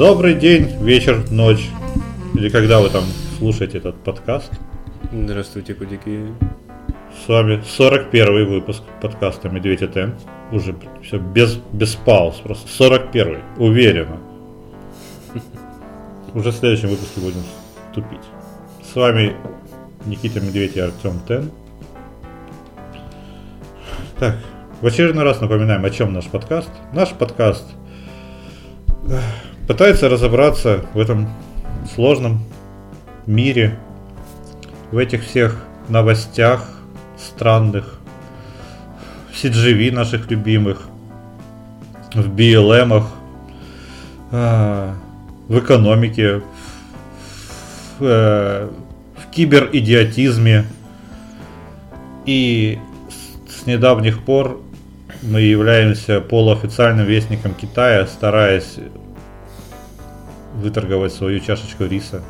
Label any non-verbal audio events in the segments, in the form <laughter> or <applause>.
Добрый день, вечер, ночь. Или когда вы там слушаете этот подкаст. Здравствуйте, кудики. С вами 41 выпуск подкаста Медведь ТМ. Уже все без, без пауз, просто 41 уверенно. Уже в следующем выпуске будем тупить. С вами Никита Медведь и Артем Тен. Так, в очередной раз напоминаем, о чем наш подкаст. Наш подкаст пытается разобраться в этом сложном мире, в этих всех новостях странных, в CGV наших любимых, в BLM, а, в экономике, в, э, в киберидиотизме. И с недавних пор мы являемся полуофициальным вестником Китая, стараясь выторговать свою чашечку риса.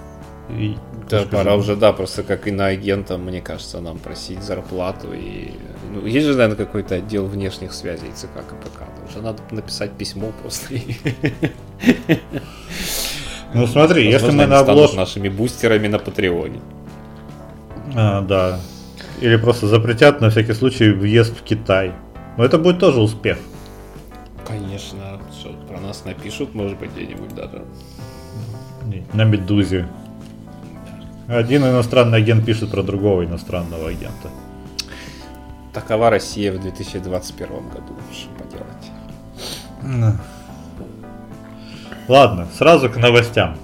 И да, пора уже, да, просто как и на агента, мне кажется, нам просить зарплату. И ну, есть же, наверное, какой-то отдел внешних связей ЦК КПК. Уже надо написать письмо просто. <laughs> Ну смотри, если мы на обложке... нашими бустерами на Патреоне. А, да. Или просто запретят на всякий случай въезд в Китай. Но это будет тоже успех. Конечно. Что, про нас напишут, может быть, где-нибудь даже. На Медузе. Один иностранный агент пишет про другого иностранного агента. Такова Россия в 2021 году. Что поделать? Ладно, сразу к новостям.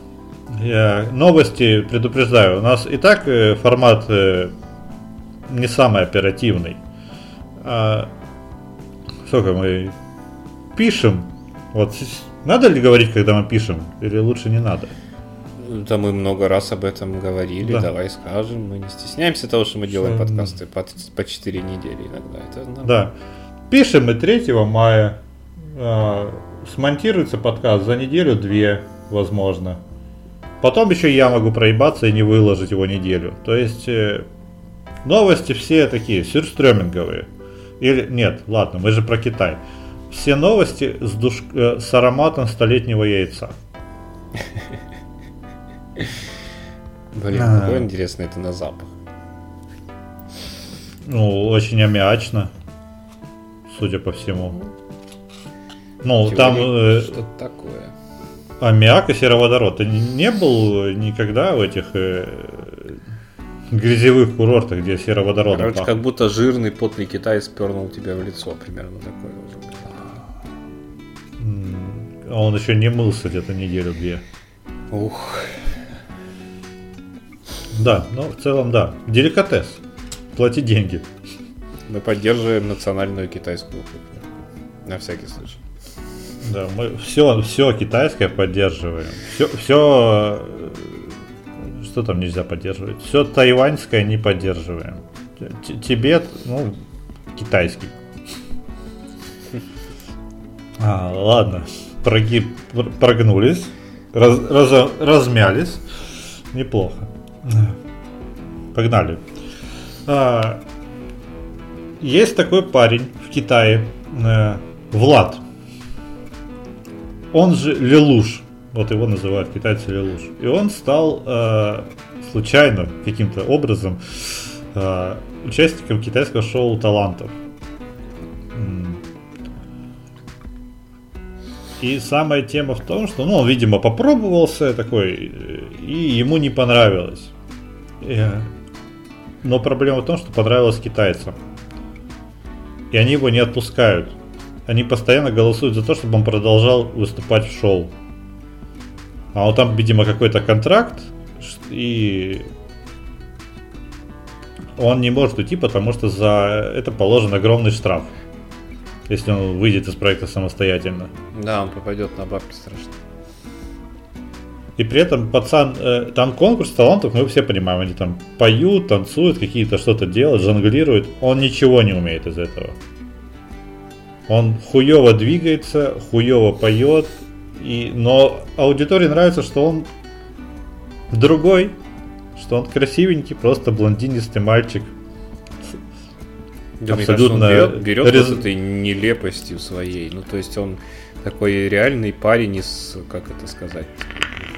Я, новости предупреждаю. У нас и так э, формат э, не самый оперативный. А, сколько мы пишем? Вот надо ли говорить, когда мы пишем, или лучше не надо? Да, мы много раз об этом говорили, да. давай скажем. Мы не стесняемся того, что мы делаем что... подкасты по, по 4 недели иногда. Это нормально. Да. Пишем мы 3 мая. Э, смонтируется подкаст за неделю-две, возможно. Потом еще я могу проебаться и не выложить его неделю. То есть э, новости все такие, сюрстреминговые. Или нет, ладно, мы же про Китай. Все новости с, душ... э, с ароматом столетнего яйца. <laughs> Блин, а. какой интересный это на запах. Ну, очень аммиачно, судя по всему. Ну, Теория, там... Э, что такое? Аммиак и сероводород. Ты не был никогда в этих э, грязевых курортах, где сероводород. Короче, пахнет? как будто жирный потный Китай спернул тебя в лицо, примерно такое уже. А он еще не мылся где-то неделю-две. Ух. Да, ну в целом да. Деликатес. Плати деньги. Мы поддерживаем национальную китайскую кухню. На всякий случай. Да, мы все, все китайское поддерживаем. Все, все, что там нельзя поддерживать? Все тайваньское не поддерживаем. Тибет, ну, китайский. А, ладно, Проги, прогнулись, раз, раз, размялись. Неплохо. Погнали. А, есть такой парень в Китае, э, Влад. Он же Лелуш. Вот его называют китайцы Лелуш. И он стал э, случайно, каким-то образом, э, участником китайского шоу талантов. И самая тема в том, что, ну, он, видимо, попробовался такой, и ему не понравилось. Э, но проблема в том, что понравилось китайцам. И они его не отпускают. Они постоянно голосуют за то, чтобы он продолжал выступать в шоу. А он там, видимо, какой-то контракт, и он не может уйти, потому что за это положен огромный штраф если он выйдет из проекта самостоятельно. Да, он попадет на бабки страшно. И при этом пацан, э, там конкурс талантов, мы все понимаем, они там поют, танцуют, какие-то что-то делают, жонглируют. Он ничего не умеет из этого. Он хуево двигается, хуево поет, и, но аудитории нравится, что он другой, что он красивенький, просто блондинистый мальчик Да, абсолютно... Кажется, он берет, берет рез... вот этой нелепостью своей. Ну, то есть он такой реальный парень из, как это сказать,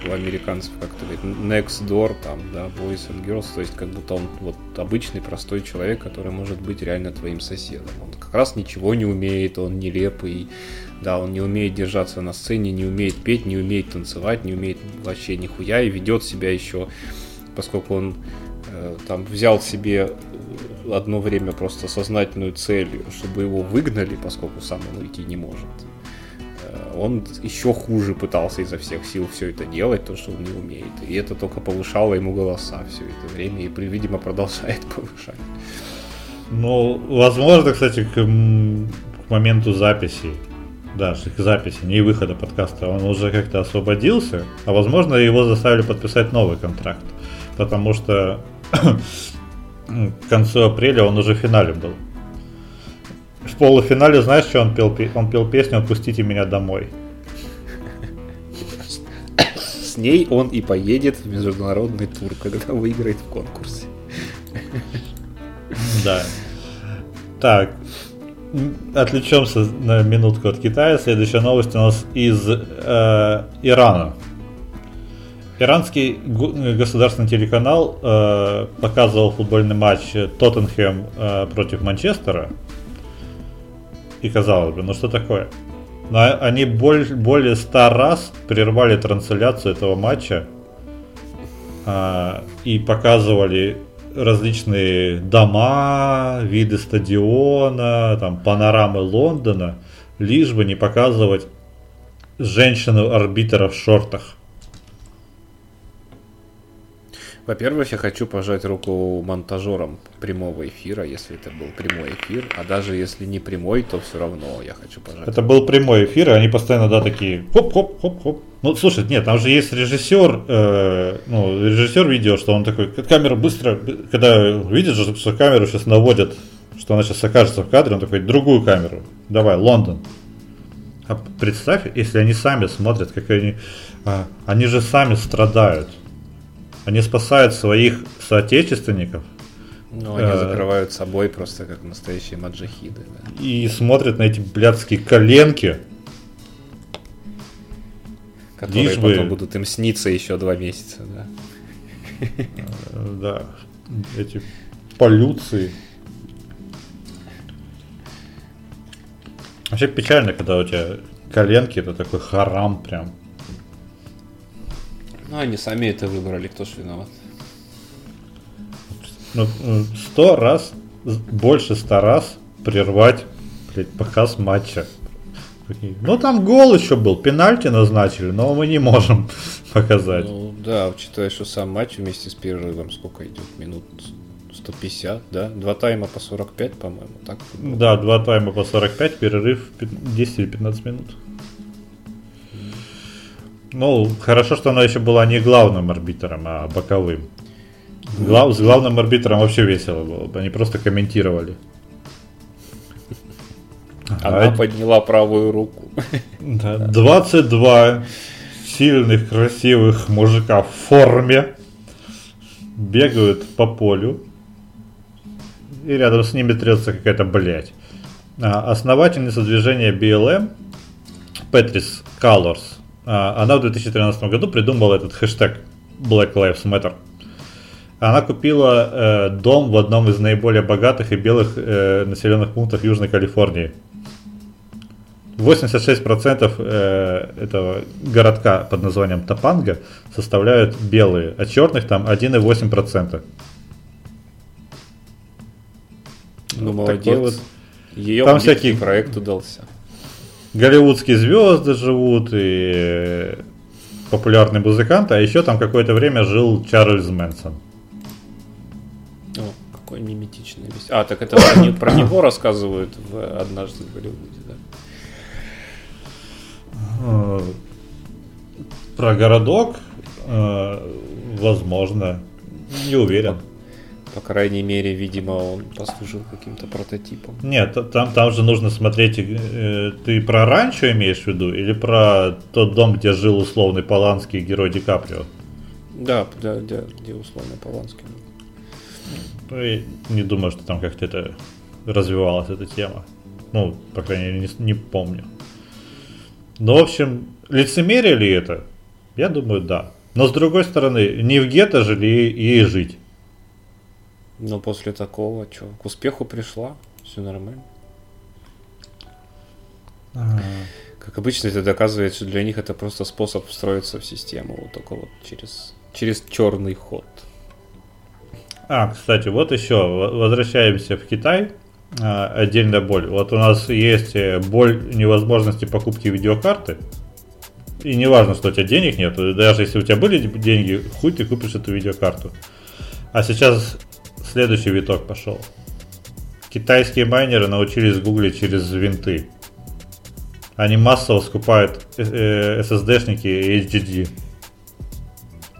у американцев как-то говорит, next door, там, да, boys and girls, то есть как будто он вот обычный простой человек, который может быть реально твоим соседом. Он как раз ничего не умеет, он нелепый, да, он не умеет держаться на сцене, не умеет петь, не умеет танцевать, не умеет вообще нихуя и ведет себя еще, поскольку он э, там взял себе одно время просто сознательную цель, чтобы его выгнали, поскольку сам он уйти не может. Он еще хуже пытался изо всех сил все это делать, то, что он не умеет. И это только повышало ему голоса все это время, и, видимо, продолжает <laughs> повышать. Ну, возможно, кстати, к, к моменту записи даже к записи, не выхода подкаста, он уже как-то освободился, а возможно его заставили подписать новый контракт, потому что <clears throat> к концу апреля он уже финале был. В полуфинале, знаешь, что он пел? Он пел песню «Отпустите меня домой». С ней он и поедет в международный тур, когда выиграет в конкурсе. Да. Так, отвлечемся на минутку от Китая. Следующая новость у нас из э, Ирана. Иранский государственный телеканал э, показывал футбольный матч Тоттенхэм э, против Манчестера. И казалось бы, ну что такое? Но они боль, более ста раз прервали трансляцию этого матча э, и показывали различные дома, виды стадиона, там, панорамы Лондона, лишь бы не показывать женщину-арбитра в шортах. Во-первых, я хочу пожать руку монтажерам прямого эфира, если это был прямой эфир. А даже если не прямой, то все равно я хочу пожать. Это был прямой эфир, и они постоянно, да, такие хоп-хоп-хоп-хоп. Ну, слушай, нет, там же есть режиссер, э, ну, режиссер видео, что он такой, камера быстро, когда видит, что камеру сейчас наводят, что она сейчас окажется в кадре, он такой, другую камеру, давай, Лондон. А представь, если они сами смотрят, как они, а, они же сами страдают. Они спасают своих соотечественников. Ну, они э, закрывают собой просто как настоящие маджахиды. Да. И смотрят на эти блядские коленки. Которые Лишь потом бы... будут им сниться еще два месяца, да. Э, да. Эти полюции. Вообще печально, когда у тебя коленки, это такой харам прям. Ну, они сами это выбрали, кто ж виноват. Ну, сто раз, больше ста раз прервать, блядь, показ матча. Ну, там гол еще был, пенальти назначили, но мы не можем <laughs> показать. Ну, да, учитывая, что сам матч вместе с перерывом сколько идет? Минут 150, да? Два тайма по 45, по-моему, так? Да, два тайма по 45, перерыв 10 или 15 минут. Ну, хорошо, что она еще была не главным арбитром, а боковым. Глав, с главным арбитром вообще весело было бы, они просто комментировали. Она а, подняла правую руку. Да, 22 сильных, красивых мужика в форме бегают по полю. И рядом с ними трется какая-то блядь. А, основательница движения BLM Петрис а, она в 2013 году придумала этот хэштег Black Lives Matter. Она купила э, дом в одном из наиболее богатых и белых э, населенных пунктов Южной Калифорнии. 86% э, этого городка под названием Топанга составляют белые, а черных там 1,8%. Ну, молодец. Вот. Ее там всякий проект удался голливудские звезды живут и популярные музыканты, а еще там какое-то время жил Чарльз Мэнсон. О, какой миметичный весь. А, так это про, про него рассказывают в однажды в Голливуде, да? Э, про городок, э, возможно, не уверен. По крайней мере, видимо, он послужил каким-то прототипом. Нет, там, там же нужно смотреть, э, ты про ранчо имеешь в виду или про тот дом, где жил условный Поланский герой Ди Каприо? Да, да, да где условный Поланский. Ну, я не думаю, что там как-то это развивалась эта тема. Ну, по крайней мере, не, не помню. Но, в общем, лицемерие ли это? Я думаю, да. Но с другой стороны, не в гетто же ли ей жить? Но после такого, что, к успеху пришла, все нормально. А-а-а. Как обычно, это доказывает, что для них это просто способ встроиться в систему, вот только вот через, через черный ход. А, кстати, вот еще, возвращаемся в Китай. А, отдельная боль. Вот у нас есть э, боль невозможности покупки видеокарты. И не важно, что у тебя денег нет. Даже если у тебя были деньги, хуй ты купишь эту видеокарту. А сейчас следующий виток пошел. Китайские майнеры научились гуглить через винты. Они массово скупают SSD-шники э, и HDD.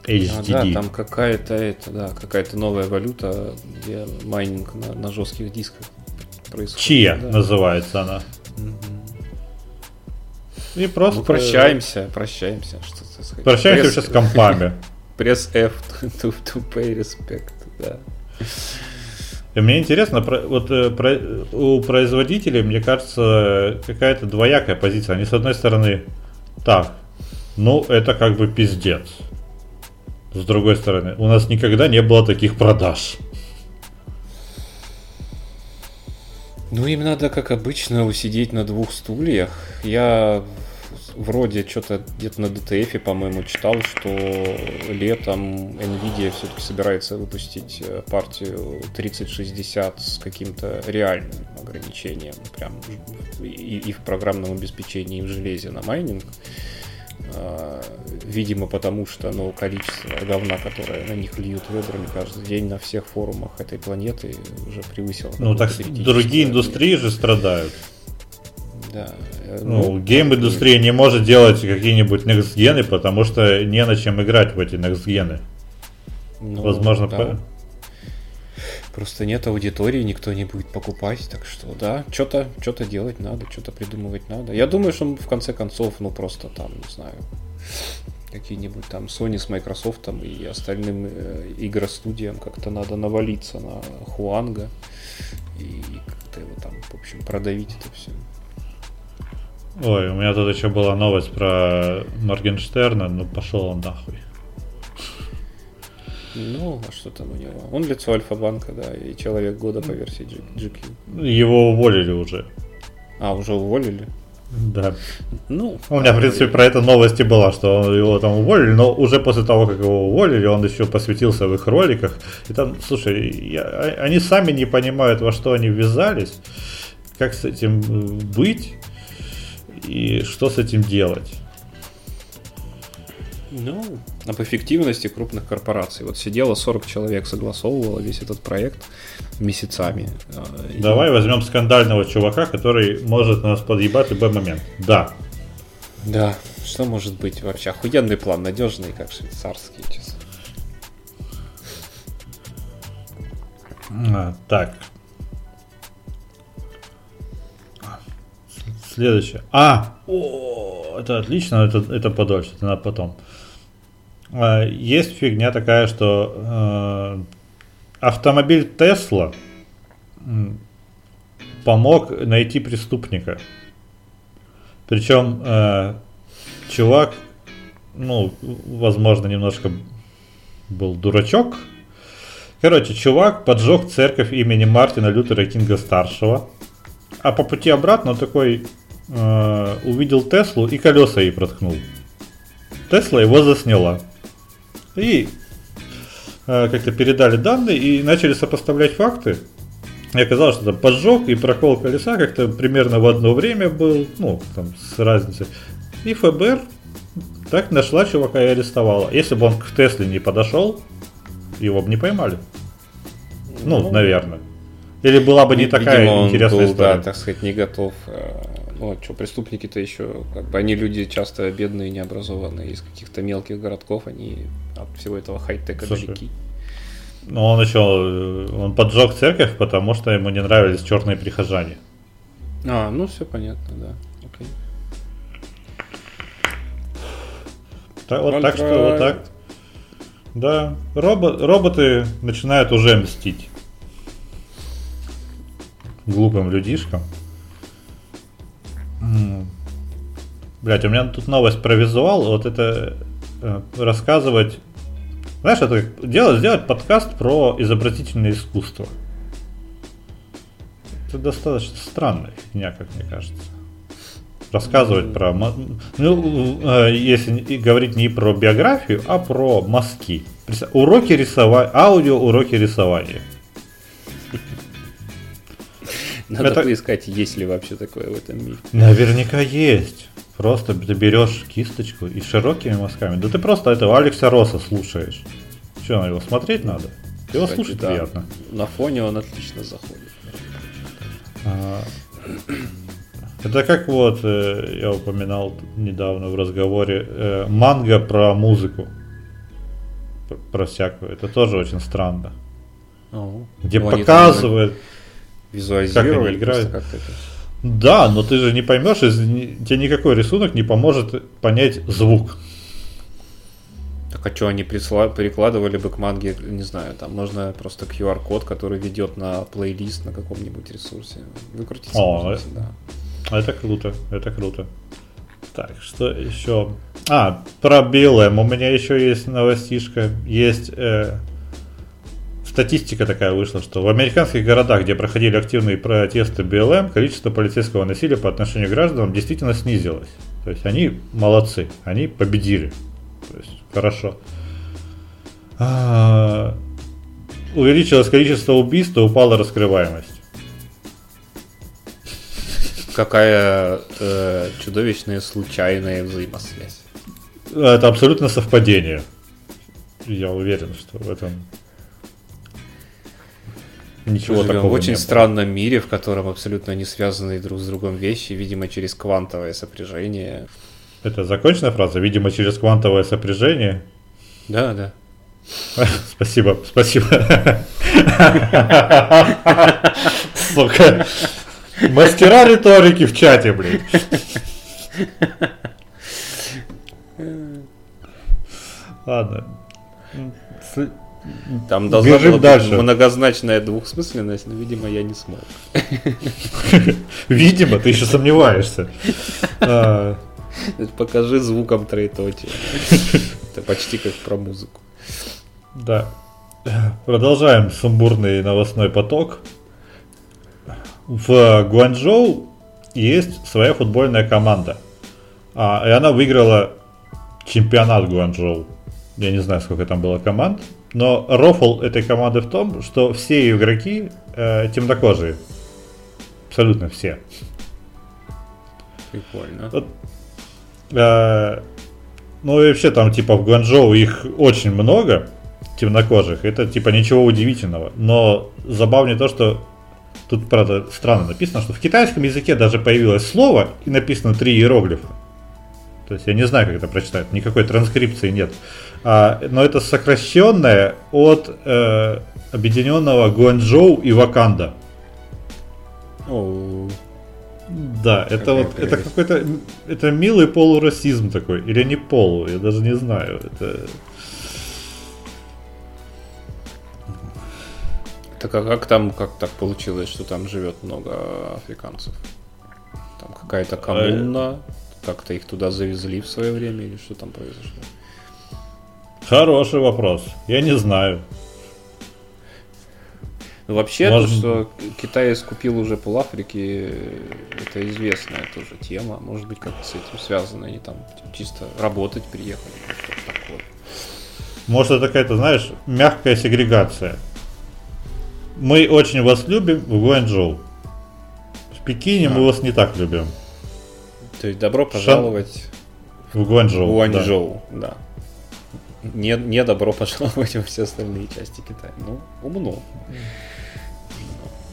HDD. А, да, там какая-то это, да, какая-то новая валюта, где майнинг на, на жестких дисках происходит. Chia да. называется она. И просто... Ну, прощаемся, прощаемся. Что сказать. Прощаемся Press... сейчас с компами. <laughs> Press F <laughs> to, to pay respect, да. Мне интересно, вот э, у производителей, мне кажется, какая-то двоякая позиция. Они с одной стороны, так, ну это как бы пиздец. С другой стороны, у нас никогда не было таких продаж. Ну, им надо, как обычно, усидеть на двух стульях. Я вроде что-то где-то на DTF, по-моему, читал, что летом Nvidia все-таки собирается выпустить э, партию 3060 с каким-то реальным ограничением, прям и, в программном обеспечении, и в железе на майнинг. А, видимо, потому что ну, количество говна, которое на них льют ведрами каждый день на всех форумах этой планеты, уже превысило. Ну так другие индустрии же страдают. Да. Ну, ну гейм-индустрия не может делать какие-нибудь next потому что не на чем играть в эти next Ну, Возможно, да. по... Просто нет аудитории, никто не будет покупать, так что да, что-то что делать надо, что-то придумывать надо. Я думаю, что в конце концов, ну просто там, не знаю, какие-нибудь там Sony с Microsoft и остальным э, игростудиям как-то надо навалиться на Хуанга и как-то его там, в общем, продавить это все. Ой, у меня тут еще была новость про Моргенштерна, ну пошел он нахуй. Ну, а что там у него? Он лицо Альфа-банка, да, и человек года по версии GQ. Его уволили уже. А, уже уволили? Да. Ну, у меня, в принципе, про это новости была, что его там уволили, но уже после того, как его уволили, он еще посвятился в их роликах. И там, слушай, я, а, они сами не понимают, во что они ввязались, как с этим быть и что с этим делать. Ну, об эффективности крупных корпораций. Вот сидело 40 человек, согласовывало весь этот проект месяцами. А, Давай и... возьмем скандального чувака, который может нас подъебать в любой момент. Да. Да, что может быть вообще? Охуенный план, надежный, как швейцарский, честно. А, так. Следующее. А! О, это отлично, это, это подольше, это надо потом. А, есть фигня такая, что э, автомобиль Тесла помог найти преступника. Причем э, чувак, ну, возможно, немножко был дурачок. Короче, чувак поджег церковь имени Мартина Лютера Кинга старшего. А по пути обратно такой э, увидел Теслу и колеса ей проткнул. Тесла его засняла. И э, как-то передали данные и начали сопоставлять факты. И оказалось, что там поджог и прокол колеса как-то примерно в одно время был, ну, там, с разницей. И ФБР так нашла чувака и арестовала. Если бы он к Тесле не подошел, его бы не поймали. Ну, ну наверное. Или была бы не видимо, такая интересная был, история. Да, так сказать, не готов. Э, ну, а что, преступники-то еще, как бы, они люди часто бедные, необразованные, из каких-то мелких городков, они от всего этого хай-тека далеки. Ну, он еще, он поджег церковь, потому что ему не нравились черные прихожане. А, ну все понятно, да. Окей. Так, вот так что, вот так. Да, робо- роботы начинают уже мстить. глупым людишкам. Блять, у меня тут новость про визуал, вот это э, рассказывать. Знаешь, это делать, сделать подкаст про изобразительное искусство. Это достаточно странная фигня, как мне кажется. Рассказывать про... Ну, э, если говорить не про биографию, а про мазки. Уроки рисования, аудио уроки рисования. Надо это... поискать, есть ли вообще такое в этом мире. Наверняка есть. Просто ты берешь кисточку и широкими мазками. Да ты просто этого Алекса Роса слушаешь. Что, на его смотреть надо? Его Кстати, слушать да. приятно. На фоне он отлично заходит. А, это как вот, э, я упоминал недавно в разговоре, э, манга про музыку. Про всякую. Это тоже очень странно. О, где ну, показывают, как они играют. Как это? Да, но ты же не поймешь, тебе никакой рисунок не поможет понять звук. Так а что они присла- перекладывали бы к манге, не знаю, там можно просто QR-код, который ведет на плейлист на каком-нибудь ресурсе. Выкрутить О, можете, да. Это круто, это круто. Так, что еще? А, про BLM. У меня еще есть новостишка. Есть э, статистика такая вышла, что в американских городах, где проходили активные протесты БЛМ, количество полицейского насилия по отношению к гражданам действительно снизилось. То есть они молодцы, они победили. То есть хорошо. А, увеличилось количество убийств, упала раскрываемость. Какая э, чудовищная случайная взаимосвязь. Это абсолютно совпадение. Я уверен, что в этом Ничего Мы такого в очень странном мире, в котором абсолютно не связанные друг с другом вещи, видимо, через квантовое сопряжение. Это законченная фраза? Видимо, через квантовое сопряжение? Да, да. <laughs> Спасибо, спасибо. <laughs> Сука. Мастера риторики в чате, блин. <laughs> Ладно. Там должна Бежим была дальше. быть многозначная двухсмысленность, но, видимо, я не смог. Видимо, ты еще сомневаешься. А. Покажи звуком троеточие. Это почти как про музыку. Да. Продолжаем сумбурный новостной поток. В Гуанчжоу есть своя футбольная команда. А, и она выиграла чемпионат Гуанчжоу. Я не знаю, сколько там было команд. Но рофл этой команды в том, что все игроки э, темнокожие. Абсолютно все. Прикольно. Вот, э, ну и вообще там типа в Гуанчжоу их очень много темнокожих. Это типа ничего удивительного. Но забавнее то, что тут, правда, странно написано, что в китайском языке даже появилось слово и написано три иероглифа. То есть я не знаю, как это прочитать, никакой транскрипции нет. А, но это сокращенное от э, объединенного Гуанчжоу и Ваканда. Oh. Да, это Какая вот это какой-то это милый полурасизм такой или не полу, я даже не знаю. Это Так а как там, как так получилось, что там живет много африканцев? Там какая-то коммуна, как-то их туда завезли в свое время или что там произошло? Хороший вопрос. Я не знаю. Ну, вообще, Может... то, что Китай скупил уже пол Африки, это известная тоже тема. Может быть, как с этим связано. Они там чисто работать приехали. Что-то такое. Может, это какая-то, знаешь, мягкая сегрегация. Мы очень вас любим в Гуанчжоу. В Пекине а. мы вас не так любим. То есть добро пожаловать Шан... в Гуанчжоу. В Гуанчжоу, да. да не, не добро пожаловать во <laughs> все остальные части Китая. Ну, умно.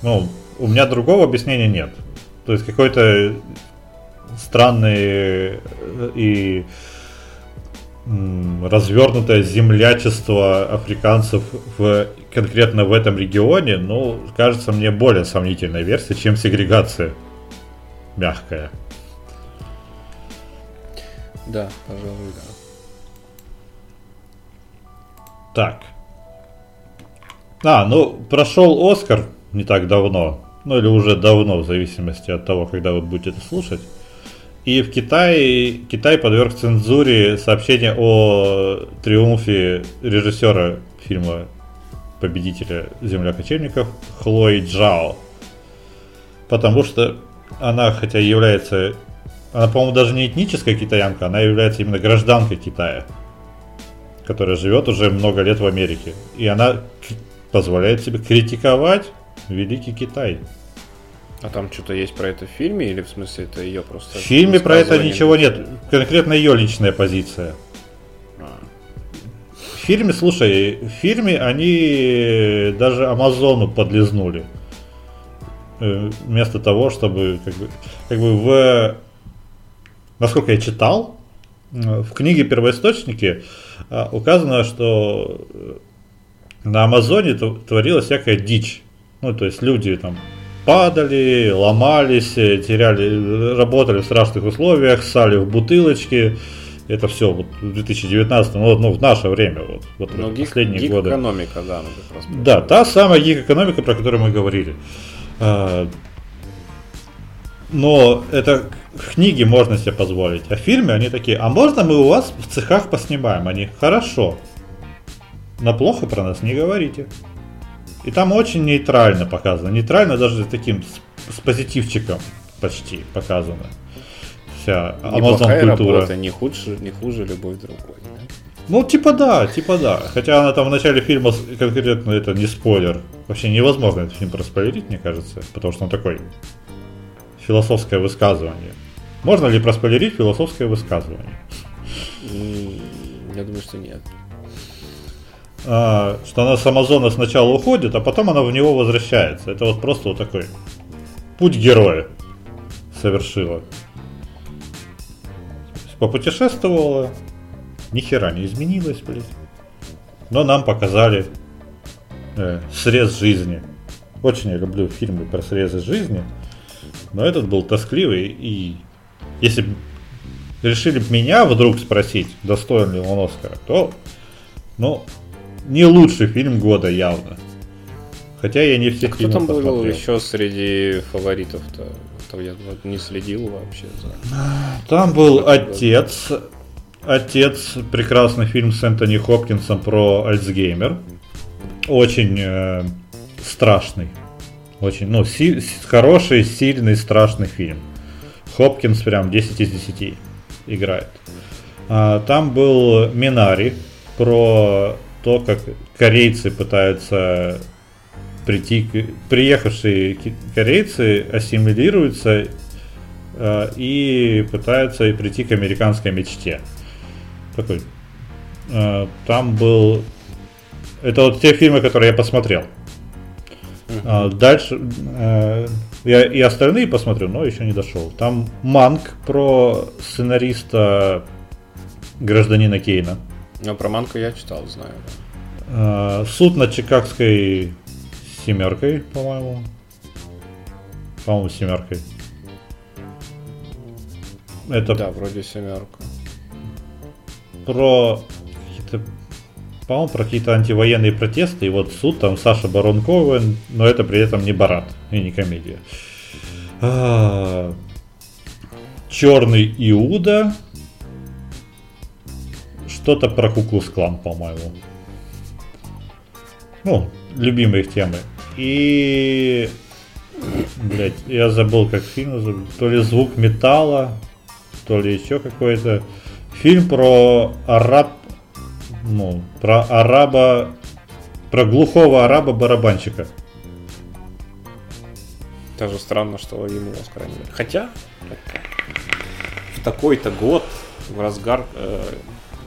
Ну, у меня другого объяснения нет. То есть какой-то странный э, и развернутое землячество африканцев в, конкретно в этом регионе, ну, кажется мне более сомнительной версией, чем сегрегация мягкая. Да, пожалуй, да. Так. А, ну, прошел Оскар не так давно. Ну или уже давно, в зависимости от того, когда вы будете это слушать. И в Китае Китай подверг цензуре сообщение о триумфе режиссера фильма победителя Земля кочевников Хлои Джао. Потому что она, хотя является... Она, по-моему, даже не этническая китаянка, она является именно гражданкой Китая, которая живет уже много лет в Америке. И она позволяет себе критиковать Великий Китай. А там что-то есть про это в фильме или в смысле это ее просто... В фильме про это ничего нет. Конкретно ее личная позиция. А. В фильме, слушай, в фильме они даже Амазону подлизнули. Э, вместо того, чтобы как бы, как бы в... Насколько я читал, в книге «Первоисточники» а, указано, что на Амазоне творилась всякая дичь. Ну, то есть люди там падали, ломались, теряли, работали в страшных условиях, ссали в бутылочки. Это все вот в 2019, ну, ну в наше время, вот, вот ну, гик, последние гик годы. экономика, да, ну, как раз. Да, та самая гик-экономика, про которую мы говорили. А, но это в книге можно себе позволить, а в фильме они такие, а можно мы у вас в цехах поснимаем? Они, хорошо, но плохо про нас не говорите. И там очень нейтрально показано. Нейтрально даже таким с, с позитивчиком почти показано. Вся Amazon культура. Работа, не хуже, не хуже любой другой. Да? Ну, типа да, типа да. Хотя она там в начале фильма конкретно это не спойлер. Вообще невозможно этот фильм проспойлерить, мне кажется. Потому что он такой философское высказывание. Можно ли проспойлерить философское высказывание? Я думаю, что нет. А, что она с Амазона сначала уходит, а потом она в него возвращается. Это вот просто вот такой путь героя совершила. Попутешествовала, ни хера не изменилась, блин. Но нам показали э, срез жизни. Очень я люблю фильмы про срезы жизни. Но этот был тоскливый. И если решили меня вдруг спросить, достоин ли он Оскара, то, ну, не лучший фильм года явно. Хотя я не все а Кто там посмотрел. был еще среди фаворитов-то? То я не следил вообще за. Там был отец. Отец, прекрасный фильм с Энтони Хопкинсом про Альцгеймер. Очень э, страшный. Очень, ну, си- хороший, сильный, страшный фильм. Хопкинс прям 10 из 10 играет. А, там был Минари про то, как корейцы пытаются прийти, приехавшие корейцы ассимилируются э, и пытаются прийти к американской мечте. Такой. Э, там был... Это вот те фильмы, которые я посмотрел. Uh-huh. Дальше э, я и остальные посмотрю, но еще не дошел. Там Манк про сценариста гражданина Кейна. Ну, про Манку я читал, знаю. Да. Суд над Чикагской семеркой, по-моему. По-моему, семеркой. Это... Да, вроде семерка. Про какие-то по-моему, про какие-то антивоенные протесты, и вот суд, там Саша Барон Коуэн, но это при этом не Барат и не комедия. А, Черный Иуда, что-то про Куклус Клан, по-моему. Ну, любимые их темы. И... Блять, я забыл, как фильм. То ли звук металла, то ли еще какой-то. Фильм про араб... Ну, про араба... Про глухого араба-барабанщика. Даже странно, что ему Оскара не Хотя, в такой-то год, в разгар э,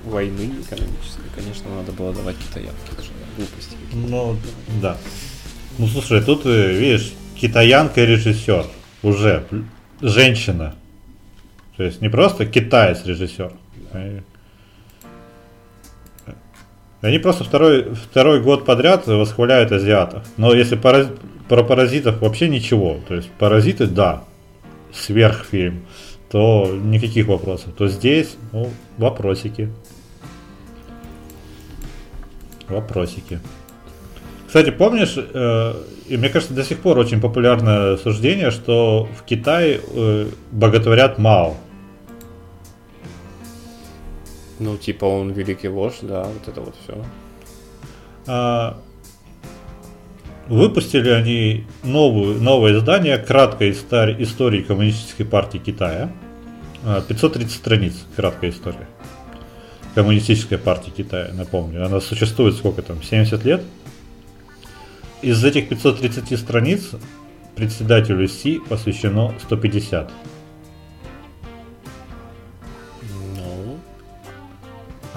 войны экономической, конечно, надо было давать китаянке. Это же глупости. Ну, да. Ну, слушай, тут, э, видишь, китаянка режиссер. Уже. Женщина. То есть не просто китаец режиссер. Они просто второй, второй год подряд восхваляют азиатов. Но если параз... про паразитов вообще ничего. То есть паразиты, да, сверхфильм, то никаких вопросов. То здесь, ну, вопросики. Вопросики. Кстати, помнишь, э, и мне кажется, до сих пор очень популярное суждение, что в Китае э, боготворят Мао. Ну, типа он великий вождь, да, вот это вот все. А, выпустили они новую, новое издание краткой истории Коммунистической партии Китая. 530 а, страниц, краткая история. Коммунистической партии Китая, напомню. Она существует сколько там, 70 лет? Из этих 530 страниц председателю Си посвящено 150.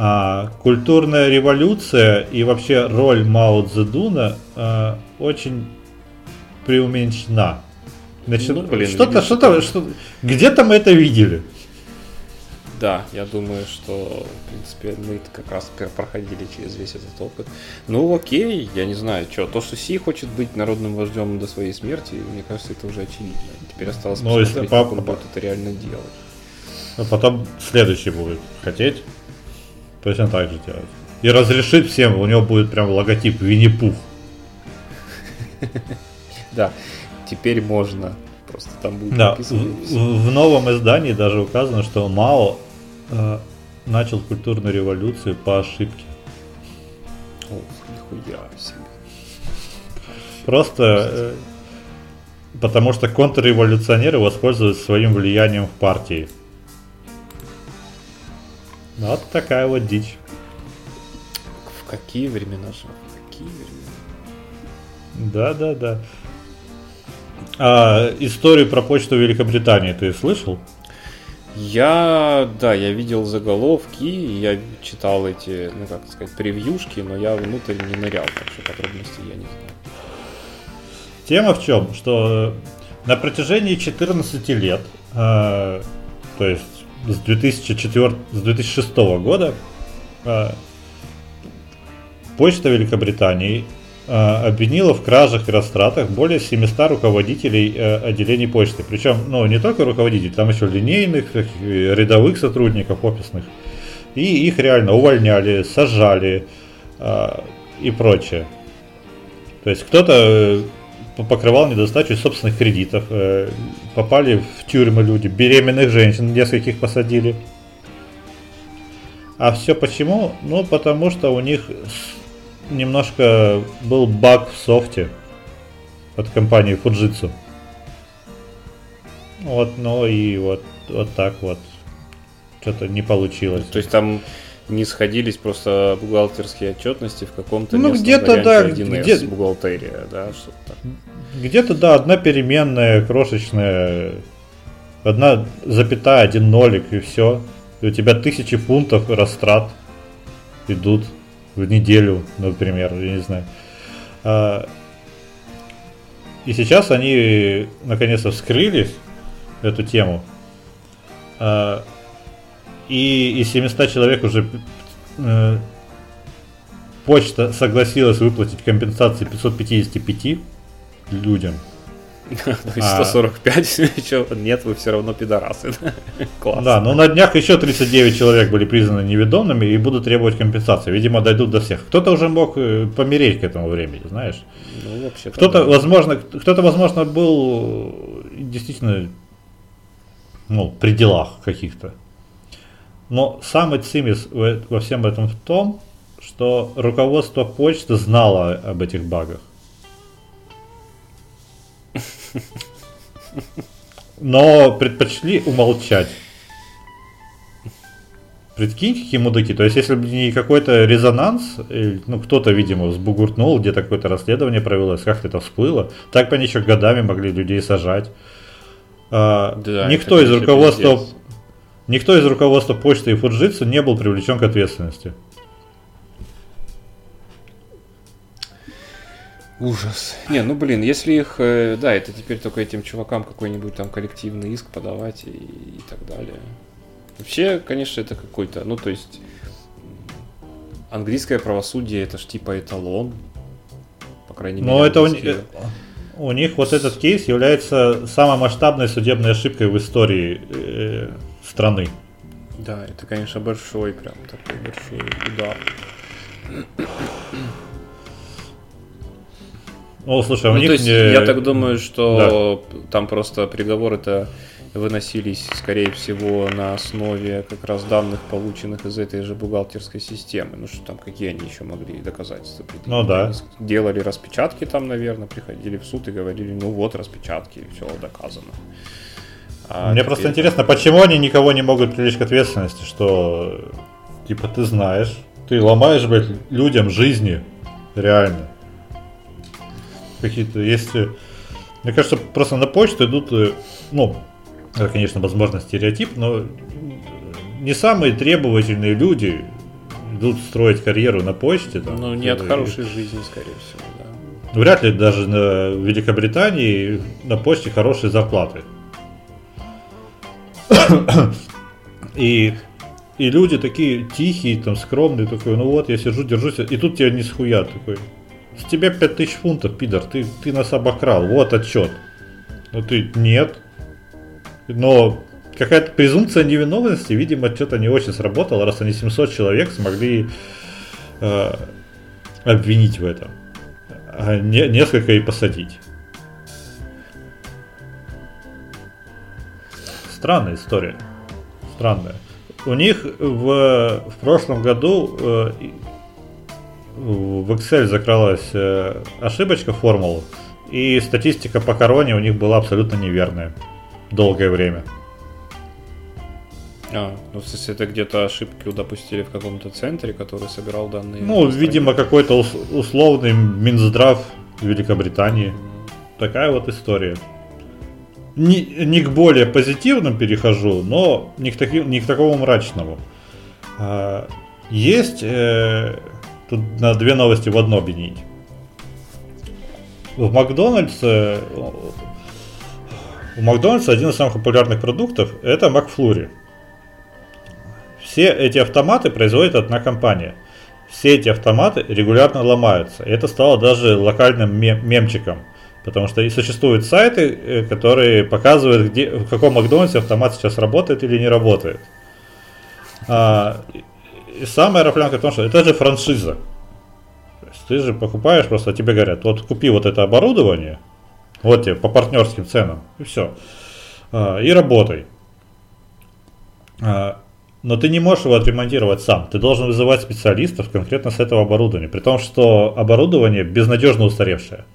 А, культурная революция и вообще роль Мао Цзэдуна а, очень преуменьшена. Значит, ну, блин, что-то, что-то, что где-то мы это видели. Да, я думаю, что, в принципе, мы как раз проходили через весь этот опыт. Ну, окей, я не знаю, что. То, что Си хочет быть народным вождем до своей смерти, мне кажется, это уже очевидно. Теперь осталось ну, посмотреть, как он будет это реально делать. А потом следующий будет хотеть точно так же делать. И разрешит всем, у него будет прям логотип Винни-Пух. <laughs> Да, теперь можно. Просто там будет да. В, в новом издании даже указано, что Мао э, начал культурную революцию по ошибке. Ох, нихуя себе. Просто э, потому что контрреволюционеры воспользуются своим влиянием в партии. Вот такая вот дичь. В какие времена живем? В какие времена? Да, да, да. А, историю про почту Великобритании ты слышал? Я, да, я видел заголовки, я читал эти, ну как сказать, превьюшки, но я внутрь не нырял, так что подробностей я не знаю. Тема в чем? Что на протяжении 14 лет, э, то есть с, 2004, с 2006 года, э, почта Великобритании Э, обвинила в кражах и растратах более 700 руководителей э, отделений почты. Причем, ну, не только руководителей, там еще линейных, рядовых сотрудников офисных. И их реально увольняли, сажали э, и прочее. То есть кто-то покрывал недостачу собственных кредитов, попали в тюрьмы люди, беременных женщин нескольких посадили. А все почему? Ну, потому что у них немножко был баг в софте от компании Fujitsu. Вот, ну и вот, вот так вот. Что-то не получилось. То есть там не сходились просто бухгалтерские отчетности в каком-то ну, где-то да, 1С, где бухгалтерия, да, что-то. Где-то да, одна переменная, крошечная, одна запятая, один нолик и все. И у тебя тысячи фунтов растрат идут в неделю, например, я не знаю. А, и сейчас они наконец-то вскрылись эту тему. А, и из 700 человек уже э, почта согласилась выплатить компенсации 555 людям. <laughs> То есть 145, <laughs> нет, вы все равно пидорасы. <laughs> Классно. Да, но на днях еще 39 человек были признаны неведомыми и будут требовать компенсации. Видимо, дойдут до всех. Кто-то уже мог э, помереть к этому времени, знаешь. Ну, вообще кто-то, возможно, кто-то, возможно, был действительно ну, при делах каких-то. Но самый цимис во всем этом в том, что руководство почты знало об этих багах. Но предпочли умолчать. Прикинь, какие мудаки. То есть, если бы не какой-то резонанс, ну, кто-то, видимо, взбугуртнул, где-то какое-то расследование провелось, как-то это всплыло, так бы они еще годами могли людей сажать. А, да, никто из руководства... Пиздец. Никто из руководства почты и Фуджитсу не был привлечен к ответственности. Ужас. Не, ну блин, если их, э, да, это теперь только этим чувакам какой-нибудь там коллективный иск подавать и, и так далее. Вообще, конечно, это какой-то, ну то есть английское правосудие это ж типа эталон, по крайней мере. Но это у, у них вот этот кейс является самой масштабной судебной ошибкой в истории э, страны. Да, это, конечно, большой, прям такой большой удар. О, слушай, а у Ну, них то есть, не- я так думаю, что там просто приговоры-то выносились, скорее всего, на основе как раз данных, полученных из этой же бухгалтерской системы. Ну что там, какие они еще могли доказательства предъявить? Ну да. Делали распечатки там, наверное, приходили в суд и говорили, ну вот распечатки, все доказано. А Мне просто интересно, почему они никого не могут привлечь к ответственности, что типа ты знаешь, ты ломаешь, блядь, людям жизни, реально. Какие-то, если... Мне кажется, просто на почту идут, э, ну, это, конечно, возможно, стереотип, но не самые требовательные люди идут строить карьеру на почте. Там, Ну, не от хорошей жизни, скорее всего, да. Вряд ли даже на в Великобритании на почте хорошие зарплаты. И, и люди такие тихие, там, скромные, такой, ну вот, я сижу, держусь, и тут тебя не схуя такой. С тебя 5000 фунтов, пидор, ты, ты нас обокрал, вот отчет. Ну ты, нет. Но какая-то презумпция невиновности, видимо, что-то не очень сработала, раз они 700 человек смогли э, обвинить в этом а не- несколько и посадить. Странная история. Странная. У них в, в прошлом году э, в Excel закралась э, ошибочка в формулу, и статистика по короне у них была абсолютно неверная. Долгое время. А, ну, в смысле, это где-то ошибки допустили в каком-то центре, который собирал данные. Ну, видимо, какой-то ус- условный Минздрав Великобритании. Такая вот история. Не, не к более позитивным перехожу, но не к, таки- не к такому мрачному. А, есть э, тут на две новости в одно объединить. В Макдональдсе у Макдональдса один из самых популярных продуктов это Макфлури. Все эти автоматы производит одна компания. Все эти автоматы регулярно ломаются. Это стало даже локальным мем- мемчиком. Потому что существуют сайты, э, которые показывают, где, в каком Макдональдсе автомат сейчас работает или не работает. А, и- самая рафлянка в том, что это же франшиза. То есть ты же покупаешь, просто тебе говорят, вот купи вот это оборудование, вот тебе по партнерским ценам, и все. и работай. А, но ты не можешь его отремонтировать сам. Ты должен вызывать специалистов конкретно с этого оборудования. При том, что оборудование безнадежно устаревшее.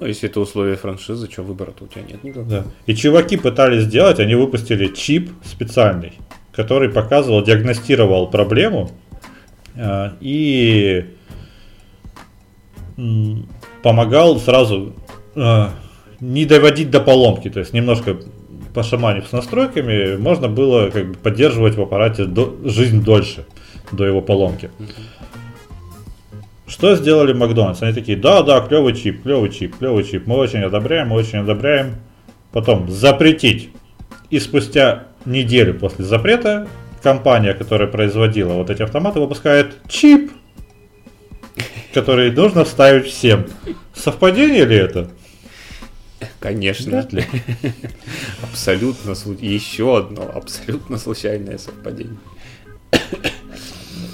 Ну, если это условия франшизы, что выбора-то у тебя нет никакого. Да. И чуваки пытались сделать, они выпустили чип специальный, который показывал, диагностировал проблему э, и помогал сразу э, не доводить до поломки. То есть немножко пошаманив с настройками, можно было как бы поддерживать в аппарате до- жизнь дольше до его поломки. Что сделали Макдональдс? Они такие, да, да, клевый чип, клевый чип, клевый чип, мы очень одобряем, мы очень одобряем. Потом запретить. И спустя неделю после запрета компания, которая производила вот эти автоматы, выпускает чип, который нужно вставить всем. Совпадение ли это? Конечно. Ли. Абсолютно еще одно абсолютно случайное совпадение.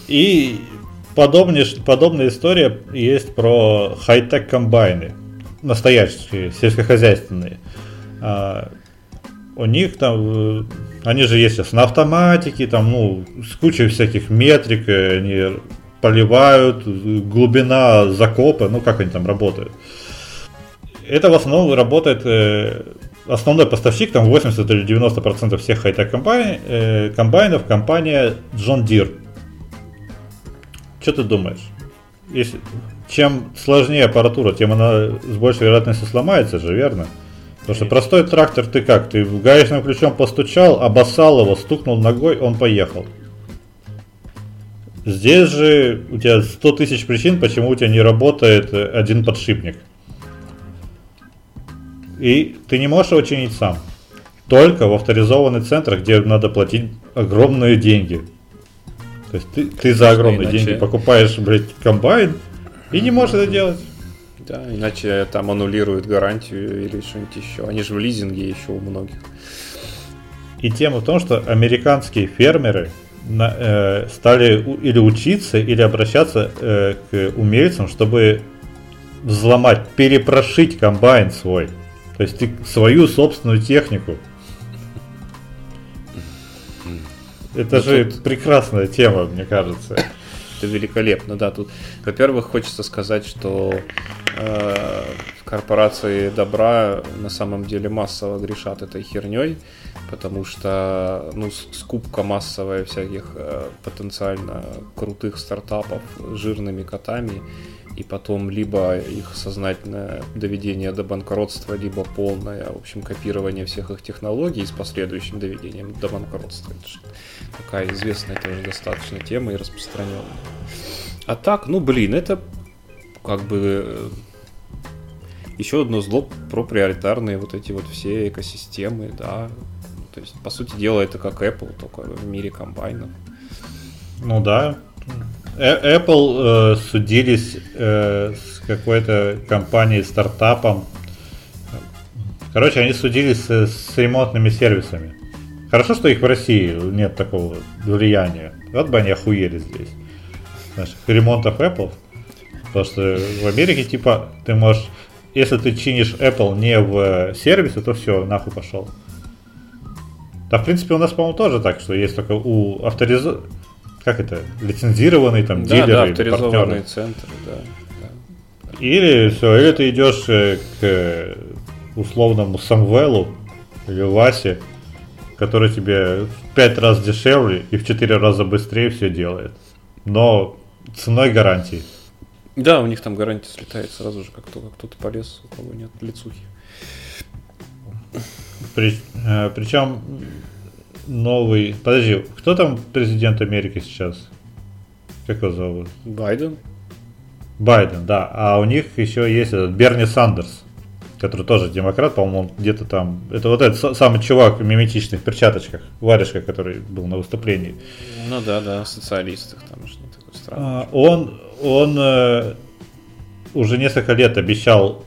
И подобнее, подобная история есть про хай-тек комбайны. Настоящие, сельскохозяйственные. А, у них там, э, они же есть на автоматике, там, ну, с кучей всяких метрик, э, они поливают, глубина закопа, ну, как они там работают. Это в основном работает, э, основной поставщик, там 80 или 90% всех хай-тек комбайн, э, комбайнов, компания John Deere. Что ты думаешь? Если, чем сложнее аппаратура, тем она с большей вероятностью сломается же, верно? Потому что простой трактор ты как? Ты гаечным ключом постучал, обоссал его, стукнул ногой, он поехал. Здесь же у тебя 100 тысяч причин, почему у тебя не работает один подшипник. И ты не можешь его чинить сам. Только в авторизованных центрах, где надо платить огромные деньги. То есть ты, ты за огромные иначе- деньги покупаешь, блядь, комбайн и не можешь это делать. Да, иначе там аннулируют гарантию или что-нибудь еще. Они же в лизинге еще у многих. И тема в том, что американские фермеры на- э, стали у- или учиться, или обращаться э, к умельцам, чтобы взломать, перепрошить комбайн свой. То есть ты свою собственную технику. Это ну, же тут... прекрасная тема, мне кажется. Это великолепно, да. Тут, во-первых, хочется сказать, что э, корпорации добра на самом деле массово грешат этой херней, потому что ну, скупка массовая всяких э, потенциально крутых стартапов жирными котами и потом либо их сознательное доведение до банкротства, либо полное, в общем, копирование всех их технологий с последующим доведением до банкротства. Это же такая известная тоже достаточно тема и распространенная. А так, ну блин, это как бы э, еще одно зло про приоритарные вот эти вот все экосистемы, да. То есть, по сути дела, это как Apple, только в мире комбайнов. Ну да, Apple э, судились э, с какой-то компанией, стартапом. Короче, они судились с, с ремонтными сервисами. Хорошо, что их в России нет такого влияния. Вот бы они охуели здесь. Знаешь, ремонтов Apple. Потому что в Америке, типа, ты можешь... Если ты чинишь Apple не в сервисе, то все, нахуй пошел. Да, в принципе, у нас, по-моему, тоже так, что есть только у авториза как это, лицензированный там да, дилеры, да, авторизованные партнеры. центры, да, да. Или все, или ты идешь э, к условному Самвелу или Васе, который тебе в 5 раз дешевле и в 4 раза быстрее все делает. Но ценой гарантии. Да, у них там гарантия слетает сразу же, как только кто-то полез, у кого нет лицухи. При, э, причем новый... Подожди, кто там президент Америки сейчас? Как его зовут? Байден. Байден, да. А у них еще есть этот Берни Сандерс, который тоже демократ, по-моему, где-то там... Это вот этот самый чувак в миметичных перчаточках, варежка, который был на выступлении. Ну да, да, социалистах там уж не такой странный. А, он, он э, уже несколько лет обещал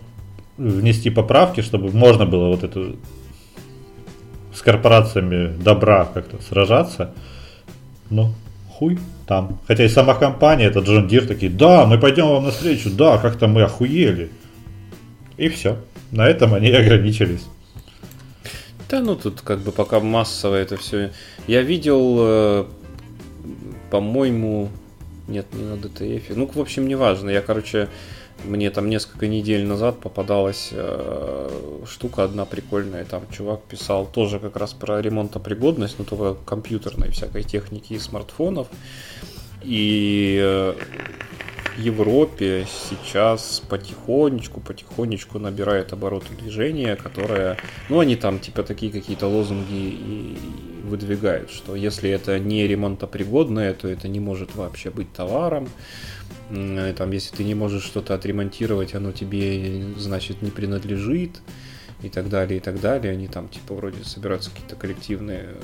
внести поправки, чтобы можно было вот эту с корпорациями добра как-то сражаться. Ну, хуй там. Хотя и сама компания, это Джон Дир, такие, да, мы пойдем вам навстречу, да, как-то мы охуели. И все. На этом они ограничились. Да, ну тут как бы пока массово это все. Я видел, э, по-моему, нет, не на DTF. Ну, в общем, неважно. Я, короче, мне там несколько недель назад попадалась э, штука одна прикольная. Там чувак писал тоже как раз про ремонтопригодность, но только компьютерной всякой техники и смартфонов. И э, Европе сейчас потихонечку, потихонечку набирает обороты движения, которое, ну, они там типа такие какие-то лозунги и выдвигают, что если это не ремонтопригодное, то это не может вообще быть товаром. Там, если ты не можешь что-то отремонтировать, оно тебе, значит, не принадлежит и так далее, и так далее. Они там, типа, вроде собираются какие-то коллективные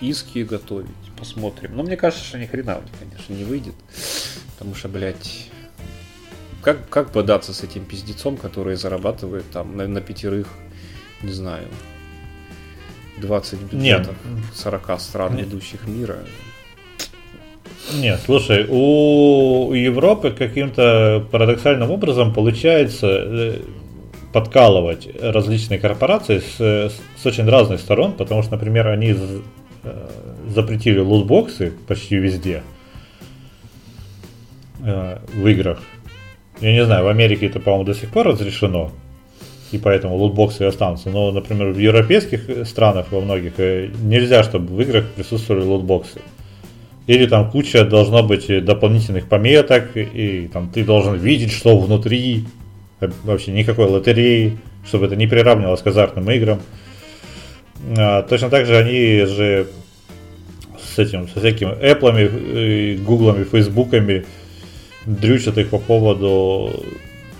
иски готовить. Посмотрим. Но мне кажется, что ни хрена конечно, не выйдет. Потому что, блядь, как, как бодаться с этим пиздецом, который зарабатывает там на, на пятерых, не знаю, 20 бюджетов Нет. 40 стран Нет. ведущих мира. Нет, слушай, у Европы каким-то парадоксальным образом получается э, подкалывать различные корпорации с, с очень разных сторон, потому что, например, они э, запретили лутбоксы почти везде э, в играх. Я не знаю, в Америке это, по-моему, до сих пор разрешено, и поэтому лутбоксы останутся. Но, например, в европейских странах во многих нельзя, чтобы в играх присутствовали лутбоксы. Или там куча должно быть дополнительных пометок, и там ты должен видеть, что внутри. Вообще никакой лотереи, чтобы это не приравнивалось к азартным играм. А, точно так же они же с этим, со всякими Apple, Гуглами, Фейсбуками дрючат их по поводу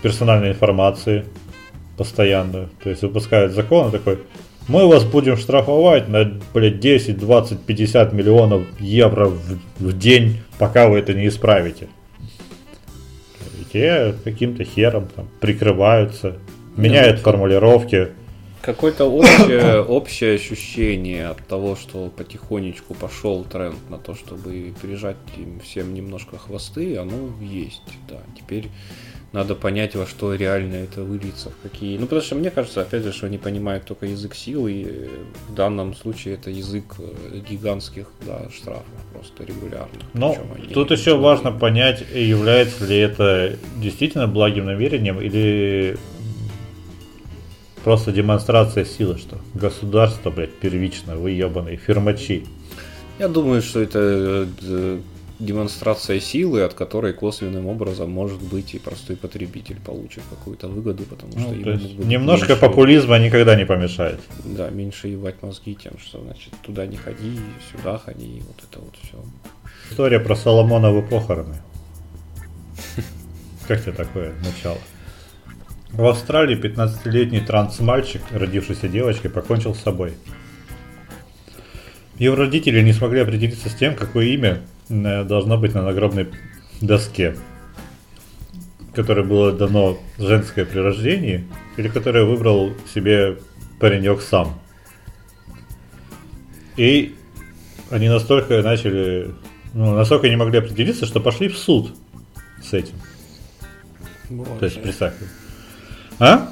персональной информации постоянно. То есть выпускают закон такой, мы вас будем штрафовать на, блядь, 10, 20, 50 миллионов евро в, в день, пока вы это не исправите. И те каким-то хером там прикрываются, меняют да, формулировки. Какое-то общее, <coughs> общее ощущение от того, что потихонечку пошел тренд на то, чтобы пережать им всем немножко хвосты, оно есть, да. Теперь надо понять, во что реально это выльется, в какие... Ну, потому что мне кажется, опять же, что они понимают только язык сил, и в данном случае это язык э, гигантских да, штрафов просто регулярно. Но тут еще важно понять, является ли это действительно благим намерением или просто демонстрация силы, что государство, блядь, первично, вы ебаные фирмачи. Я думаю, что это э, демонстрация силы, от которой косвенным образом, может быть, и простой потребитель получит какую-то выгоду, потому что ну, ему немножко меньше... популизма никогда не помешает. Да, меньше ебать мозги тем, что значит туда не ходи, сюда ходи, вот это вот все. История про Соломоновы похороны. Как тебе такое начало? В Австралии 15-летний транс-мальчик, родившийся девочкой, покончил с собой. Его родители не смогли определиться с тем, какое имя должно быть на нагробной доске, которое было дано женское при рождении, или которое выбрал себе паренек сам. И они настолько начали, ну, настолько не могли определиться, что пошли в суд с этим. Боже. То есть, представь. А?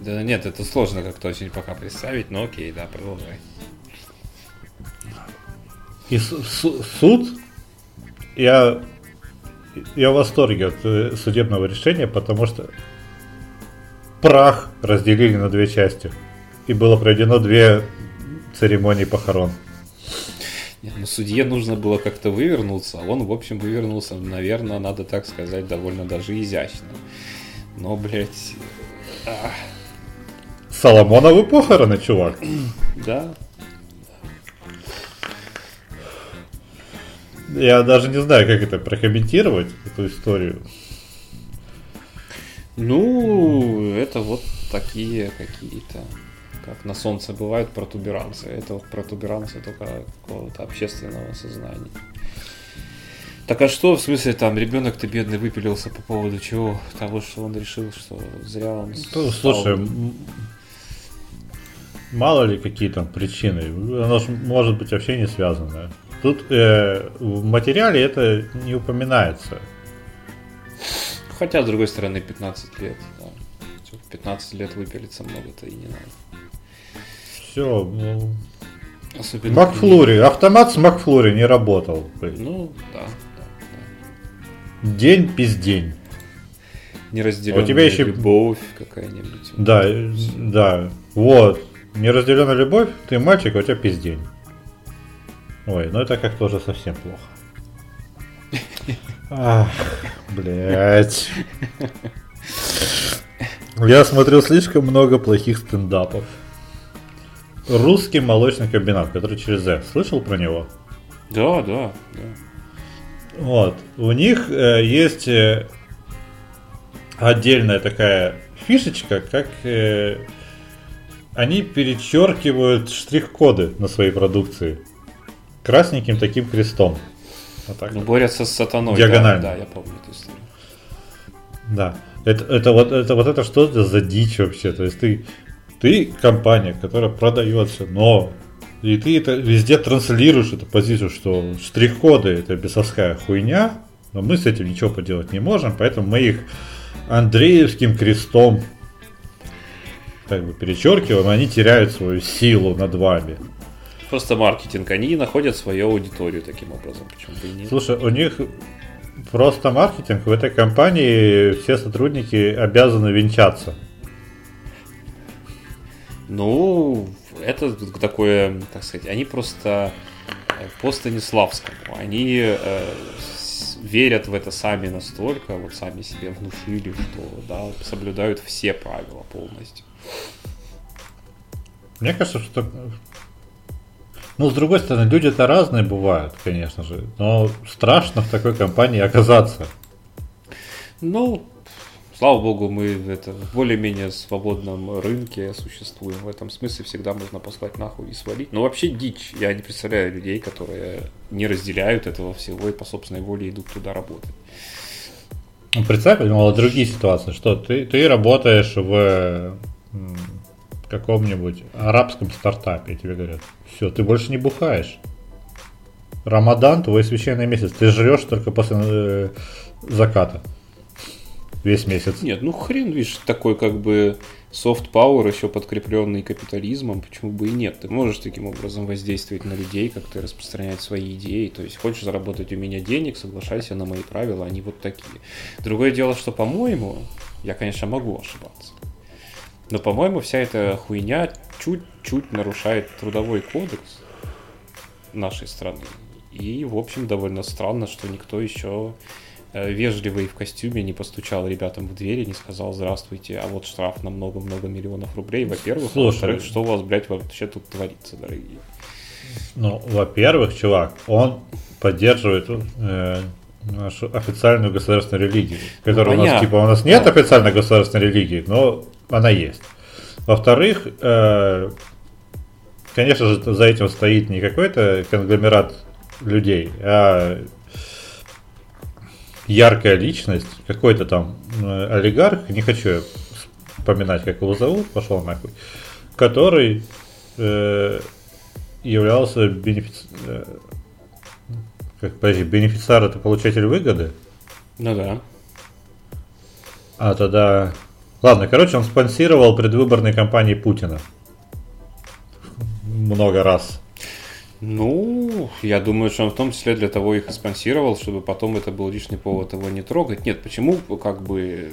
Да нет, это сложно как-то очень пока представить, но окей, да, продолжай. И суд, я, я в восторге от э, судебного решения, потому что прах разделили на две части. И было проведено две церемонии похорон. Нет, ну судье нужно было как-то вывернуться, а он, в общем, вывернулся, наверное, надо так сказать, довольно даже изящно. Но, блядь... Ах. Соломоновы похороны, чувак. Да, Я даже не знаю, как это прокомментировать, эту историю. Ну, это вот такие какие-то, как на солнце бывают протуберанцы. Это вот протуберанцы только какого-то общественного сознания. Так а что, в смысле, там ребенок-то бедный выпилился по поводу чего? Того, что он решил, что зря он... Ну, слушай, мало ли какие там причины. Оно же может быть вообще не связано. Тут э, в материале это не упоминается. Хотя, с другой стороны, 15 лет. Да. 15 лет выпилиться много-то и не надо. Все, ну... Особенно Макфлури, автомат с Макфлури не работал. Ну, да, да, да. День пиздень. Неразделенная У тебя еще... любовь какая-нибудь. Да, да. Вот. Неразделенная любовь, ты мальчик, а у тебя пиздень. Ой, ну это как-то уже совсем плохо. <laughs> Ах, блять. Я смотрел слишком много плохих стендапов. Русский молочный комбинат, который через Z. Слышал про него? Да, да, да. Вот. У них э, есть э, отдельная такая фишечка, как э, они перечеркивают штрих-коды на своей продукции красненьким таким крестом. Вот так ну, вот. борются с сатаной. Диагонально. Да, да, я помню эту историю. Да. Это, это, вот, это вот это что за дичь вообще? То есть ты, ты компания, которая продается, но и ты это везде транслируешь эту позицию, что штрих-коды это бесовская хуйня, но мы с этим ничего поделать не можем, поэтому мы их Андреевским крестом как бы перечеркиваем, они теряют свою силу над вами просто маркетинг. Они находят свою аудиторию таким образом. Почему бы и нет? Слушай, у них просто маркетинг. В этой компании все сотрудники обязаны венчаться. Ну, это такое, так сказать, они просто э, по Станиславскому. Они э, верят в это сами настолько, вот сами себе внушили, что да, соблюдают все правила полностью. Мне кажется, что ну, с другой стороны, люди-то разные бывают, конечно же, но страшно в такой компании оказаться. Ну, слава богу, мы это, в более-менее свободном рынке существуем. В этом смысле всегда можно послать нахуй и свалить. Но вообще дичь. Я не представляю людей, которые не разделяют этого всего и по собственной воле идут туда работать. Ну, представь, мало другие ситуации, что ты, ты работаешь в каком-нибудь арабском стартапе, тебе говорят, все, ты больше не бухаешь. Рамадан твой священный месяц. Ты жрешь только после э, заката. Весь месяц. Нет, ну хрен, видишь, такой как бы soft power еще подкрепленный капитализмом, почему бы и нет? Ты можешь таким образом воздействовать на людей, как-то распространять свои идеи. То есть хочешь заработать у меня денег, соглашайся на мои правила, они вот такие. Другое дело, что, по-моему, я, конечно, могу ошибаться. Но, по-моему, вся эта хуйня чуть-чуть нарушает трудовой кодекс нашей страны. И, в общем, довольно странно, что никто еще э, вежливый в костюме не постучал ребятам в двери, не сказал «Здравствуйте, а вот штраф на много-много миллионов рублей». Во-первых, а во-вторых, что у вас, блядь, вообще тут творится, дорогие? Ну, во-первых, чувак, он поддерживает э, нашу официальную государственную религию, которая ну, у нас, типа, у нас нет официальной государственной религии, но она есть. Во-вторых, э, конечно же, за этим стоит не какой-то конгломерат людей, а яркая личность, какой-то там э, олигарх, не хочу вспоминать, как его зовут, пошел нахуй, который э, являлся бенефици... Э, как, подожди, бенефициар это получатель выгоды? Ну да. А тогда... Ладно, короче, он спонсировал предвыборные кампании Путина. Много раз. Ну, я думаю, что он в том числе для того их и спонсировал, чтобы потом это был лишний повод его не трогать. Нет, почему, как бы,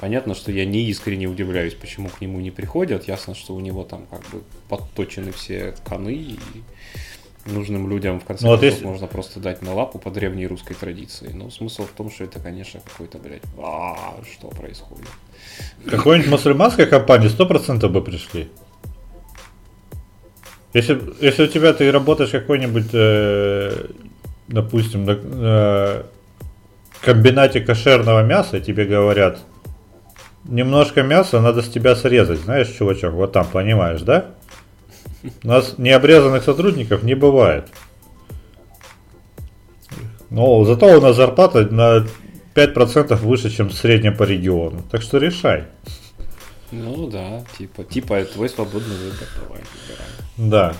понятно, что я не искренне удивляюсь, почему к нему не приходят. Ясно, что у него там как бы подточены все коны, и нужным людям в конце ну, концов если... можно просто дать на лапу по древней русской традиции. Но смысл в том, что это, конечно, какой-то, блядь, а что происходит. Какой-нибудь мусульманской компании 100% бы пришли. Если, если у тебя ты работаешь какой-нибудь, э, допустим, э, комбинате кошерного мяса, тебе говорят, немножко мяса надо с тебя срезать, знаешь, чувачок, вот там, понимаешь, да? У нас необрезанных сотрудников не бывает. Но зато у нас зарплата на 5% выше, чем в среднем по региону. Так что решай. Ну да, типа, типа твой свободный выбор, давай, выбирай. Да.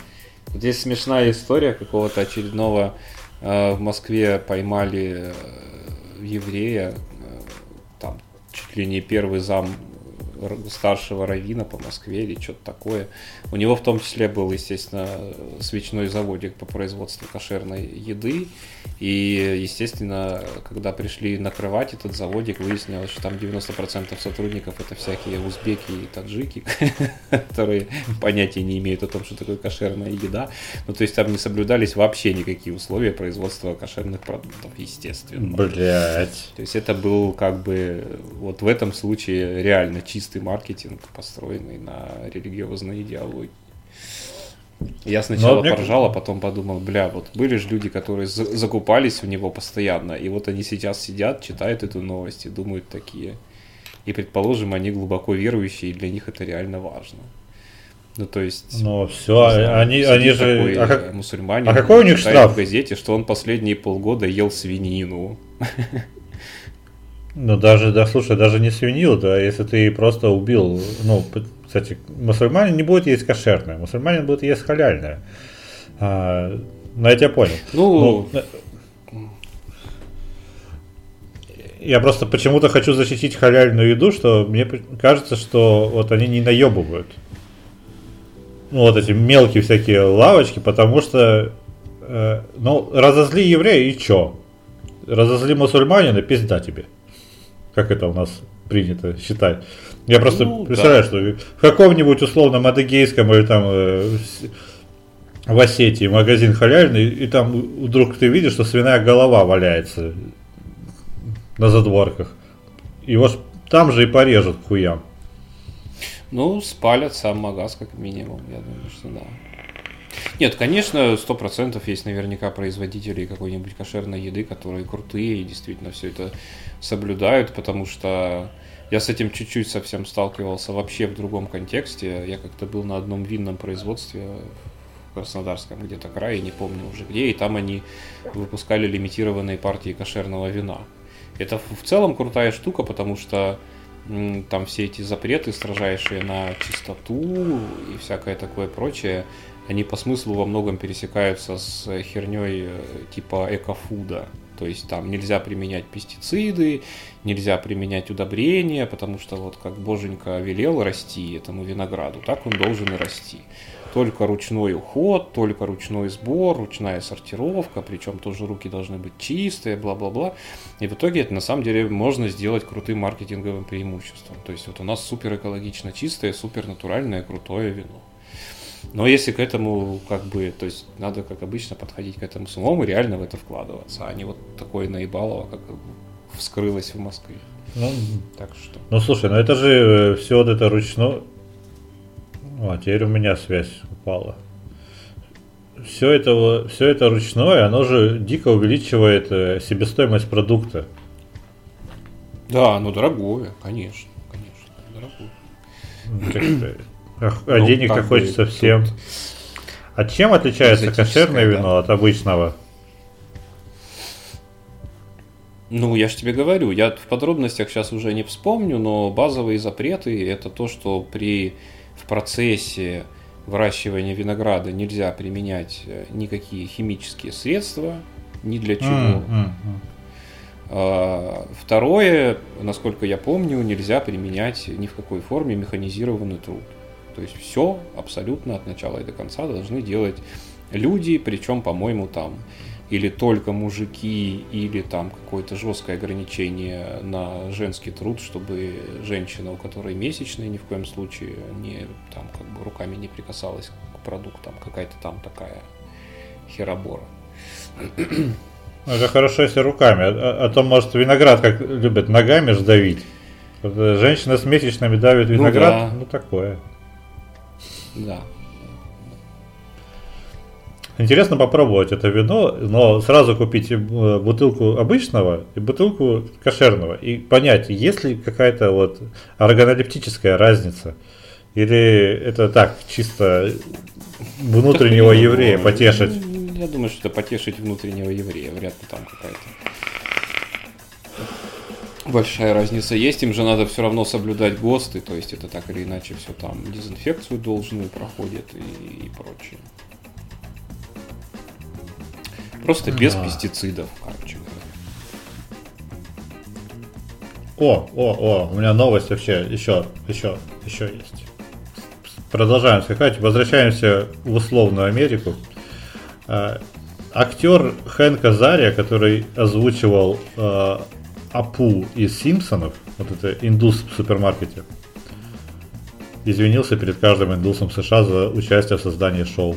Здесь смешная история какого-то очередного э, в Москве поймали э, еврея, э, там чуть ли не первый зам старшего равина по Москве или что-то такое. У него в том числе был, естественно, свечной заводик по производству кошерной еды. И, естественно, когда пришли накрывать этот заводик, выяснилось, что там 90% сотрудников это всякие узбеки и таджики, <laughs> которые понятия не имеют о том, что такое кошерная еда. Ну, то есть там не соблюдались вообще никакие условия производства кошерных продуктов, естественно. Блять. То есть это был как бы вот в этом случае реально чистый маркетинг, построенный на религиозной идеологии. Я сначала мне... поржал, а потом подумал, бля, вот были же люди, которые закупались в него постоянно, и вот они сейчас сидят, читают эту новость и думают такие. И, предположим, они глубоко верующие, и для них это реально важно. Ну, то есть... Ну, все, знаю, они, они же... Такой а как... мусульманин, а какой у них штраф? в газете, что он последние полгода ел свинину. <laughs> Ну, даже, да, слушай, даже не свинил, да, если ты просто убил, ну, кстати, мусульманин не будет есть кошерное, мусульманин будет есть халяльное. А, ну, я тебя понял. Ну, ну я просто почему-то хочу защитить халяльную еду, что мне кажется, что вот они не наебывают. Ну, вот эти мелкие всякие лавочки, потому что, э, ну, разозли еврея и чё? Разозли мусульманина, пизда тебе как это у нас принято считать. Я просто ну, представляю, да. что в каком-нибудь условном адыгейском или там э, в Осетии магазин халяльный, и там вдруг ты видишь, что свиная голова валяется на задворках. Его там же и порежут хуям. Ну, спалят сам магаз, как минимум, я думаю, что да. Нет, конечно, сто процентов есть наверняка производители какой-нибудь кошерной еды, которые крутые и действительно все это соблюдают, потому что я с этим чуть-чуть совсем сталкивался вообще в другом контексте. Я как-то был на одном винном производстве в Краснодарском где-то крае, не помню уже где, и там они выпускали лимитированные партии кошерного вина. Это в целом крутая штука, потому что там все эти запреты строжайшие на чистоту и всякое такое прочее, они по смыслу во многом пересекаются с херней э, типа экофуда. То есть там нельзя применять пестициды, нельзя применять удобрения, потому что вот как боженька велел расти этому винограду, так он должен и расти. Только ручной уход, только ручной сбор, ручная сортировка, причем тоже руки должны быть чистые, бла-бла-бла. И в итоге это на самом деле можно сделать крутым маркетинговым преимуществом. То есть вот у нас супер экологично чистое, супер натуральное, крутое вино. Но если к этому, как бы, то есть надо, как обычно, подходить к этому с умом и реально в это вкладываться, а не вот такое наебалово, как вскрылось в Москве. Ну, так что. Ну слушай, ну это же э, все вот это ручное. А, теперь у меня связь упала. Все это, все это ручное, оно же дико увеличивает э, себестоимость продукта. Да, ну дорогое, конечно, конечно, дорогое. А, а ну, денег-то хочется бы, всем. Тут... А чем отличается кошерное вино да. от обычного? Ну, я же тебе говорю, я в подробностях сейчас уже не вспомню, но базовые запреты это то, что при в процессе выращивания винограда нельзя применять э, никакие химические средства, ни для чего. Mm-hmm. Второе, насколько я помню, нельзя применять ни в какой форме механизированный труд. То есть все абсолютно от начала и до конца должны делать люди, причем, по-моему, там или только мужики, или там какое-то жесткое ограничение на женский труд, чтобы женщина, у которой месячные, ни в коем случае не там как бы руками не прикасалась к продуктам, какая-то там такая херобора. Ну, это хорошо, если руками, а, а то, может, виноград как любят ногами сдавить. Женщина с месячными давит ну виноград, ну, да. ну такое. Да. Интересно попробовать это вино, но сразу купить э, бутылку обычного и бутылку кошерного и понять, есть ли какая-то вот органолептическая разница. Или это так, чисто внутреннего еврея потешить? Я думаю, что это потешить внутреннего еврея. Вряд ли там какая-то большая разница есть. Им же надо все равно соблюдать ГОСТы, то есть это так или иначе все там дезинфекцию должную проходит и, и прочее. Просто без да. пестицидов, короче. О, о, о, у меня новость вообще еще, еще, еще есть. Продолжаем скакать, возвращаемся в условную Америку. А, актер Хэнк Азария, который озвучивал а, Апу из Симпсонов, вот это индус в супермаркете, извинился перед каждым индусом США за участие в создании шоу.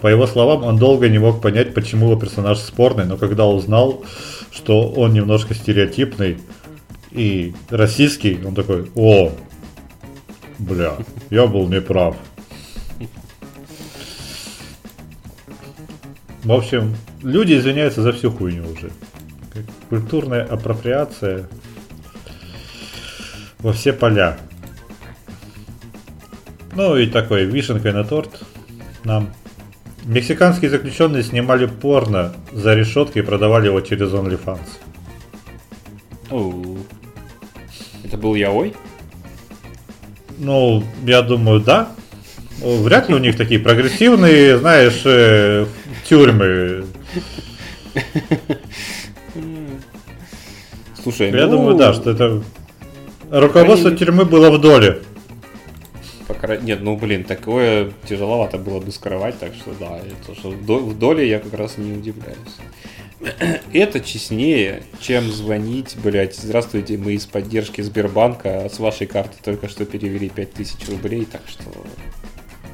По его словам, он долго не мог понять, почему его персонаж спорный, но когда узнал, что он немножко стереотипный и российский, он такой, о, бля, я был неправ. В общем, люди извиняются за всю хуйню уже культурная апроприация во все поля. Ну и такой вишенкой на торт нам. Мексиканские заключенные снимали порно за решеткой и продавали его через OnlyFans. Оу. Это был Яой? Ну, я думаю, да. Вряд ли у них такие прогрессивные, знаешь, э, тюрьмы. <laughs> Слушай, я ну... думаю, да, что это руководство крайней... тюрьмы было в доле. Покра... Нет, ну блин, такое тяжеловато было бы скрывать, так что да, это что в доле я как раз не удивляюсь. <clears throat> Это честнее, чем звонить, блять, здравствуйте, мы из поддержки Сбербанка, с вашей карты только что перевели 5000 рублей, так что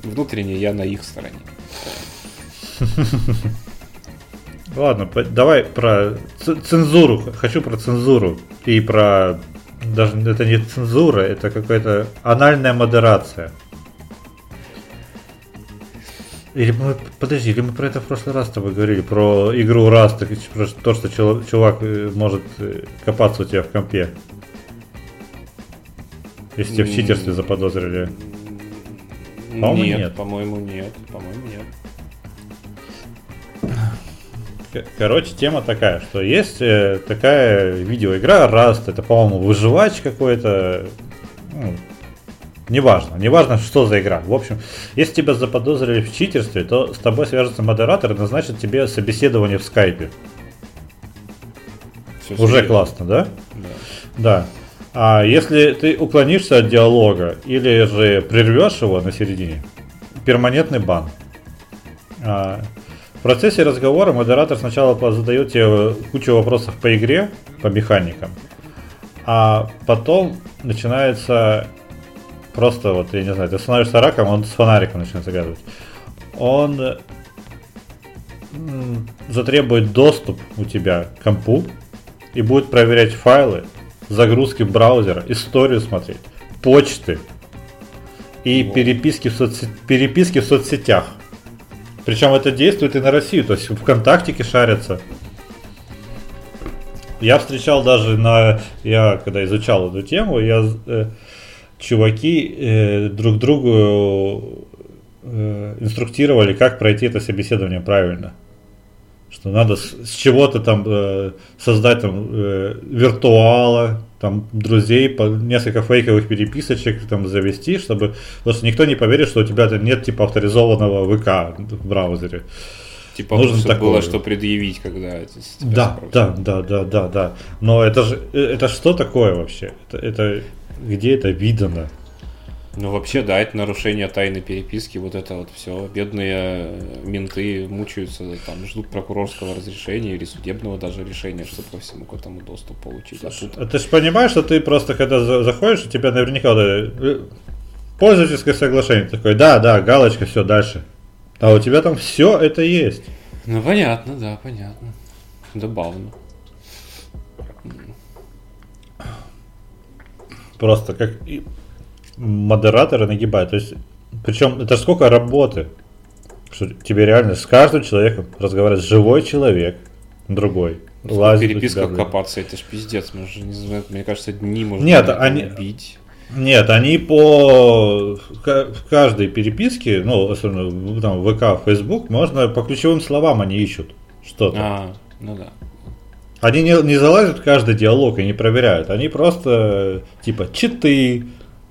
внутренне я на их стороне. <laughs> Ладно, давай про цензуру. Хочу про цензуру. И про... Даже это не цензура, это какая-то анальная модерация. Или мы, подожди, или мы про это в прошлый раз с тобой говорили, про игру раз, так, про то, что чувак э, может э, копаться у тебя в компе. Если тебя в читерстве заподозрили. По-моему, нет. нет. По-моему, нет. По-моему, нет. Короче, тема такая, что есть э, такая видеоигра Rust, это, по-моему, выживач какой-то, ну, неважно, неважно, что за игра. В общем, если тебя заподозрили в читерстве, то с тобой свяжется модератор и назначит тебе собеседование в скайпе. Все Уже серьезно. классно, да? Да. Да. А если ты уклонишься от диалога или же прервешь его на середине, перманентный бан. А, в процессе разговора модератор сначала задает тебе кучу вопросов по игре, по механикам, а потом начинается просто вот, я не знаю, ты становишься раком, он с фонариком начинает загадывать. Он затребует доступ у тебя к компу и будет проверять файлы, загрузки браузера, историю смотреть, почты и переписки в, соцсет... переписки в соцсетях. Причем это действует и на Россию, то есть ВКонтактике шарятся. Я встречал даже на, я когда изучал эту тему, я э, чуваки э, друг другу э, инструктировали, как пройти это собеседование правильно. Что надо с, с чего-то там э, создать там э, виртуала, там друзей, по, несколько фейковых переписочек там завести, чтобы что никто не поверит, что у тебя нет типа авторизованного ВК в браузере. Типа нужно такое. было что предъявить, когда да, да, да, да, да, да. Но это же это что такое вообще? Это, это где это видано? Ну, вообще, да, это нарушение тайны переписки, вот это вот все. Бедные менты мучаются, там, ждут прокурорского разрешения или судебного даже решения, чтобы ко всему к этому доступ получить. А, тут... а ты же понимаешь, что ты просто, когда заходишь, у тебя наверняка вот это, пользовательское соглашение такое, да, да, галочка, все, дальше. А у тебя там все это есть. Ну, понятно, да, понятно. Добавно. Просто как модераторы нагибают. То есть, причем это сколько работы, что тебе реально с каждым человеком разговаривать живой человек, другой. В переписках копаться, это ж пиздец, мы же не знаем, мне кажется, дни можно Нет, они... бить. Нет, они по в каждой переписке, ну, особенно там ВК, Facebook, можно по ключевым словам они ищут что-то. А, ну да. Они не, не залазят в каждый диалог и не проверяют. Они просто типа читы,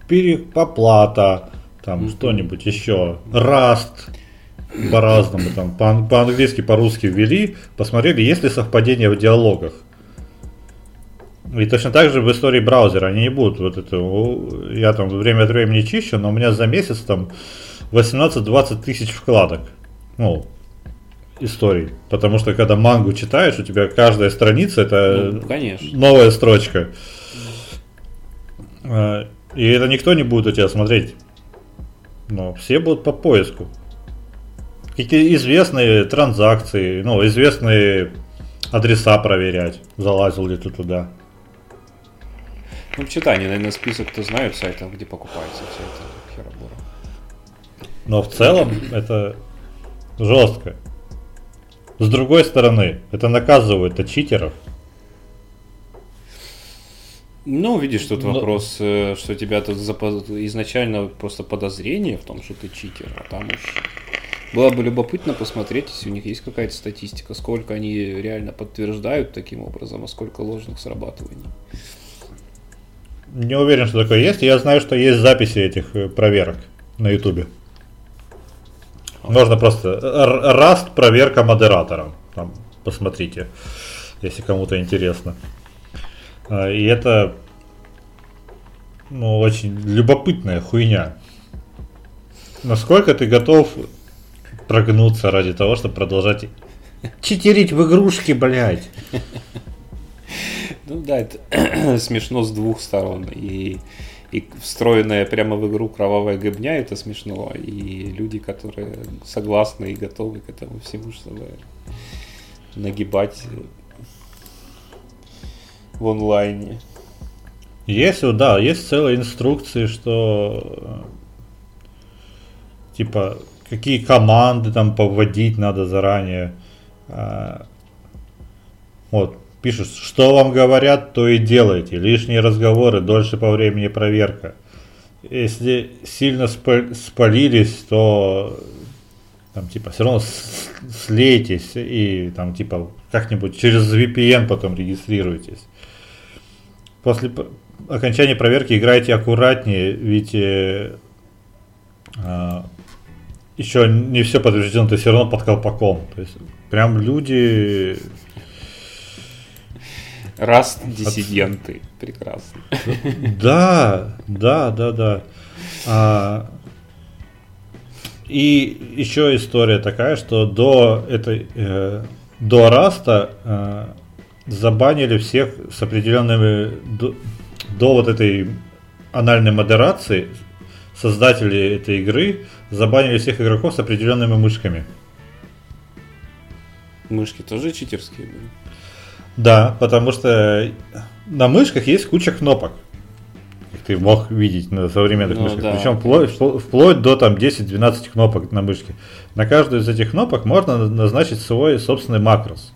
перепоплата, там mm-hmm. что-нибудь еще, раст, по-разному, там, по- по-английски, по-русски ввели, посмотрели, есть ли совпадение в диалогах. И точно так же в истории браузера они не будут вот это, я там время от времени чищу, но у меня за месяц там 18-20 тысяч вкладок. Ну, историй. Потому что когда мангу читаешь, у тебя каждая страница это ну, конечно. новая строчка. И это никто не будет у тебя смотреть. Но все будут по поиску. Какие-то известные транзакции, ну, известные адреса проверять, залазил ли ты туда. Ну, читай, они, наверное, список-то знают сайтов, где покупается вся эта херобора. Но в целом это жестко. С другой стороны, это наказывает читеров. Ну, видишь, тут Но... вопрос, э, что тебя тут изначально просто подозрение в том, что ты читер, а там уж было бы любопытно посмотреть, если у них есть какая-то статистика, сколько они реально подтверждают таким образом, а сколько ложных срабатываний. Не уверен, что такое есть. Я знаю, что есть записи этих э, проверок на Ютубе. Можно просто раст проверка модератором. Там, посмотрите, если кому-то интересно. А, и это ну, очень любопытная хуйня. Насколько ты готов прогнуться ради того, чтобы продолжать читерить в игрушки, блядь? Ну да, это <clears throat> смешно с двух сторон. И и встроенная прямо в игру кровавая гыбня, это смешно. И люди, которые согласны и готовы к этому всему, чтобы нагибать в онлайне. Есть, да, есть целые инструкции, что типа какие команды там повводить надо заранее. А, вот, Пишут, что вам говорят, то и делайте. Лишние разговоры, дольше по времени проверка. Если сильно спалились, то там типа все равно слейтесь и там типа как-нибудь через VPN потом регистрируйтесь. После окончания проверки играйте аккуратнее, ведь э, э, еще не все подтверждено, ты все равно под колпаком. То есть прям люди Раз диссиденты. Прекрасно. <laughs> Да, да, да, да. А, и еще история такая, что до этой э, до Раста э, забанили всех с определенными до, до вот этой анальной модерации создатели этой игры забанили всех игроков с определенными мышками. Мышки тоже читерские были? Да, потому что на мышках есть куча кнопок. Как ты мог видеть на современных ну, мышках. Да. Причем вплоть, вплоть до там 10-12 кнопок на мышке. На каждую из этих кнопок можно назначить свой собственный макрос.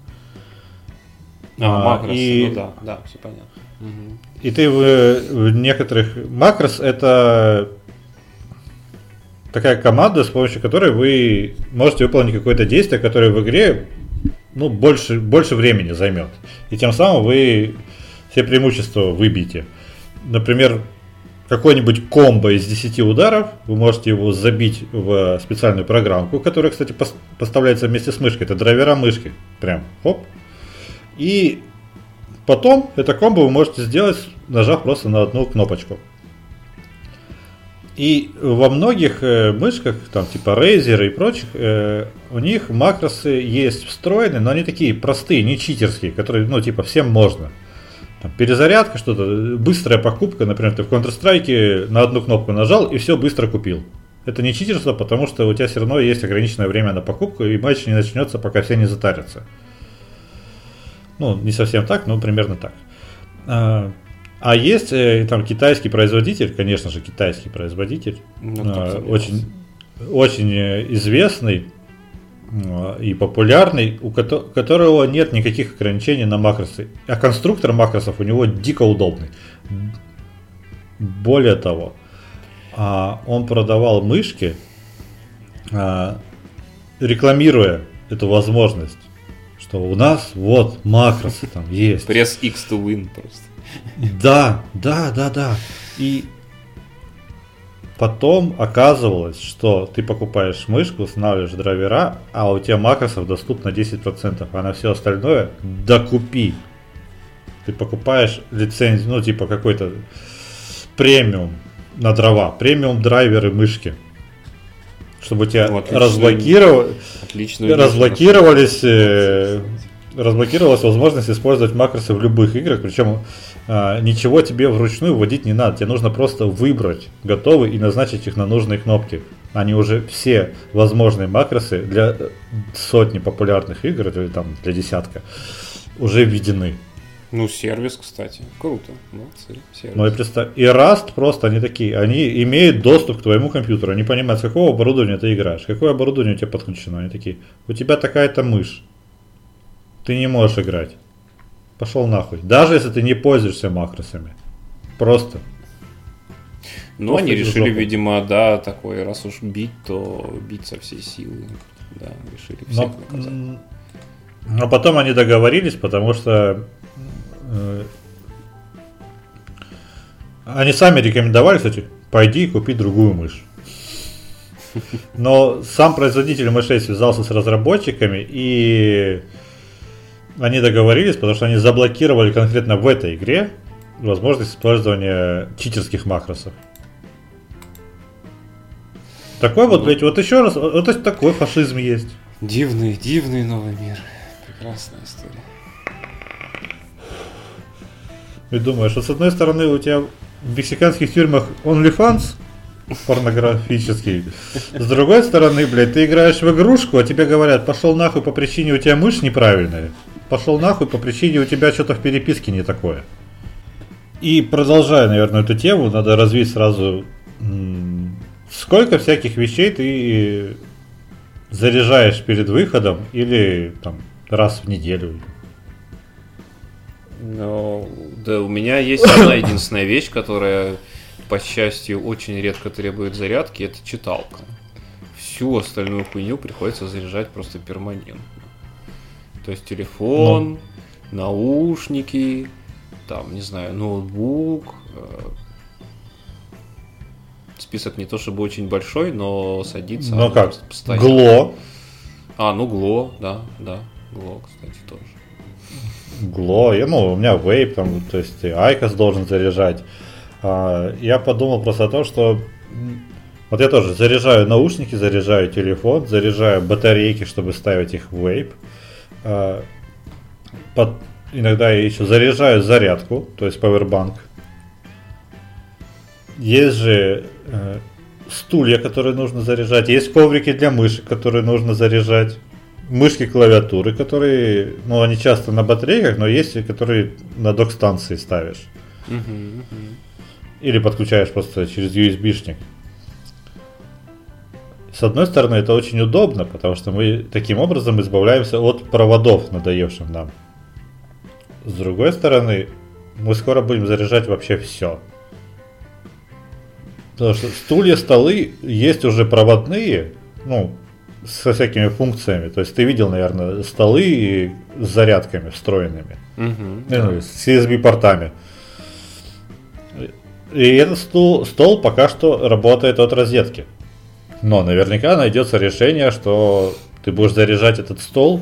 А, а макрос, и, ну да, да, все понятно. Угу. И ты в, в некоторых макрос это такая команда, с помощью которой вы можете выполнить какое-то действие, которое в игре ну, больше, больше времени займет. И тем самым вы все преимущества выбьете. Например, какой-нибудь комбо из 10 ударов, вы можете его забить в специальную программку, которая, кстати, поставляется вместе с мышкой. Это драйвера мышки. Прям, хоп. И потом это комбо вы можете сделать, нажав просто на одну кнопочку. И во многих э, мышках, там типа Razer и прочих, э, у них макросы есть встроены, но они такие простые, не читерские, которые, ну, типа, всем можно. Там, перезарядка, что-то, быстрая покупка, например, ты в Counter-Strike на одну кнопку нажал и все быстро купил. Это не читерство, потому что у тебя все равно есть ограниченное время на покупку, и матч не начнется, пока все не затарятся. Ну, не совсем так, но примерно так. А, а есть э, там китайский производитель, конечно же, китайский производитель, ну, э, очень, очень э, известный и популярный, у которого нет никаких ограничений на макросы. А конструктор макросов у него дико удобный. Более того, а, он продавал мышки, а, рекламируя эту возможность, что у нас вот макросы там есть. Пресс X to win просто. Да, да, да, да. И потом оказывалось, что ты покупаешь мышку, устанавливаешь драйвера, а у тебя макросов доступно 10%, а на все остальное докупи. Ты покупаешь лицензию, ну типа какой-то премиум на дрова, премиум драйверы мышки. Чтобы тебя ну, разблокировали, разблокировались, э, разблокировалась возможность использовать макросы в любых играх, причем а, ничего тебе вручную вводить не надо. Тебе нужно просто выбрать готовый и назначить их на нужные кнопки. Они уже все возможные макросы для сотни популярных игр, или там для десятка, уже введены. Ну, сервис, кстати. Круто. Молодцы. Сервис. Ну и представь. И Rust просто они такие. Они имеют доступ к твоему компьютеру. Они понимают, с какого оборудования ты играешь. Какое оборудование у тебя подключено. Они такие. У тебя такая-то мышь. Ты не можешь играть. Пошел нахуй. Даже если ты не пользуешься макросами. Просто. Ну, они решили, жопу. видимо, да, такой, раз уж бить, то бить со всей силы. Да, решили всех но, наказать. Но потом они договорились, потому что они сами рекомендовали, кстати, пойди и купи другую мышь. Но сам производитель мышей связался с разработчиками и они договорились, потому что они заблокировали конкретно в этой игре возможность использования читерских макросов. Такой вот, блядь, вот еще раз, вот такой фашизм есть. Дивный, дивный новый мир. Прекрасная история. И думаешь, вот с одной стороны у тебя в мексиканских тюрьмах OnlyFans порнографический. С другой стороны, блядь, ты играешь в игрушку, а тебе говорят, пошел нахуй по причине у тебя мышь неправильная пошел нахуй по причине у тебя что-то в переписке не такое. И продолжая, наверное, эту тему, надо развить сразу, сколько всяких вещей ты заряжаешь перед выходом или там раз в неделю. Ну, да, у меня есть одна единственная вещь, которая, по счастью, очень редко требует зарядки, это читалка. всю остальную хуйню приходится заряжать просто перманентно. То есть телефон, ну. наушники, там, не знаю, ноутбук. Э, список не то чтобы очень большой, но садится. Ну как? Постоянно. Гло. А, ну Гло, да, да. glo, кстати, тоже. glo, ну, у меня вейп, там, то есть IQOS должен заряжать. А, я подумал просто о том, что вот я тоже заряжаю наушники, заряжаю телефон, заряжаю батарейки, чтобы ставить их в вейп. А, pod, иногда я еще заряжаю зарядку, то есть powerbank. Есть же э, стулья, которые нужно заряжать, есть коврики для мышек, которые нужно заряжать мышки клавиатуры, которые, ну, они часто на батарейках, но есть и которые на док-станции ставишь. Или подключаешь просто через USB-шник. С одной стороны, это очень удобно, потому что мы таким образом избавляемся от проводов, надоевших нам. С другой стороны, мы скоро будем заряжать вообще все. Потому что стулья, столы есть уже проводные, ну, со всякими функциями. То есть ты видел, наверное, столы с зарядками встроенными. Угу, ну, с USB-портами. И этот стол, стол пока что работает от розетки. Но наверняка найдется решение, что ты будешь заряжать этот стол,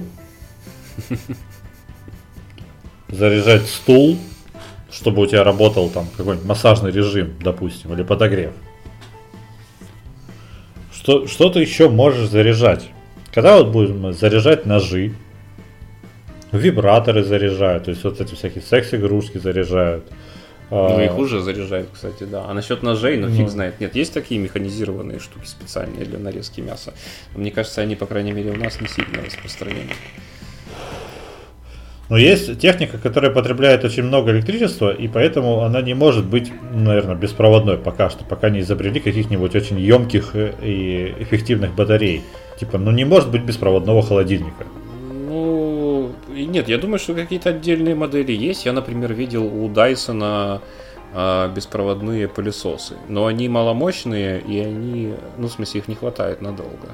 заряжать стул, чтобы у тебя работал там какой-нибудь массажный режим, допустим, или подогрев. Что, что ты еще можешь заряжать? Когда вот будем заряжать ножи, вибраторы заряжают, то есть вот эти всякие секс-игрушки заряжают. Ну, их уже заряжают, кстати, да. А насчет ножей, ну, фиг ну. знает. Нет, есть такие механизированные штуки специальные для нарезки мяса. Мне кажется, они, по крайней мере, у нас не сильно распространены. Но есть техника, которая потребляет очень много электричества, и поэтому она не может быть, наверное, беспроводной пока что, пока не изобрели каких-нибудь очень емких э, и эффективных батарей. Типа, ну не может быть беспроводного холодильника. Ну, нет, я думаю, что какие-то отдельные модели есть. Я, например, видел у Dyson а, беспроводные пылесосы, но они маломощные, и они, ну, в смысле, их не хватает надолго.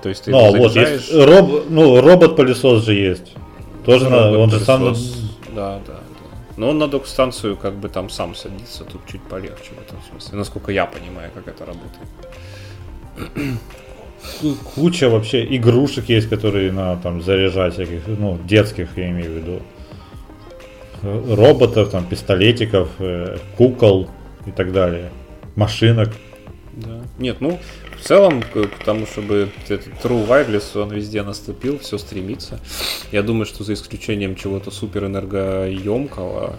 То есть ты ну, вот есть роб, ну, робот-пылесос же есть. Тоже на, он же сам... Да, да, да. Но он на док-станцию как бы там сам садится, тут чуть полегче в этом смысле. Насколько я понимаю, как это работает. Куча вообще игрушек есть, которые на там заряжать всяких, ну, детских, я имею в виду. Роботов, там, пистолетиков, э, кукол и так далее. Машинок. Да. Нет, ну, в целом, к тому, чтобы этот True Wireless, он везде наступил, все стремится. Я думаю, что за исключением чего-то супер энергоемкого.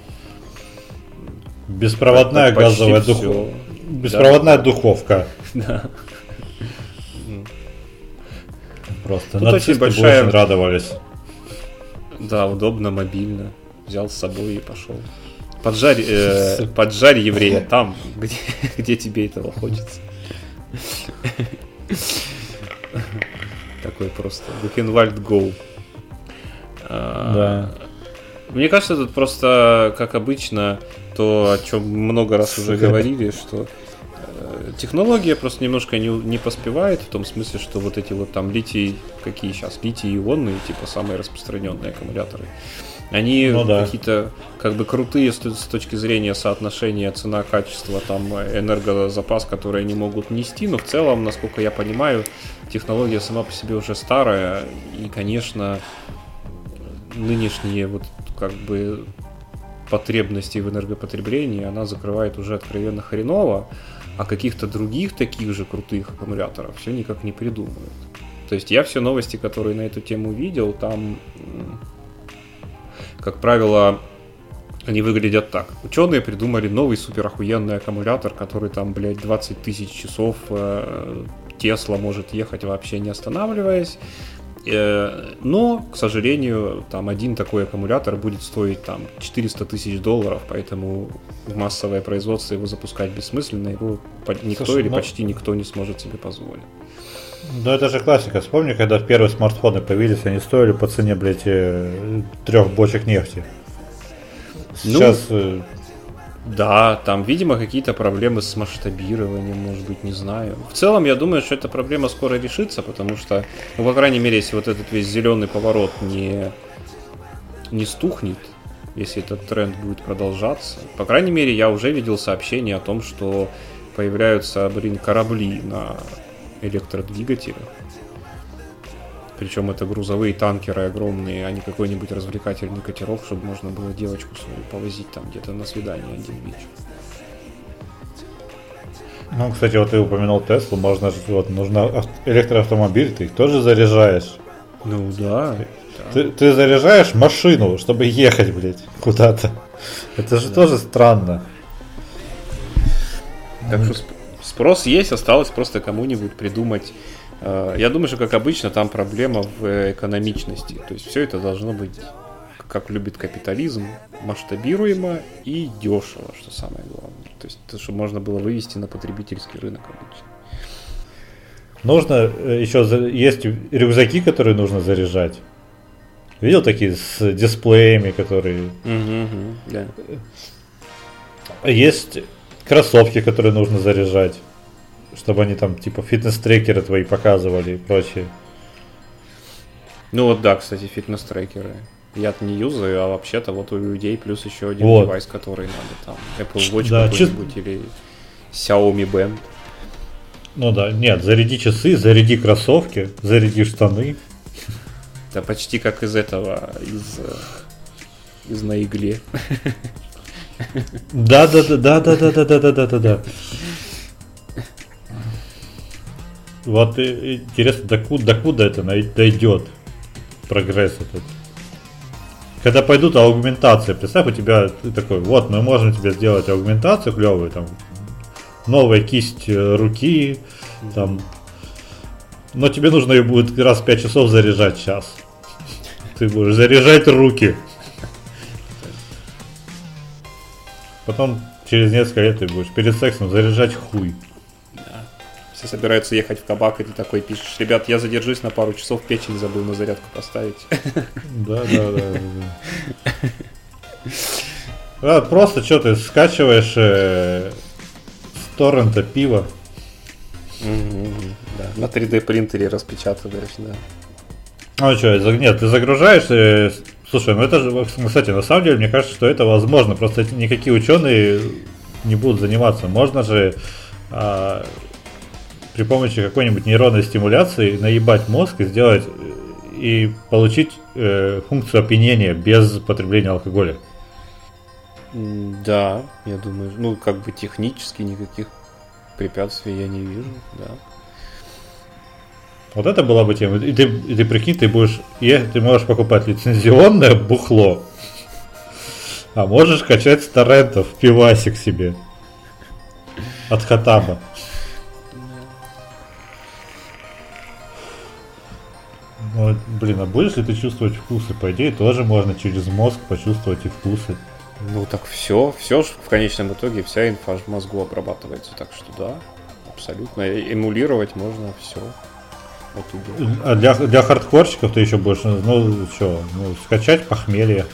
Беспроводная газовая духовка. Беспроводная да. духовка. Да. Просто Тут очень большая... очень радовались. Да, удобно, мобильно. Взял с собой и пошел. Поджарь, э, <laughs> поджарь еврея там, где, <laughs> где тебе этого хочется. Такой просто Бухенвальд Go. А, да. Мне кажется, тут просто, как обычно, то, о чем много раз уже говорили, что э, технология просто немножко не, не поспевает, в том смысле, что вот эти вот там литий, какие сейчас, литий-ионные, типа самые распространенные аккумуляторы, они ну, да. какие-то как бы крутые с, с точки зрения соотношения цена-качество, там энергозапас, который они могут нести, но в целом, насколько я понимаю, технология сама по себе уже старая, и, конечно, нынешние вот как бы потребности в энергопотреблении она закрывает уже откровенно хреново, а каких-то других таких же крутых аккумуляторов все никак не придумывают. То есть я все новости, которые на эту тему видел, там как правило, они выглядят так. Ученые придумали новый супер охуенный аккумулятор, который там, блядь, 20 тысяч часов э, Тесла может ехать вообще не останавливаясь. Э, но, к сожалению, там один такой аккумулятор будет стоить там 400 тысяч долларов, поэтому в массовое производство его запускать бессмысленно, его никто Слушай, или но... Ну почти никто не сможет себе позволить. Ну это же классика. Вспомни, когда первые смартфоны появились, они стоили по цене, блядь, э, трех бочек нефти. Сейчас ну, Да, там, видимо, какие-то проблемы с масштабированием, может быть, не знаю. В целом, я думаю, что эта проблема скоро решится, потому что, ну, по крайней мере, если вот этот весь зеленый поворот не, не стухнет, если этот тренд будет продолжаться. По крайней мере, я уже видел сообщение о том, что появляются, блин, корабли на электродвигателях. Причем это грузовые танкеры огромные, а не какой-нибудь развлекательный катерок, чтобы можно было девочку свою повозить там где-то на свидание один вечер. Ну, кстати, вот ты упомянул Теслу, можно же, вот, нужно электроавтомобиль, ты их тоже заряжаешь. Ну да. Ты, ты заряжаешь машину, чтобы ехать, блядь, куда-то. Это же да. тоже странно. Так что спрос есть, осталось просто кому-нибудь придумать Э, я думаю, что, как обычно, там проблема в экономичности. То есть все это должно быть, как любит капитализм, масштабируемо и дешево, что самое главное. То есть, то, чтобы можно было вывести на потребительский рынок обычно. Нужно э, еще есть рюкзаки, которые нужно заряжать. Видел такие с дисплеями, которые. Угу, да. Есть кроссовки, которые нужно заряжать чтобы они там типа фитнес-трекеры твои показывали и прочее. Ну вот да, кстати, фитнес-трекеры. Я-то не юзаю, а вообще-то вот у людей плюс еще один вот. девайс, который надо там. Apple Watch да, какой-нибудь чис... или Xiaomi Band. Ну да, нет, заряди часы, заряди кроссовки, заряди штаны. Да почти как из этого, из, э, из на игле. Да, да, да, да, да, да, да, да, да, да, да. Вот интересно, докуда, докуда это дойдет прогресс этот. Когда пойдут аугментации, представь, у тебя ты такой, вот, мы можем тебе сделать аугментацию клевую, там, новая кисть э, руки, там, но тебе нужно ее будет раз в 5 часов заряжать час. Ты будешь заряжать руки. Потом через несколько лет ты будешь перед сексом заряжать хуй все собираются ехать в кабак, и ты такой пишешь, ребят, я задержусь на пару часов, печень забыл на зарядку поставить. Да, да, да. да. Просто что ты скачиваешь э, с торрента пиво. Да, на 3D принтере распечатываешь, да. Ну что, нет, ты загружаешь, э, слушай, ну это же, кстати, на самом деле, мне кажется, что это возможно, просто никакие ученые не будут заниматься. Можно же а, при помощи какой-нибудь нейронной стимуляции наебать мозг и сделать и получить э, функцию опьянения без потребления алкоголя. Да, я думаю, ну как бы технически никаких препятствий я не вижу, да. Вот это была бы тема. И ты, и ты прикинь, ты будешь. И ты можешь покупать лицензионное бухло. А можешь качать с торрентов пивасик себе. От хатаба. Ну, блин, а будешь ли ты чувствовать вкусы? По идее, тоже можно через мозг почувствовать и вкусы. Ну так все, все в конечном итоге вся инфа в мозгу обрабатывается, так что да, абсолютно. Эмулировать можно все. А для, для хардкорщиков ты еще больше, ну что, ну, скачать похмелье.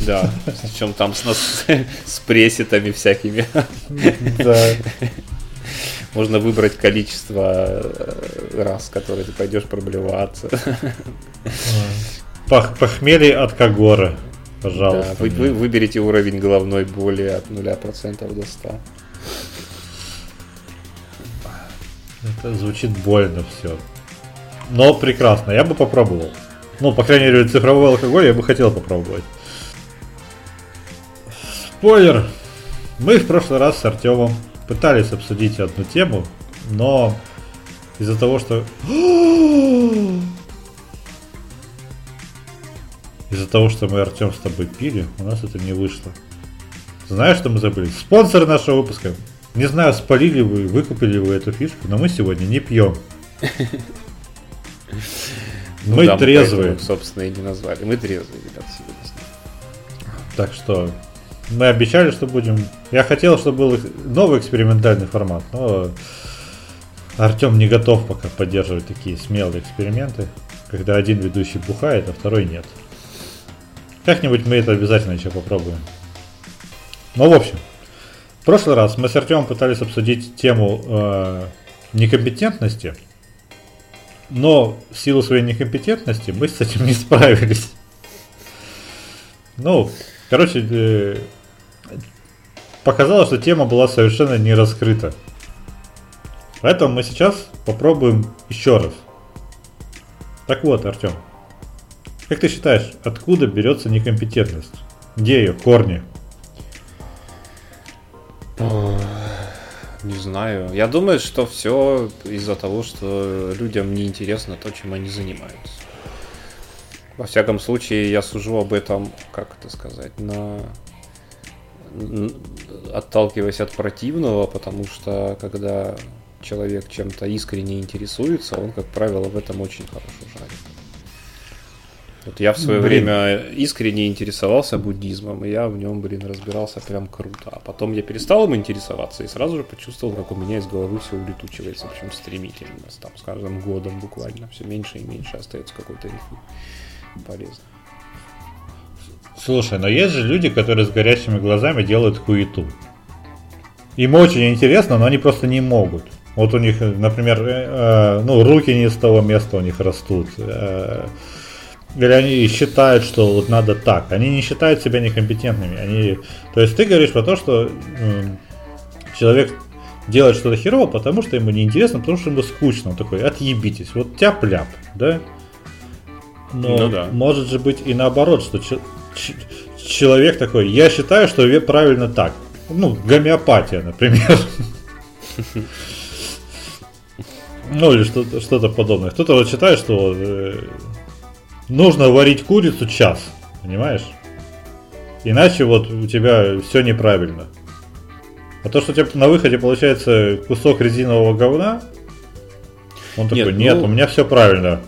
Да, причем там с, нас, с пресетами всякими. Да. Можно выбрать количество э, раз, которые ты пойдешь проблеваться. Пох похмелье от Кагора, пожалуйста. Да, вы, вы выберите уровень головной боли от 0% до 100. Это звучит больно все. Но прекрасно, я бы попробовал. Ну, по крайней мере, цифровой алкоголь я бы хотел попробовать. Спойлер! Мы в прошлый раз с Артемом пытались обсудить одну тему, но из-за того, что... <gasps> Из-за того, что мы Артем с тобой пили, у нас это не вышло. Знаешь, что мы забыли? Спонсор нашего выпуска. Не знаю, спалили вы, выкупили вы эту фишку, но мы сегодня не пьем. <laughs> Ну мы трезвые. собственно, и не назвали. Мы трезвые, ребят, сегодня. Так что мы обещали, что будем... Я хотел, чтобы был новый экспериментальный формат, но Артем не готов пока поддерживать такие смелые эксперименты, когда один ведущий бухает, а второй нет. Как-нибудь мы это обязательно еще попробуем. Ну, в общем, в прошлый раз мы с Артемом пытались обсудить тему э, некомпетентности, но в силу своей некомпетентности мы с этим не справились. Ну, короче, э, показалось, что тема была совершенно не раскрыта. Поэтому мы сейчас попробуем еще раз. Так вот, Артем, как ты считаешь, откуда берется некомпетентность? Где ее корни? Не знаю. Я думаю, что все из-за того, что людям не интересно то, чем они занимаются. Во всяком случае, я сужу об этом, как это сказать, на отталкиваясь от противного, потому что когда человек чем-то искренне интересуется, он, как правило, в этом очень хорошо жарит. Вот я в свое блин. время искренне интересовался буддизмом, и я в нем, блин, разбирался прям круто. А потом я перестал им интересоваться и сразу же почувствовал, как у меня из головы все улетучивается, причем стремительно. Там с каждым годом буквально все меньше и меньше остается какой-то инфы полезной. Слушай, но есть же люди, которые с горящими глазами делают хуету. Им очень интересно, но они просто не могут. Вот у них, например, э, э, ну, руки не с того места у них растут. Э, или они считают, что вот надо так. Они не считают себя некомпетентными. Они... То есть ты говоришь про то, что э, человек делает что-то херово, потому что ему неинтересно, потому что ему скучно. Он такой, отъебитесь, вот тяп-ляп, да? Но ну, да. может же быть и наоборот, что человек такой, я считаю, что правильно так. Ну, гомеопатия, например. Ну или что-то, что-то подобное. Кто-то вот считает, что э, нужно варить курицу час, понимаешь? Иначе вот у тебя все неправильно. А то, что у тебя на выходе получается кусок резинового говна, он такой, нет, нет ну, у меня все правильно.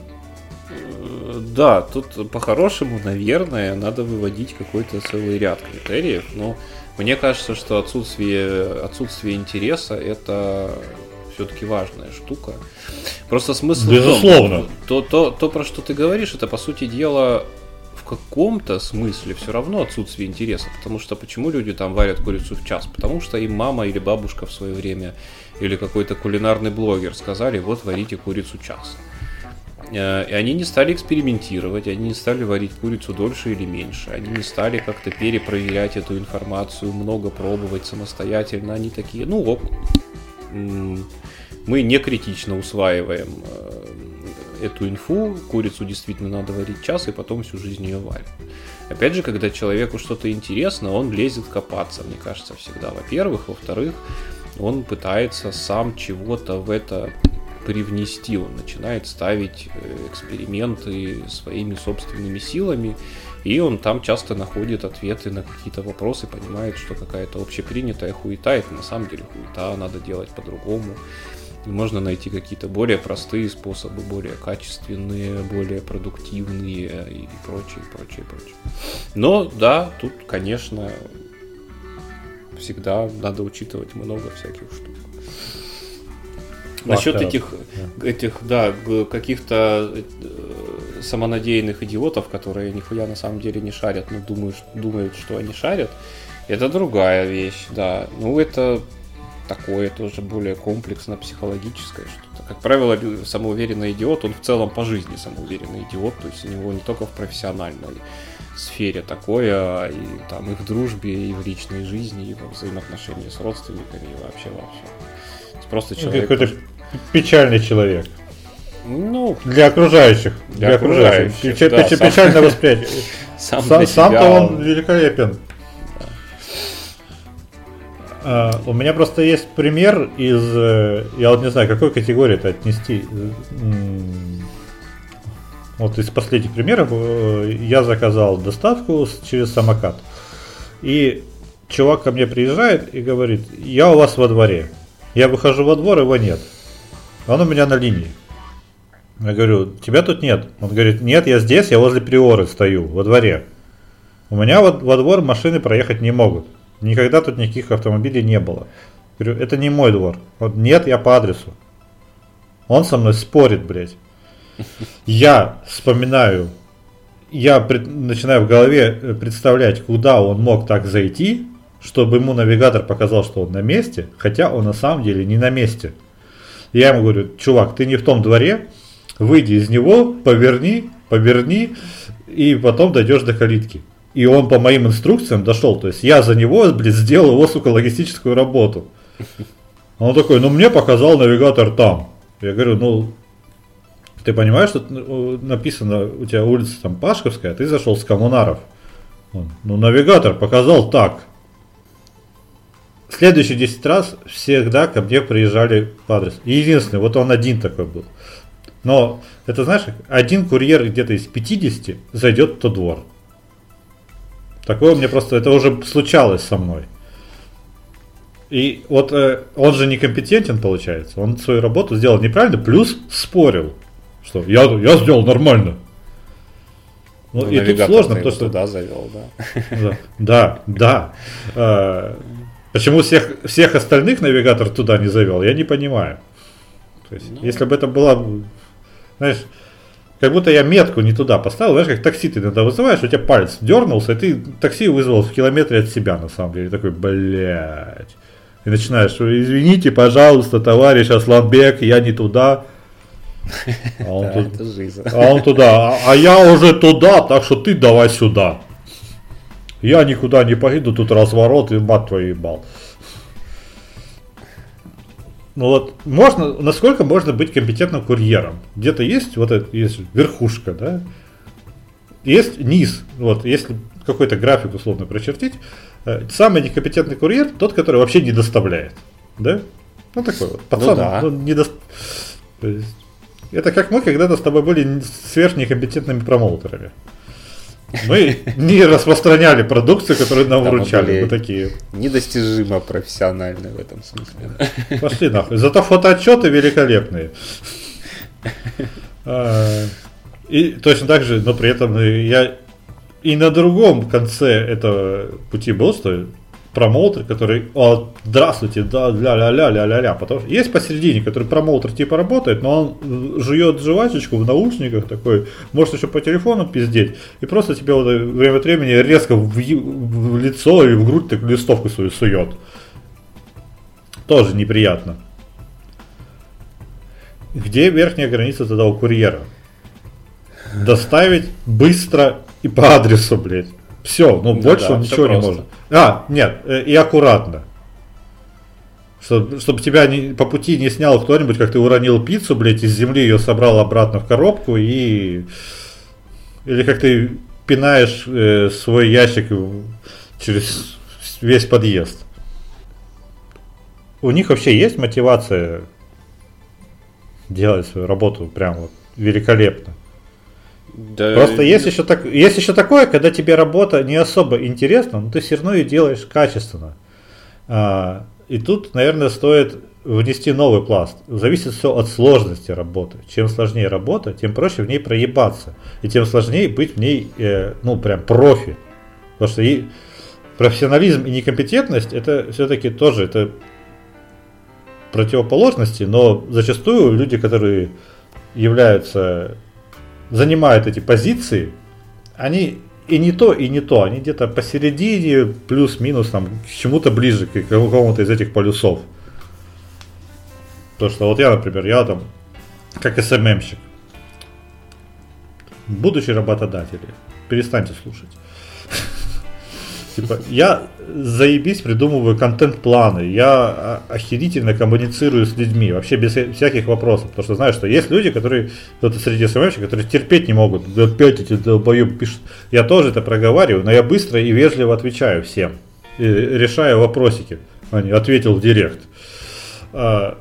Да, тут по-хорошему, наверное, надо выводить какой-то целый ряд критериев, но мне кажется, что отсутствие, отсутствие интереса это все-таки важная штука. Просто смысл Безусловно. Том, то, то, то, про что ты говоришь, это по сути дела в каком-то смысле все равно отсутствие интереса. Потому что почему люди там варят курицу в час? Потому что им мама или бабушка в свое время или какой-то кулинарный блогер сказали, вот варите курицу час. Э, и они не стали экспериментировать, они не стали варить курицу дольше или меньше, они не стали как-то перепроверять эту информацию, много пробовать самостоятельно. Они такие, ну ок, мы не критично усваиваем э, эту инфу, курицу действительно надо варить час и потом всю жизнь ее варим. Опять же, когда человеку что-то интересно, он лезет копаться, мне кажется, всегда. Во-первых. Во-вторых, он пытается сам чего-то в это привнести. Он начинает ставить э, эксперименты своими собственными силами, и он там часто находит ответы на какие-то вопросы, понимает, что какая-то общепринятая хуета, это на самом деле хуета, надо делать по-другому. И можно найти какие-то более простые способы, более качественные, более продуктивные и прочее, прочее, прочее. Но да, тут, конечно, всегда надо учитывать много всяких штук. Насчет этих, этих, да, каких-то э, самонадеянных идиотов, которые нихуя на самом деле не шарят, но думают, думают, что они шарят, это другая вещь, да. Ну, это такое тоже более комплексно психологическое что-то. Как правило, самоуверенный идиот, он в целом по жизни самоуверенный идиот, то есть у него не только в профессиональной сфере такое, и там и в дружбе, и в личной жизни, и во взаимоотношении с родственниками, и вообще во всем. Просто ну, человек... Какой-то печальный человек. Ну, для окружающих. Для, для окружающих. окружающих да, Печ, сам... Печальное <laughs> восприятие. Сам сам, сам-то он великолепен. Uh, у меня просто есть пример из, э, я вот не знаю, какой категории это отнести. Вот из последних примеров э, я заказал доставку через самокат. И чувак ко мне приезжает и говорит, я у вас во дворе. Я выхожу во двор, его нет. Он у меня на линии. Я говорю, тебя тут нет. Он говорит, нет, я здесь, я возле приоры стою, во дворе. У меня во, во двор машины проехать не могут. Никогда тут никаких автомобилей не было. Говорю, это не мой двор. Он, нет, я по адресу. Он со мной спорит, блядь. Я вспоминаю, я пред, начинаю в голове э, представлять, куда он мог так зайти, чтобы ему навигатор показал, что он на месте, хотя он на самом деле не на месте. Я ему говорю, чувак, ты не в том дворе, выйди из него, поверни, поверни, и потом дойдешь до калитки. И он по моим инструкциям дошел. То есть я за него, блин, сделал его, сука, логистическую работу. Он такой, ну мне показал навигатор там. Я говорю, ну, ты понимаешь, что ну, написано у тебя улица там Пашковская, а ты зашел с коммунаров. Он, ну, навигатор показал так. Следующие 10 раз всегда ко мне приезжали по адресу. единственный, вот он один такой был. Но это знаешь, один курьер где-то из 50 зайдет в тот двор. Такое мне просто, это уже случалось со мной. И вот э, он же некомпетентен, получается. Он свою работу сделал неправильно, плюс спорил, что я, я сделал нормально. Ну, ну и тут сложно, потому что... Туда завел, да. Да, да. да. Почему всех, всех остальных навигатор туда не завел, я не понимаю. То есть, ну... если бы это была, знаешь, как будто я метку не туда поставил, знаешь, как такси ты иногда вызываешь, у тебя палец дернулся, и ты такси вызвал в километре от себя, на самом деле. Такой, блядь. И начинаешь, извините, пожалуйста, товарищ Асланбек, я не туда. <laughs> А он, да, тут, а он туда, а, а я уже туда, так что ты давай сюда. Я никуда не поеду, тут разворот и мат твой ебал. Ну вот, можно, насколько можно быть компетентным курьером? Где-то есть вот это, есть верхушка, да? Есть низ. Вот, если какой-то график условно прочертить, э, самый некомпетентный курьер тот, который вообще не доставляет. Да? Ну такой вот. Пацан, ну, да. он не до... Это как мы когда-то с тобой были сверхнекомпетентными промоутерами. Мы не распространяли продукцию, которую нам вручали. Мы такие. Недостижимо профессиональные в этом смысле. Пошли нахуй. Зато фотоотчеты великолепные. А, и точно так же, но при этом я и на другом конце этого пути был, что промоутер, который, о, здравствуйте, да, ля-ля-ля-ля-ля-ля, потому что есть посередине, который промоутер типа работает, но он жует жвачечку в наушниках такой, может еще по телефону пиздеть, и просто тебе вот время от времени резко в, в лицо или в грудь так листовку свою сует. Тоже неприятно. Где верхняя граница тогда у курьера? Доставить быстро и по адресу, блядь. Все, ну да, больше да, он ничего не может. А, нет, э, и аккуратно. Чтобы, чтобы тебя не, по пути не снял кто-нибудь, как ты уронил пиццу, блядь, из земли ее собрал обратно в коробку и... Или как ты пинаешь э, свой ящик через весь подъезд. У них вообще есть мотивация делать свою работу прям вот великолепно. Да, Просто есть еще, так, есть еще такое, когда тебе работа не особо интересна, но ты все равно ее делаешь качественно. А, и тут, наверное, стоит внести новый пласт. Зависит все от сложности работы. Чем сложнее работа, тем проще в ней проебаться. И тем сложнее быть в ней, э, ну, прям профи. Потому что и профессионализм и некомпетентность, это все-таки тоже это противоположности, но зачастую люди, которые являются занимают эти позиции, они и не то, и не то. Они где-то посередине, плюс-минус, там, к чему-то ближе, к какому-то из этих полюсов. То, что вот я, например, я там, как СММщик, будущий работодатель, перестаньте слушать. Типа, я заебись придумываю контент-планы, я охерительно коммуницирую с людьми, вообще без всяких вопросов. Потому что знаю, что есть люди, которые, кто-то среди СММщиков, которые терпеть не могут. Опять эти долбоеб пишут. Я тоже это проговариваю, но я быстро и вежливо отвечаю всем. Решаю вопросики. Они ответил в директ. А,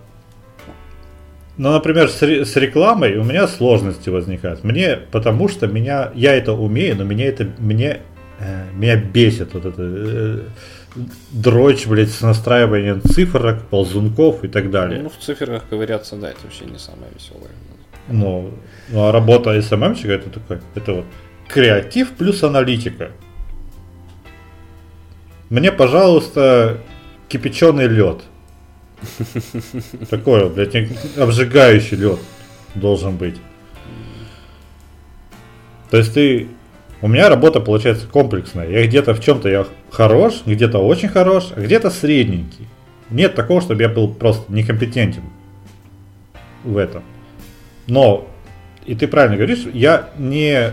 но, например, с, рекламой у меня сложности возникают. Мне, потому что меня, я это умею, но меня это, мне меня бесит вот это э, дрочь, блядь, с настраиванием цифрок, ползунков и так далее. Ну, в цифрах ковыряться, да, это вообще не самое веселое. Ну, ну а работа СММщика это такой, это вот креатив плюс аналитика. Мне, пожалуйста, кипяченый лед. <laughs> Такой, блядь, обжигающий лед должен быть. То есть ты у меня работа получается комплексная. Я где-то в чем-то я хорош, где-то очень хорош, а где-то средненький. Нет такого, чтобы я был просто некомпетентен в этом. Но, и ты правильно говоришь, я не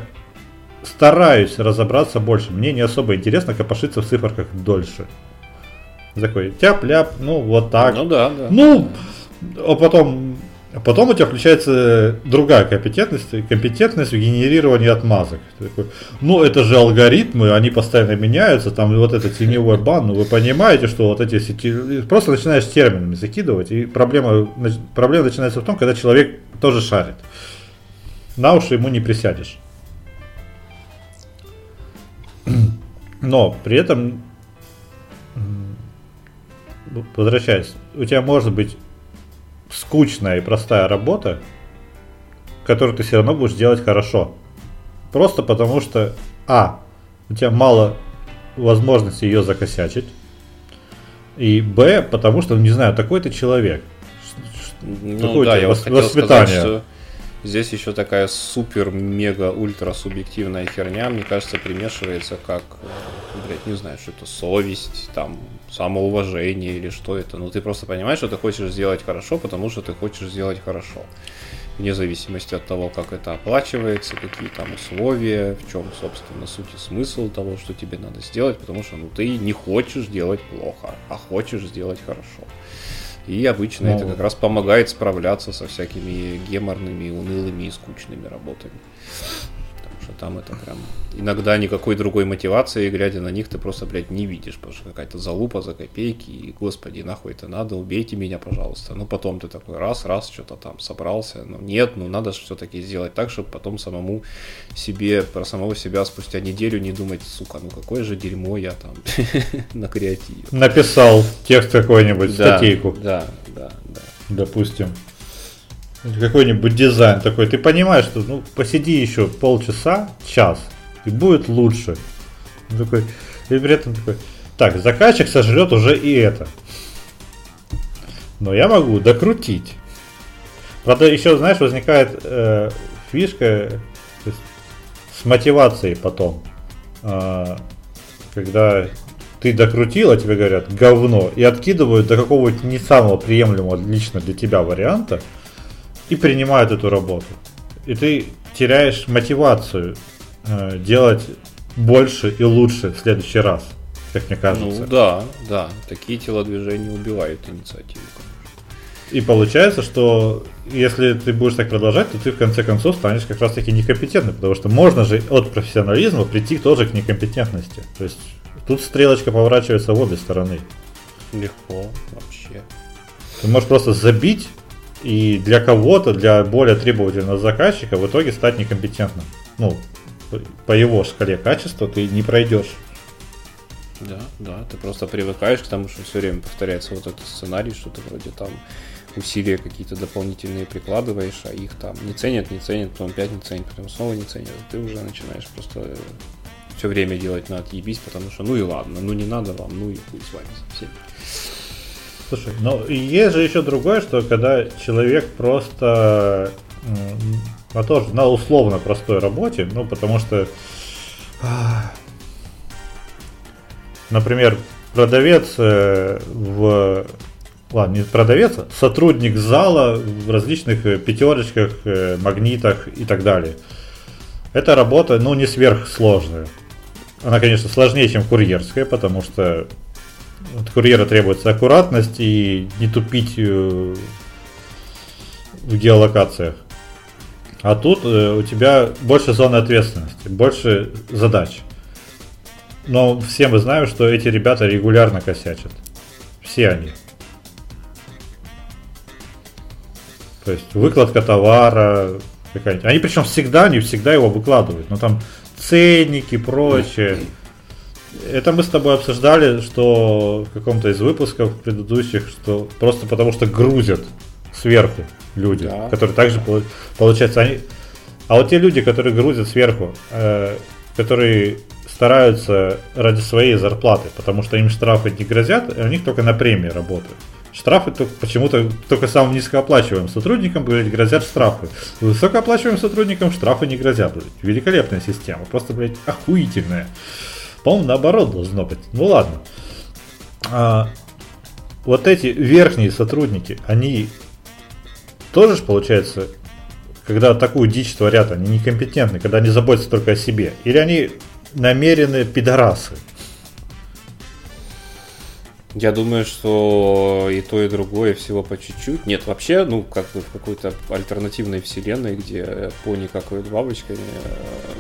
стараюсь разобраться больше. Мне не особо интересно копошиться в циферках дольше. Такой тяп-ляп, ну вот так. Ну да, да. Ну, а потом, а потом у тебя включается другая компетентность, компетентность в генерировании отмазок. Ты такой, ну это же алгоритмы, они постоянно меняются, там вот это теневой бан, ну вы понимаете, что вот эти сети... Просто начинаешь терминами закидывать, и проблема, проблема начинается в том, когда человек тоже шарит. На уши ему не присядешь. Но при этом возвращаясь, у тебя может быть скучная и простая работа, которую ты все равно будешь делать хорошо. Просто потому что, а, у тебя мало возможности ее закосячить, и б, потому что, ну, не знаю, такой ты человек. Ну, Какое да, я вос- воспитание. Сказать, что здесь еще такая супер-мега-ультра субъективная херня, мне кажется, примешивается как, блядь, не знаю, что это совесть, там, самоуважение или что это. Но ну, ты просто понимаешь, что ты хочешь сделать хорошо, потому что ты хочешь сделать хорошо. Вне зависимости от того, как это оплачивается, какие там условия, в чем, собственно, суть и смысл того, что тебе надо сделать, потому что ну, ты не хочешь делать плохо, а хочешь сделать хорошо. И обычно ну, это как раз помогает справляться со всякими геморными, унылыми и скучными работами что там это прям иногда никакой другой мотивации, глядя на них, ты просто, блядь, не видишь, потому что какая-то залупа за копейки, и, господи, нахуй это надо, убейте меня, пожалуйста. Ну, потом ты такой раз, раз, что-то там собрался, ну, нет, ну, надо все-таки сделать так, чтобы потом самому себе, про самого себя спустя неделю не думать, сука, ну, какое же дерьмо я там <laughs> на креативе. Написал текст какой-нибудь, статейку. Да, да, да. Допустим какой-нибудь дизайн такой, ты понимаешь, что ну посиди еще полчаса, час, и будет лучше. Он такой, и при этом такой, так, заказчик сожрет уже и это. Но я могу докрутить. Правда, еще, знаешь, возникает э, фишка есть, с мотивацией потом. Э, когда ты докрутил, а тебе говорят говно, и откидывают до какого-то не самого приемлемого лично для тебя варианта, и принимают эту работу. И ты теряешь мотивацию э, делать больше и лучше в следующий раз, как мне кажется. Ну да, да, такие телодвижения убивают инициативу. И получается, что если ты будешь так продолжать, то ты в конце концов станешь как раз таки некомпетентным, потому что можно же от профессионализма прийти тоже к некомпетентности. То есть тут стрелочка поворачивается в обе стороны. Легко вообще. Ты можешь просто забить и для кого-то, для более требовательного заказчика в итоге стать некомпетентным. Ну, по его шкале качества ты не пройдешь. Да, да, ты просто привыкаешь к тому, что все время повторяется вот этот сценарий, что ты вроде там усилия какие-то дополнительные прикладываешь, а их там не ценят, не ценят, потом опять не ценят, потом снова не ценят. Ты уже начинаешь просто все время делать на отъебись, потому что ну и ладно, ну не надо вам, ну и хуй с вами совсем. Слушай, но есть же еще другое, что когда человек просто на тоже на условно простой работе, ну потому что, например, продавец э, в ладно, не продавец, а сотрудник зала в различных э, пятерочках, э, магнитах и так далее. Эта работа, ну, не сверхсложная. Она, конечно, сложнее, чем курьерская, потому что от курьера требуется аккуратность и не тупить э, в геолокациях. А тут э, у тебя больше зоны ответственности, больше задач. Но все мы знаем, что эти ребята регулярно косячат. Все они. То есть выкладка товара какая-нибудь. Они причем всегда, не всегда его выкладывают. Но там ценники, прочее. Это мы с тобой обсуждали, что в каком-то из выпусков предыдущих, что просто потому что грузят сверху люди, да. которые также получается они. А вот те люди, которые грузят сверху, э, которые стараются ради своей зарплаты, потому что им штрафы не грозят, и у них только на премии работают. Штрафы только, почему-то только самым низкооплачиваемым сотрудникам блядь, грозят штрафы. Высокооплачиваемым сотрудникам штрафы не грозят. Блядь. Великолепная система, просто, блядь, охуительная. По-моему, наоборот должно быть. Ну ладно. А, вот эти верхние сотрудники, они тоже, получается, когда такую дичь творят, они некомпетентны, когда они заботятся только о себе? Или они намеренные пидорасы? Я думаю, что и то, и другое всего по чуть-чуть. Нет, вообще, ну, как бы в какой-то альтернативной вселенной, где пони какают бабочками, э,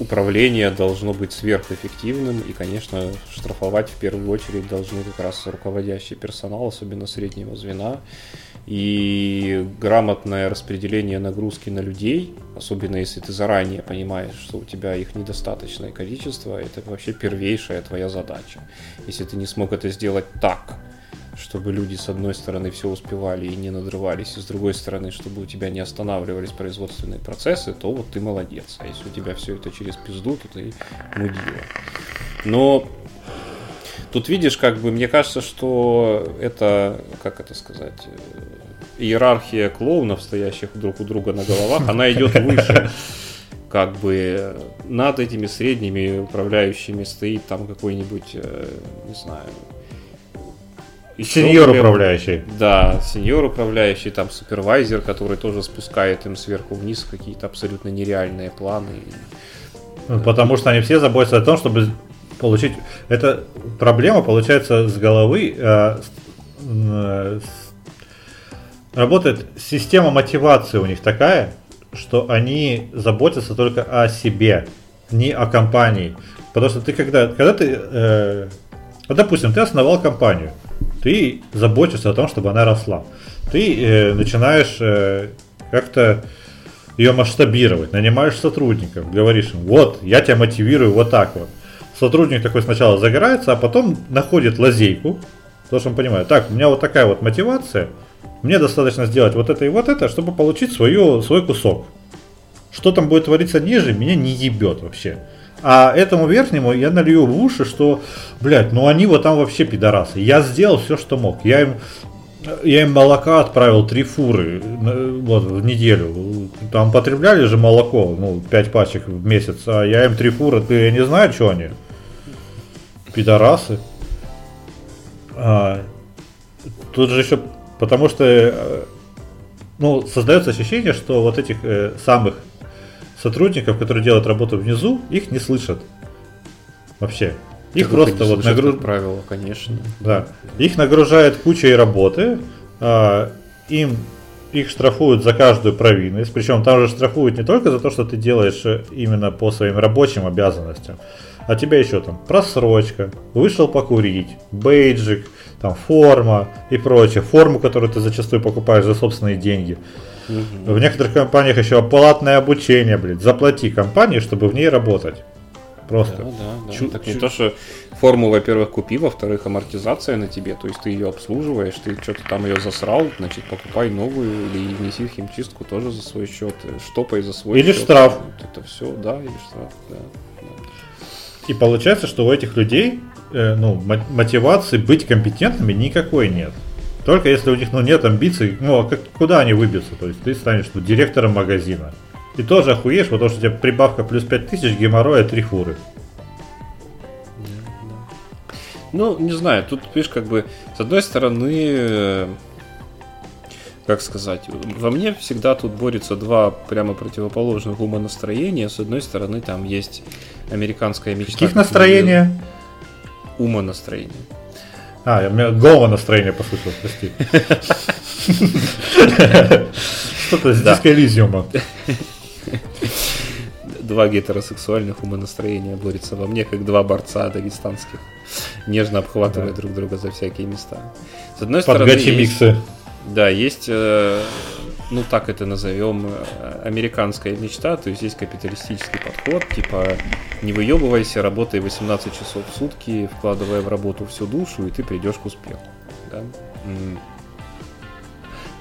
управление должно быть сверхэффективным, и, конечно, штрафовать в первую очередь должны как раз руководящий персонал, особенно среднего звена, и грамотное распределение нагрузки на людей, особенно если ты заранее понимаешь, что у тебя их недостаточное количество, это вообще первейшая твоя задача. Если ты не смог это сделать так, чтобы люди с одной стороны все успевали и не надрывались, и с другой стороны, чтобы у тебя не останавливались производственные процессы, то вот ты молодец. А если у тебя все это через пизду, то ты мудила. Но Тут видишь, как бы, мне кажется, что это, как это сказать, э, иерархия клоунов, стоящих друг у друга на головах, она идет выше. Как бы над этими средними управляющими стоит там какой-нибудь, э, не знаю, сеньор управляющий. Да, сеньор управляющий, там супервайзер, который тоже спускает им сверху вниз какие-то абсолютно нереальные планы. Потому что они все заботятся о том, чтобы получить... Это проблема, получается, с головы. Э, э, работает система мотивации у них такая, что они заботятся только о себе, не о компании. Потому что ты когда, когда ты, э, вот, допустим, ты основал компанию, ты заботишься о том, чтобы она росла. Ты э, начинаешь э, как-то ее масштабировать, нанимаешь сотрудников, говоришь им, вот, я тебя мотивирую вот так вот сотрудник такой сначала загорается, а потом находит лазейку, потому что он понимает, так, у меня вот такая вот мотивация, мне достаточно сделать вот это и вот это, чтобы получить свою, свой кусок. Что там будет твориться ниже, меня не ебет вообще. А этому верхнему я налью в уши, что, блядь, ну они вот там вообще пидорасы. Я сделал все, что мог. Я им я им молока отправил три фуры вот, в неделю. Там потребляли же молоко, ну, 5 пачек в месяц, а я им три фуры, ты я не знаю, что они пидорасы. А, тут же еще, потому что, э, ну, создается ощущение, что вот этих э, самых сотрудников, которые делают работу внизу, их не слышат. Вообще. Их так просто вот нагружают. правило, конечно. Да. Их нагружают кучей работы, а, им их штрафуют за каждую провинность. Причем там же штрафуют не только за то, что ты делаешь э, именно по своим рабочим обязанностям, а тебя еще там просрочка, вышел покурить, бейджик, там форма и прочее. Форму, которую ты зачастую покупаешь за собственные деньги. Угу. В некоторых компаниях еще платное обучение, блядь. Заплати компании, чтобы в ней работать. Просто. Да, да, да. Чу- так не чу- то, что форму, во-первых, купи, во-вторых, амортизация на тебе, то есть ты ее обслуживаешь, ты что-то там ее засрал, значит, покупай новую или внеси в химчистку тоже за свой счет, штопай за свой или счет. Или штраф. Это все, да, или штраф, да. И получается, что у этих людей э, ну, мотивации быть компетентными никакой нет. Только если у них ну, нет амбиций, ну а как, куда они выбьются? То есть ты станешь ну, директором магазина. И тоже охуеешь, потому что у тебя прибавка плюс 5000 геморроя 3 фуры. Ну, не знаю, тут, видишь, как бы, с одной стороны, как сказать, во мне всегда тут борются два прямо противоположных умонастроения. С одной стороны, там есть американская мечта. Каких настроения? Умонастроение. А, я, у меня голого настроения послышал, прости. Что-то с диска Элизиума. Два гетеросексуальных умонастроения борются во мне, как два борца дагестанских, нежно обхватывая друг друга за всякие места. С одной стороны, миксы. Да, есть, э, ну так это назовем, э, американская мечта, то есть есть капиталистический подход, типа не выебывайся, работай 18 часов в сутки, вкладывая в работу всю душу, и ты придешь к успеху. Да?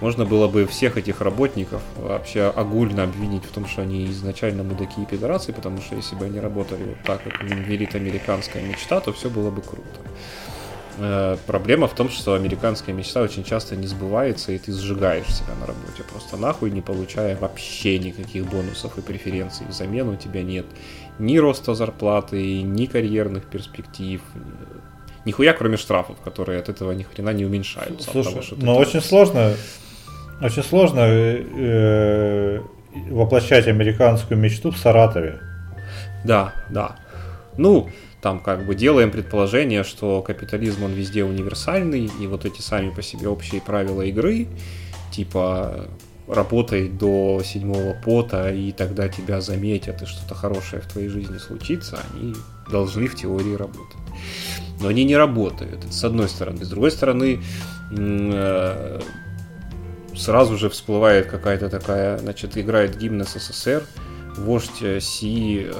Можно было бы всех этих работников вообще огульно обвинить в том, что они изначально мудаки и пидорасы, потому что если бы они работали вот так, как велит американская мечта, то все было бы круто. Э, проблема в том, что американская мечта очень часто не сбывается, и ты сжигаешь себя на работе. Просто нахуй не получая вообще никаких бонусов и преференций. Взамен у тебя нет ни роста зарплаты, ни карьерных перспектив, нихуя кроме штрафов, которые от этого ни хрена не уменьшаются. Слушай, того, но очень сложно, очень сложно э, воплощать американскую мечту в Саратове. Да, да. Ну, там как бы делаем предположение, что капитализм он везде универсальный, и вот эти сами по себе общие правила игры, типа работай до седьмого пота, и тогда тебя заметят, и что-то хорошее в твоей жизни случится, они должны в теории работать. Но они не работают, это с одной стороны. С другой стороны, э, сразу же всплывает какая-то такая, значит, играет гимн СССР, вождь Си э,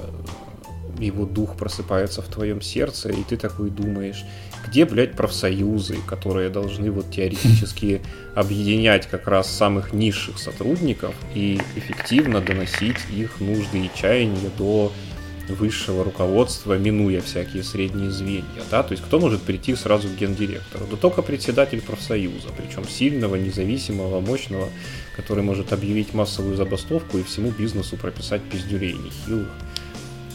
его дух просыпается в твоем сердце, и ты такой думаешь, где, блядь, профсоюзы, которые должны вот теоретически <laughs> объединять как раз самых низших сотрудников и эффективно доносить их нужды и чаяния до высшего руководства, минуя всякие средние звенья, да, то есть кто может прийти сразу к гендиректору? Да только председатель профсоюза, причем сильного, независимого, мощного, который может объявить массовую забастовку и всему бизнесу прописать пиздюлей нехилых.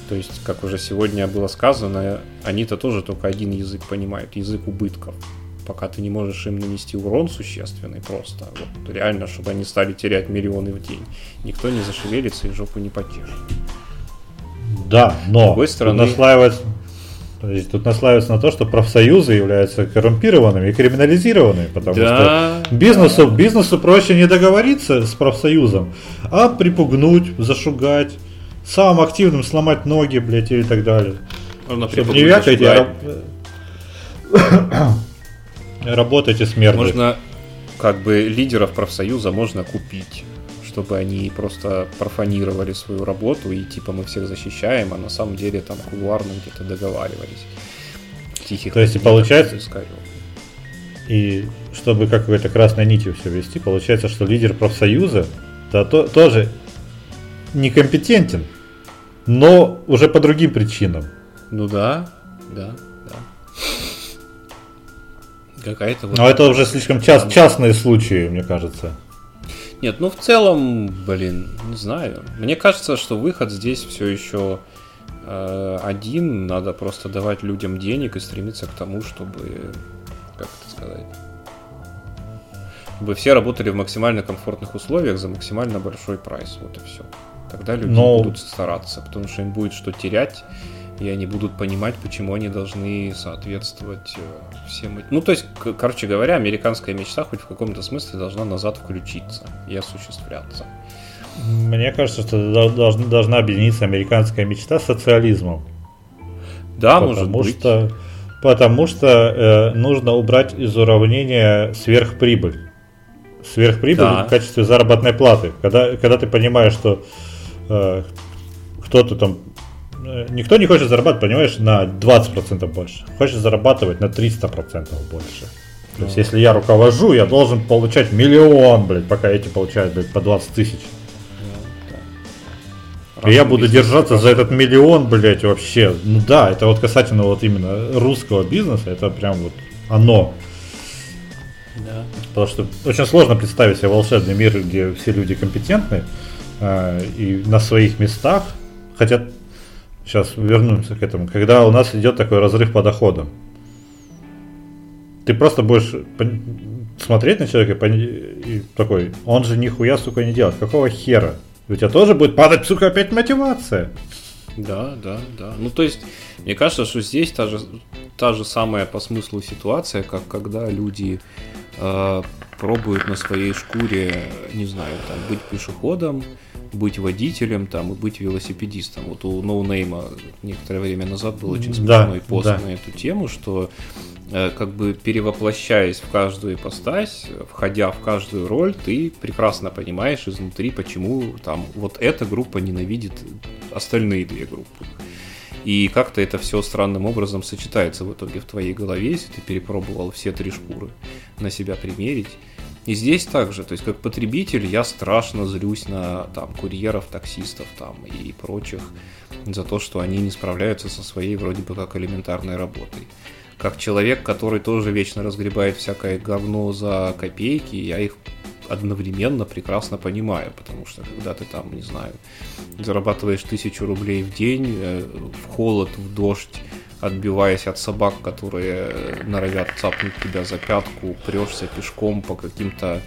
То есть, как уже сегодня было сказано, они-то тоже только один язык понимают, язык убытков. Пока ты не можешь им нанести урон существенный просто, вот реально, чтобы они стали терять миллионы в день, никто не зашевелится и жопу не потешит. Да, но с другой стороны... тут, наслаивается, то есть, тут наслаивается на то, что профсоюзы являются коррумпированными и криминализированными, потому да, что бизнесу, да. бизнесу проще не договориться с профсоюзом, а припугнуть, зашугать самым активным сломать ноги, блядь, и так далее. Ну, Чтобы не вякайте, а работайте смертно. Можно, как бы, лидеров профсоюза можно купить чтобы они просто профанировали свою работу и типа мы всех защищаем, а на самом деле там кулуарно где-то договаривались. Тихих То есть получается, и чтобы какой-то красной нитью все вести, получается, что лидер профсоюза то, то, тоже некомпетентен но уже по другим причинам. Ну да, да, да. Какая-то вот... Но это уже слишком част, частные случаи, мне кажется. Нет, ну в целом, блин, не знаю. Мне кажется, что выход здесь все еще э, один. Надо просто давать людям денег и стремиться к тому, чтобы, как это сказать, чтобы все работали в максимально комфортных условиях за максимально большой прайс. Вот и все. Тогда люди Но... будут стараться, потому что им будет что терять, и они будут понимать, почему они должны соответствовать э, всем этим. Ну, то есть, короче говоря, американская мечта хоть в каком-то смысле должна назад включиться и осуществляться. Мне кажется, что должна, должна объединиться американская мечта с социализмом. Да, потому может быть. Что, потому что э, нужно убрать из уравнения сверхприбыль. Сверхприбыль да. в качестве заработной платы. Когда, когда ты понимаешь, что кто-то там э, Никто не хочет зарабатывать, понимаешь, на 20% больше. Хочет зарабатывать на 300% больше. То есть, если я руковожу, я должен получать миллион, блядь, пока эти получают, блядь, по 20 тысяч. И я буду держаться за этот миллион, блядь, вообще. Ну да, это вот касательно вот именно русского бизнеса, это прям вот оно. Да. Потому что очень сложно представить себе волшебный мир, где все люди компетентны. Э, и на своих местах, хотя сейчас вернемся к этому, когда у нас идет такой разрыв по доходам, ты просто будешь смотреть на человека и такой, он же нихуя, сука, не делает. Какого хера? У тебя тоже будет падать, сука, опять мотивация. Да, да, да. Ну, то есть, мне кажется, что здесь та же, та же самая по смыслу ситуация, как когда люди э, пробуют на своей шкуре, не знаю, там, быть пешеходом, быть водителем там и быть велосипедистом. Вот у ноунейма некоторое время назад был очень смешной да, пост да. на эту тему, что э, как бы перевоплощаясь в каждую ипостась, входя в каждую роль, ты прекрасно понимаешь изнутри, почему там вот эта группа ненавидит остальные две группы. И как-то это все странным образом сочетается в итоге в твоей голове, если ты перепробовал все три шкуры на себя примерить. И здесь также, то есть как потребитель я страшно злюсь на там курьеров, таксистов там и прочих за то, что они не справляются со своей вроде бы как элементарной работой. как человек, который тоже вечно разгребает всякое говно за копейки, я их одновременно прекрасно понимаю, потому что когда ты там, не знаю, зарабатываешь тысячу рублей в день, э, в холод, в дождь, отбиваясь от собак, которые норовят цапнуть тебя за пятку, прешься пешком по каким-то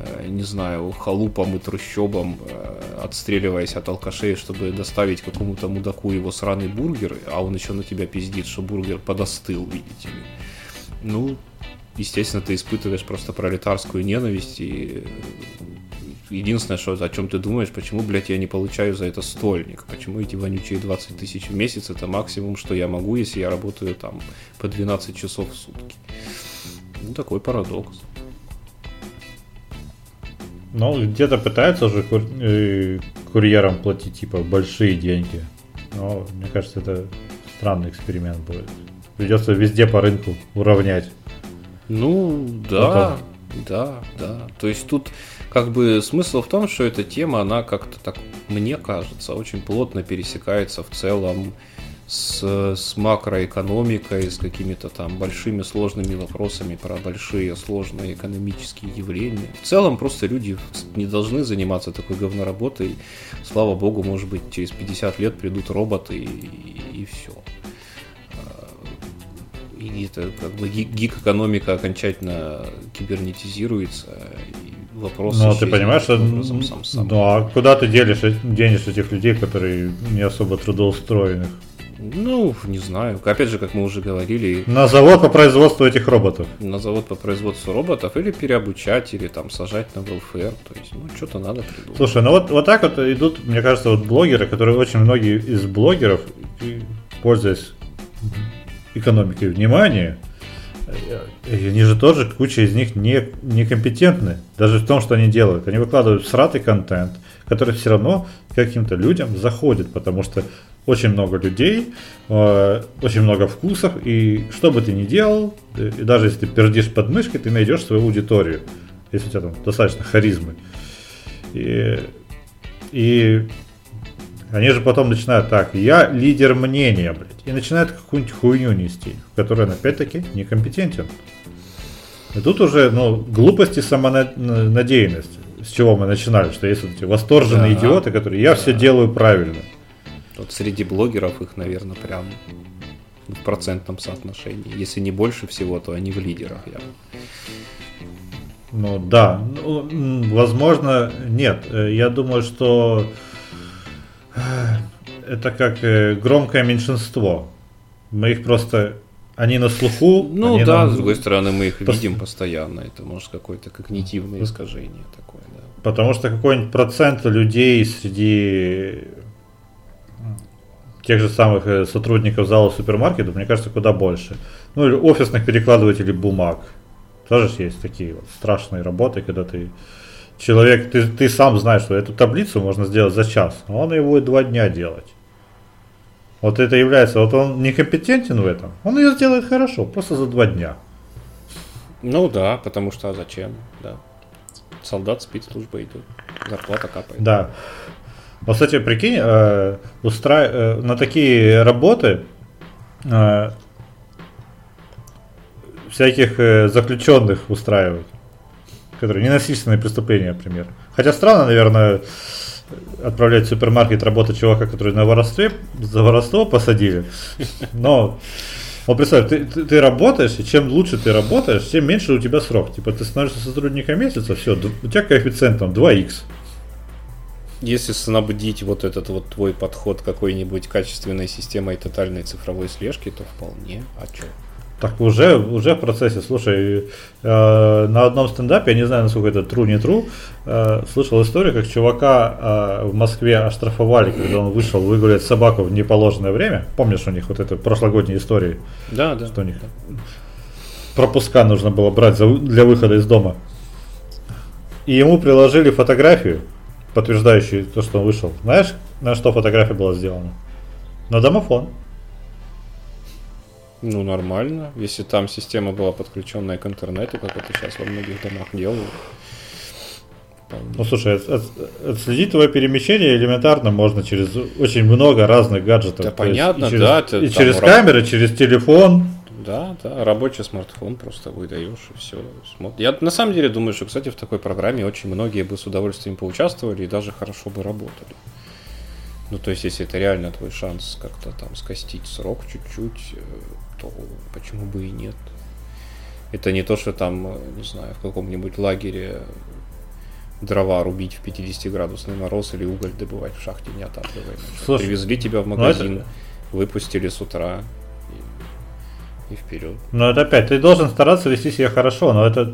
Э, не знаю, халупам и трущобам, э, отстреливаясь от алкашей, чтобы доставить какому-то мудаку его сраный бургер, а он еще на тебя пиздит, что бургер подостыл, видите ли. Ну, естественно, ты испытываешь просто пролетарскую ненависть и единственное, что, о чем ты думаешь, почему, блядь, я не получаю за это стольник, почему эти вонючие 20 тысяч в месяц это максимум, что я могу, если я работаю там по 12 часов в сутки. Ну, такой парадокс. Ну, где-то пытаются уже кур... э, курьерам платить, типа, большие деньги. Но, мне кажется, это странный эксперимент будет. Придется везде по рынку уравнять. Ну, да, вот да, да. То есть тут как бы смысл в том, что эта тема, она как-то так, мне кажется, очень плотно пересекается в целом с, с макроэкономикой, с какими-то там большими сложными вопросами про большие сложные экономические явления. В целом просто люди не должны заниматься такой говноработой. Слава богу, может быть, через 50 лет придут роботы и, и, все. А, и это как бы гик-экономика окончательно кибернетизируется, и вопрос... Ну, ты понимаешь, что... Сам, сам. Ну, а куда ты делишь, денешь этих людей, которые не особо трудоустроенных? Ну, не знаю. Опять же, как мы уже говорили. На завод по производству этих роботов. На завод по производству роботов или переобучать, или там сажать на welfare. То есть, ну, что-то надо придумать. Слушай, ну вот, вот так вот идут, мне кажется, вот блогеры, которые очень многие из блогеров, пользуясь экономикой внимания, они же тоже, куча из них не, некомпетентны. Даже в том, что они делают. Они выкладывают сратый контент, который все равно каким-то людям заходит, потому что очень много людей, э, очень много вкусов, и что бы ты ни делал, и даже если ты пердишь под мышкой, ты найдешь свою аудиторию, если у тебя там достаточно харизмы. И, и они же потом начинают так, я лидер мнения, блядь, и начинают какую-нибудь хуйню нести, в которой он опять-таки некомпетентен. И тут уже, ну, глупость и самонадеянность, с чего мы начинали, что есть вот эти восторженные да, идиоты, которые я да. все делаю правильно. Вот среди блогеров их, наверное, прям в процентном соотношении. Если не больше всего, то они в лидерах явно. Ну да, ну, возможно, нет. Э, я думаю, что это как э, громкое меньшинство. Мы их просто они на слуху. Ну да, нам... с другой стороны, мы их Пос... видим постоянно. Это может какое-то когнитивное искажение такое, да. Потому что какой-нибудь процент людей среди тех же самых э, сотрудников зала супермаркетов, мне кажется, куда больше. Ну или офисных перекладывателей бумаг. Тоже есть такие вот страшные работы, когда ты человек, ты, ты сам знаешь, что эту таблицу можно сделать за час, а он ее будет два дня делать. Вот это является, вот он некомпетентен в этом, он ее сделает хорошо, просто за два дня. Ну да, потому что а зачем, да. Солдат спецслужбы идет, зарплата капает. Да. Вот, кстати, прикинь, э, устра... э, на такие работы э, всяких э, заключенных устраивают, которые ненасильственные преступления, например. Хотя странно, наверное, отправлять в супермаркет работать чувака, который на воровстве, за воровство посадили. Но вот представь, ты, ты, ты работаешь, и чем лучше ты работаешь, тем меньше у тебя срок. Типа ты становишься сотрудником месяца, все, у тебя коэффициент там 2х. Если снабдить вот этот вот твой подход какой-нибудь качественной системой тотальной цифровой слежки, то вполне. А что? Так уже, уже в процессе. Слушай, э, на одном стендапе, я не знаю, насколько это true, не true, э, слышал историю, как чувака э, в Москве оштрафовали, когда он вышел выгулять собаку в неположенное время. Помнишь у них вот это прошлогодние истории? Да, да. Что у них пропуска нужно было брать за, для выхода из дома. И ему приложили фотографию подтверждающий то, что он вышел. Знаешь, на что фотография была сделана? На домофон. Ну, нормально. Если там система была подключенная к интернету, как это сейчас во многих домах делают. Ну, слушай, от, от, отследить твое перемещение элементарно можно через очень много разных гаджетов. Да, понятно, и через, да. И через камеры, через телефон. Да, да, рабочий смартфон просто выдаешь и все. Я на самом деле думаю, что, кстати, в такой программе очень многие бы с удовольствием поучаствовали и даже хорошо бы работали. Ну, то есть, если это реально твой шанс как-то там скостить срок чуть-чуть, э, то почему бы и нет? Это не то, что там, э, не знаю, в каком-нибудь лагере дрова рубить в 50-градусный мороз или уголь добывать в шахте не отапливаемой. Слушай, Привезли тебя в ну магазин, это... выпустили с утра и, и вперед. Но это опять, ты должен стараться вести себя хорошо, но это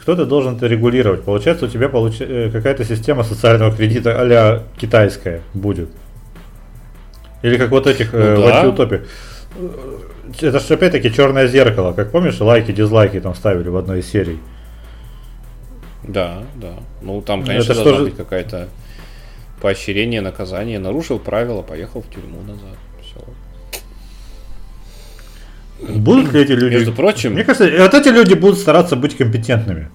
кто-то должен это регулировать. Получается, у тебя получ... Э, какая-то система социального кредита а китайская будет. Или как вот этих ну, э, да. в антиутопии это же опять-таки черное зеркало. Как помнишь, лайки, дизлайки там ставили в одной из серий. Да, да. Ну там, конечно, это должна же... быть какая-то поощрение, наказание. Нарушил правила, поехал в тюрьму назад. Все. Будут ли эти люди? Между прочим, мне кажется, вот эти люди будут стараться быть компетентными.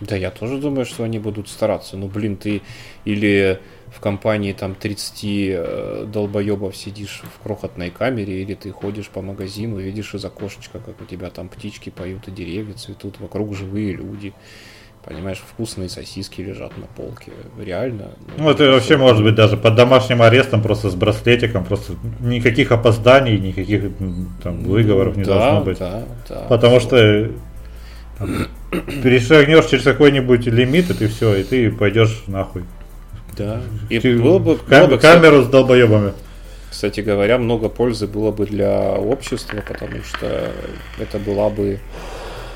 Да, я тоже думаю, что они будут стараться. Ну, блин, ты или в компании там 30 э, долбоебов сидишь в крохотной камере, или ты ходишь по магазину, видишь из окошечка, как у тебя там птички поют, и деревья цветут, вокруг живые люди. Понимаешь, вкусные сосиски лежат на полке. Реально. Ну, ну это вообще может быть даже под домашним арестом, просто с браслетиком, просто никаких опозданий, никаких там выговоров не да, должно быть. Да, да. Потому что там, перешагнешь через какой-нибудь лимит, и ты все, и ты пойдешь нахуй. Да. И Ты, было бы, кам- было бы камеру с долбоебами. Кстати говоря, много пользы было бы для общества, потому что это была бы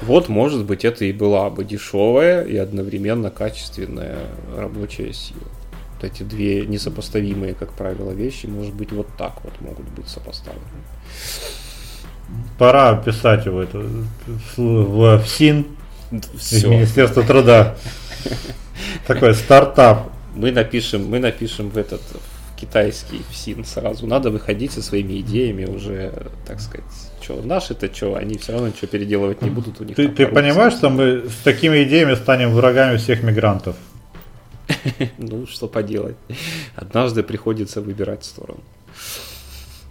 вот, может быть, это и была бы дешевая и одновременно качественная рабочая сила. Вот эти две несопоставимые, как правило, вещи, может быть, вот так вот могут быть сопоставлены. Пора писать его это в, в СИН, Все. Министерство труда. Такой стартап мы напишем, мы напишем в этот в китайский в СИН сразу. Надо выходить со своими идеями уже, так сказать, что наши-то что, они все равно ничего переделывать не будут у них. Ты, ты понимаешь, что мы с такими идеями станем врагами всех мигрантов? <laughs> Ну, что поделать. Однажды приходится выбирать сторону.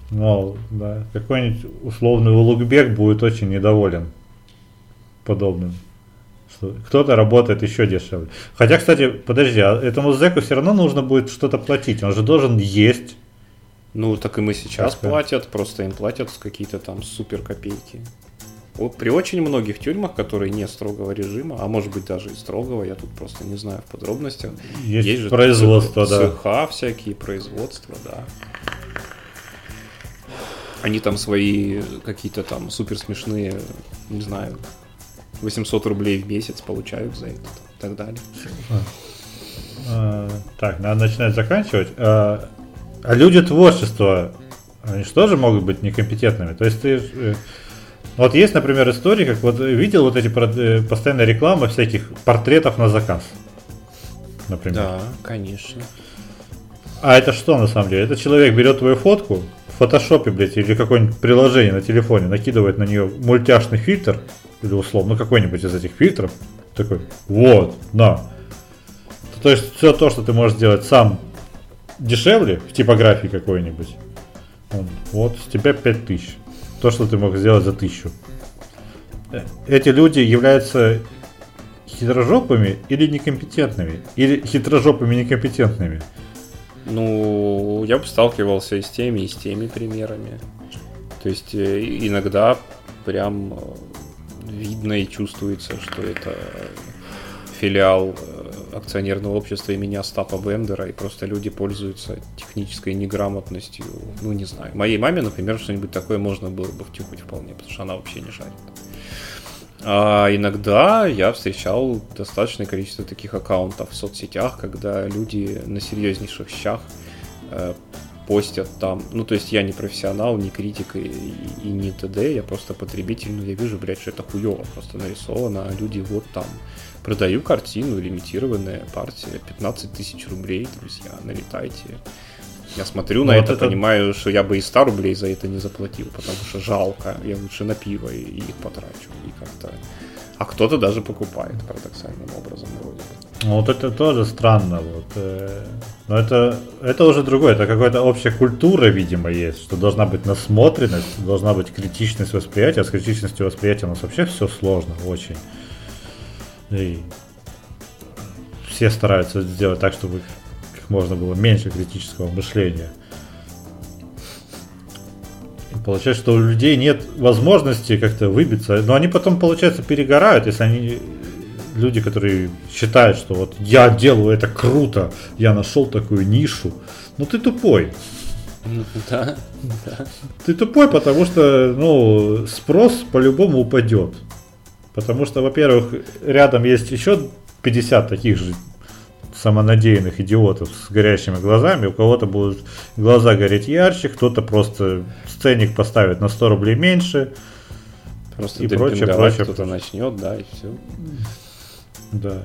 Ну, да. Какой-нибудь условный Улугбек будет очень недоволен подобным кто-то работает еще дешевле. Хотя, кстати, подожди, а этому зэку все равно нужно будет что-то платить, он же должен есть. Ну, так и мы сейчас так, платят, просто им платят какие-то там супер копейки. Вот при очень многих тюрьмах, которые не строгого режима, а может быть даже и строгого, я тут просто не знаю в подробностях. Есть, есть же производство, да. Цеха всякие, производства, да. Они там свои какие-то там супер смешные, не знаю, 800 рублей в месяц получают за это и так далее. А, так, надо начинать заканчивать. А, а люди творчества, они же тоже могут быть некомпетентными. То есть ты э, вот есть, например, истории, как вот видел вот эти э, постоянные рекламы всяких портретов на заказ. Например. Да, конечно. А это что на самом деле? Это человек берет твою фотку в фотошопе, блядь, или какое-нибудь приложение на телефоне, накидывает на нее мультяшный фильтр, или условно, ну какой-нибудь из этих фильтров, такой, вот, на. То есть все то, что ты можешь сделать сам дешевле в типографии какой-нибудь, вот с тебя 5000. То, что ты мог сделать за 1000. Э, эти люди являются хитрожопами или некомпетентными? Или хитрожопами некомпетентными? Ну, я бы сталкивался и с теми, и с теми примерами. То есть э, иногда прям э, видно и чувствуется, что это филиал э, акционерного общества имени Остапа Бендера, и просто люди пользуются технической неграмотностью. Ну, не знаю. Моей маме, например, что-нибудь такое можно было бы втюхать вполне, потому что она вообще не шарит. А иногда я встречал достаточное количество таких аккаунтов в соцсетях, когда люди на серьезнейших щах э, постят там. Ну, то есть я не профессионал, не критик и, и не ТД, я просто потребитель, но я вижу, блядь, что это хуево просто нарисовано, а люди вот там продаю картину, лимитированная партия, 15 тысяч рублей, друзья, налетайте. Я смотрю на вот это, это, понимаю, что я бы и 100 рублей за это не заплатил, потому что жалко, я лучше на пиво и, и их потрачу. И как-то... А кто-то даже покупает парадоксальным образом вроде Ну вот это тоже странно. Вот, э, Но это, это уже другое, это какая-то общая культура, видимо, есть, что должна быть насмотренность, должна быть критичность восприятия, а с критичностью восприятия у нас вообще все сложно очень. И все стараются сделать так, чтобы как можно было меньше критического мышления. И получается, что у людей нет возможности как-то выбиться, но они потом, получается, перегорают, если они люди, которые считают, что вот я делаю это круто, я нашел такую нишу, ну ты тупой. Ну, <laughs> да, да. Ты тупой, потому что, ну, спрос по-любому упадет. Потому что, во-первых, рядом есть еще 50 таких же самонадеянных идиотов с горящими глазами. У кого-то будут глаза гореть ярче, кто-то просто сценник поставит на 100 рублей меньше. Просто и прочее, прочее. Кто-то начнет, да, и все. Да.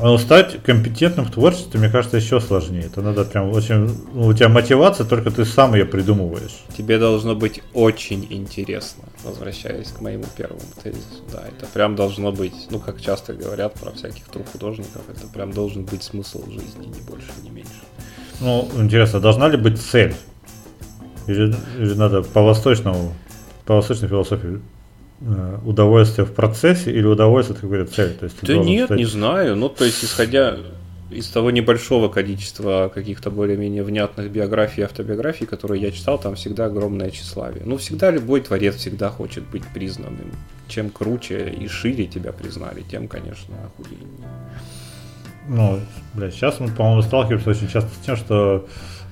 Но стать компетентным в творчестве, мне кажется, еще сложнее. Это надо прям очень... Ну, у тебя мотивация, только ты сам ее придумываешь. Тебе должно быть очень интересно, возвращаясь к моему первому тезису. Да, это прям должно быть, ну, как часто говорят про всяких труп художников, это прям должен быть смысл жизни, ни больше, ни меньше. Ну, интересно, должна ли быть цель? Или, или надо по восточному, по восточной философии удовольствие в процессе или удовольствие от какой-то цели? То есть да нет, стать... не знаю. Ну, то есть, исходя из того небольшого количества каких-то более-менее внятных биографий и автобиографий, которые я читал, там всегда огромное тщеславие. Ну, всегда любой творец всегда хочет быть признанным. Чем круче и шире тебя признали, тем, конечно, охуеннее. Ну, блядь, сейчас мы, по-моему, сталкиваемся очень часто с тем, что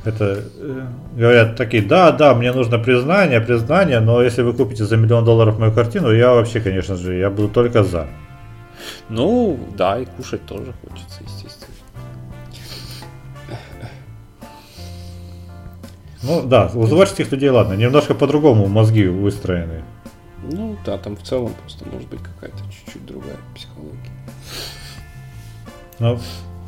это э, говорят такие, да, да, мне нужно признание, признание, но если вы купите за миллион долларов мою картину, я вообще, конечно же, я буду только за. Ну, да, и кушать тоже хочется, естественно. Ну да, у творческих людей, ладно, немножко по-другому мозги выстроены. Ну да, там в целом просто может быть какая-то чуть-чуть другая психология. Ну,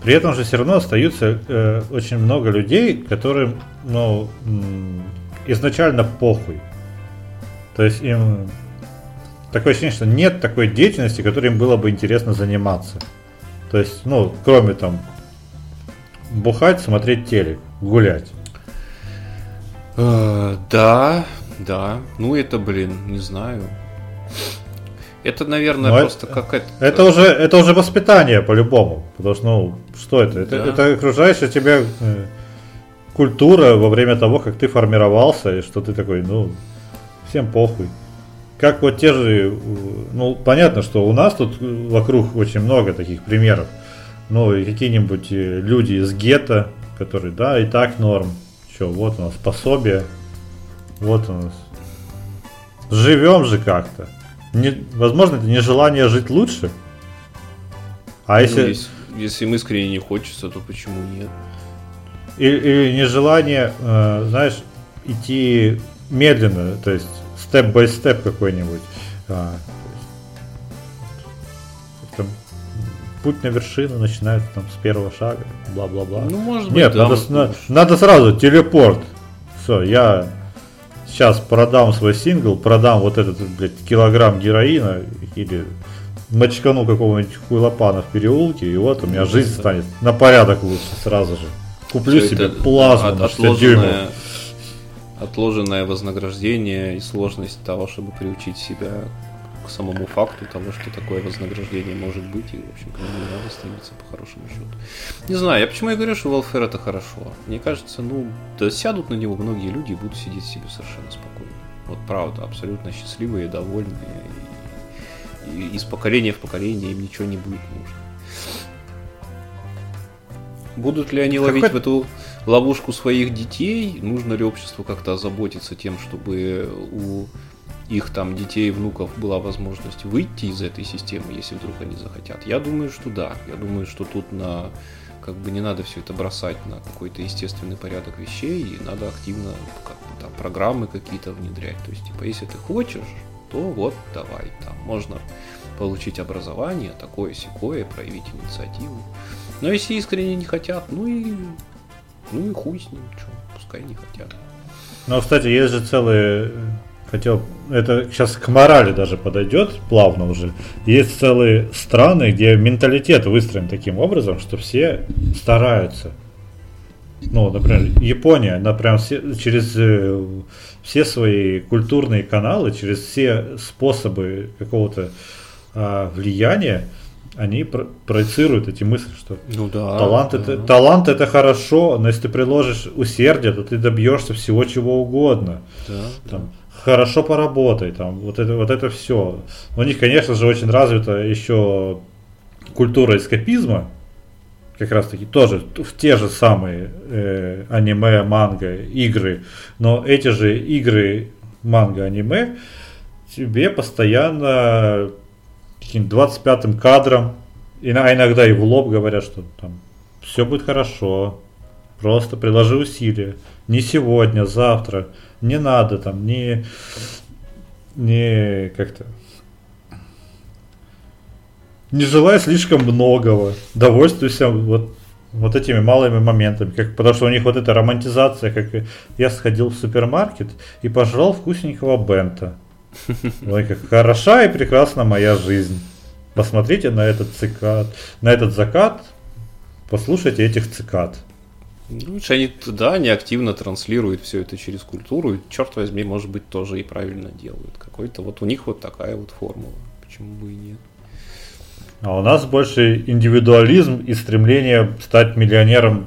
при этом же все равно остаются э, очень много людей, которым ну, изначально похуй. То есть им такое ощущение, что нет такой деятельности, которой им было бы интересно заниматься. То есть, ну, кроме там бухать, смотреть телек, гулять. Э, да, да. Ну это, блин, не знаю. Это, наверное, Но просто это, какая-то... Это уже, это уже воспитание по-любому. Потому что, ну, что это? Это, да. это окружающая тебя э, культура во время того, как ты формировался, и что ты такой, ну, всем похуй. Как вот те же, ну, понятно, что у нас тут вокруг очень много таких примеров. Ну, и какие-нибудь э, люди из гетто, которые, да, и так норм. Что, вот у нас пособие, вот у нас. Живем же как-то не, возможно, это нежелание жить лучше. А ну, если... если... Если им искренне не хочется, то почему нет? Или, или нежелание, э, знаешь, идти медленно, то есть степ-бай-степ какой-нибудь. А, там, путь на вершину начинается там с первого шага, бла-бла-бла. Ну, может быть, Нет, да, надо, на, надо сразу телепорт. Все, я сейчас продам свой сингл, продам вот этот, блядь, килограмм героина или мочкану какого-нибудь хуйлопана в переулке, и вот у меня жизнь станет на порядок лучше сразу же. Куплю Все себе плазму от, на 60 дюймов. Отложенное вознаграждение и сложность того, чтобы приучить себя к самому факту того, что такое вознаграждение может быть, и, в общем, к нему не надо стремиться по хорошему счету. Не знаю, я почему я говорю, что welfare это хорошо. Мне кажется, ну, да сядут на него многие люди и будут сидеть себе совершенно спокойно. Вот правда, абсолютно счастливые, довольные, и, и из поколения в поколение им ничего не будет нужно. Будут ли они ловить в эту ловушку своих детей? Нужно ли обществу как-то озаботиться тем, чтобы у их там детей внуков была возможность выйти из этой системы, если вдруг они захотят? Я думаю, что да. Я думаю, что тут на как бы не надо все это бросать на какой-то естественный порядок вещей, и надо активно как бы, там, программы какие-то внедрять. То есть, типа, если ты хочешь, то вот давай, там можно получить образование, такое секое, проявить инициативу. Но если искренне не хотят, ну и ну и хуй с ним, что, пускай не хотят. Ну, кстати, есть же целые хотел, это сейчас к морали даже подойдет плавно уже. Есть целые страны, где менталитет выстроен таким образом, что все стараются. Ну, например, Япония, например, все, через э, все свои культурные каналы, через все способы какого-то э, влияния, они про- проецируют эти мысли, что ну, да, талант, да. Это, талант это хорошо, но если ты приложишь усердие, то ты добьешься всего чего угодно. Да, Там, хорошо поработай, там, вот это, вот это все. У них, конечно же, очень развита еще культура эскапизма, как раз таки тоже в те же самые э, аниме, манго, игры, но эти же игры, манго, аниме тебе постоянно каким-то 25-м кадром, а иногда и в лоб говорят, что там все будет хорошо, просто приложи усилия, не сегодня, завтра, не надо там, не, не как-то не желай слишком многого, довольствуйся вот, вот этими малыми моментами, как, потому что у них вот эта романтизация, как я сходил в супермаркет и пожрал вкусненького бента. Ой, как хороша и прекрасна моя жизнь. Посмотрите на этот цикад, на этот закат, послушайте этих цикад. Ну, Лучше они туда они активно транслируют все это через культуру, и, черт возьми, может быть, тоже и правильно делают. Какой-то вот у них вот такая вот формула. Почему бы и нет? А у нас больше индивидуализм и стремление стать миллионером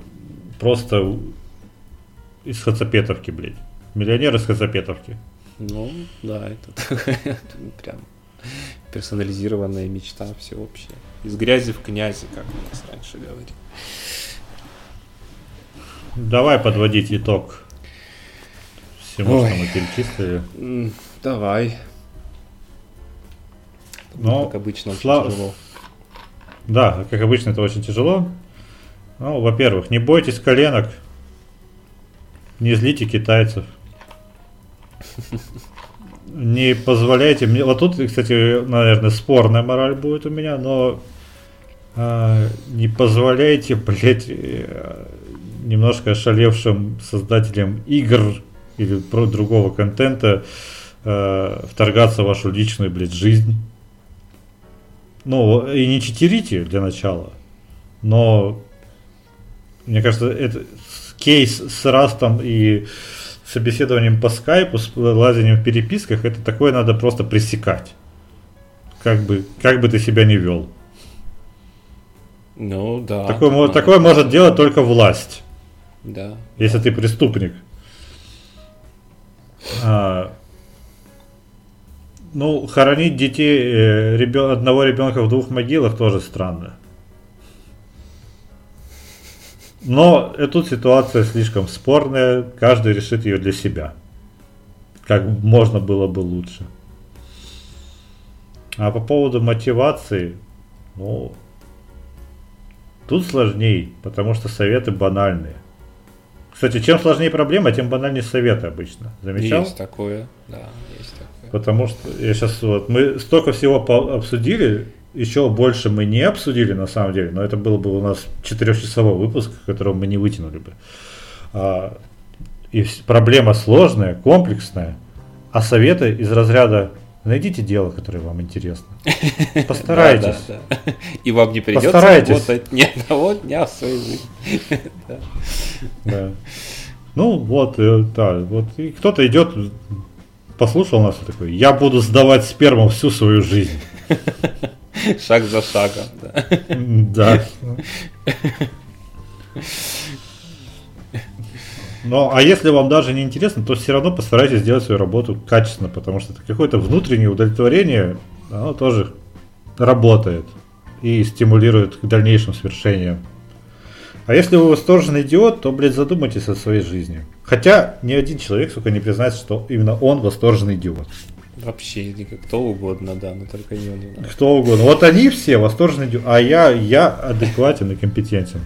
просто из Хацапетовки, блядь. Миллионер из Хацапетовки. Ну, да, <laughs> это прям персонализированная мечта всеобщая. Из грязи в князи, как у нас раньше говорили. Давай подводить итог всему, Ой. что мы перечислили. Давай. Но, как обычно, очень слава- тяжело. Да, как обычно, это очень тяжело. Ну, во-первых, не бойтесь коленок, не злите китайцев. <laughs> Не позволяйте мне. Вот тут, кстати, наверное, спорная мораль будет у меня, но а, не позволяйте, блядь, э, немножко ошалевшим создателям игр или про другого контента э, вторгаться в вашу личную, блядь, жизнь. Ну, и не читерите для начала, но мне кажется, это кейс с Растом и собеседованием по скайпу, с лазанием в переписках, это такое надо просто пресекать. Как бы, как бы ты себя не вел. Ну, да. такое, такое может делать только власть, Да. если ты преступник. А, ну, хоронить детей, э, ребё- одного ребенка в двух могилах тоже странно. Но э, тут ситуация слишком спорная, каждый решит ее для себя. Как можно было бы лучше. А по поводу мотивации, ну, тут сложней, потому что советы банальные. Кстати, чем сложнее проблема, тем банальнее советы обычно. Замечал? Есть такое, да, есть такое. Потому что я сейчас вот мы столько всего обсудили, еще больше мы не обсудили на самом деле, но это был бы у нас четырехчасовой выпуск, которого мы не вытянули бы. А, и проблема сложная, комплексная, а советы из разряда найдите дело, которое вам интересно. <laughs> Постарайтесь. Да, да, да. И вам не придется работать ни одного дня в своей жизни. <laughs> Ну вот, э, да, вот и кто-то идет, послушал нас такой, я буду сдавать сперму всю свою жизнь. <laughs> Шаг за шагом. Да. Ну, а если вам даже не интересно, то все равно постарайтесь сделать свою работу качественно, потому что это какое-то внутреннее удовлетворение, оно тоже работает и стимулирует к дальнейшим свершениям. А если вы восторженный идиот, то, блядь, задумайтесь о своей жизни. Хотя ни один человек, сука, не признается, что именно он восторженный идиот. Вообще, кто угодно, да, но только не он. Кто угодно. Вот они все восторженные идиоты, а я, я адекватен и компетентен.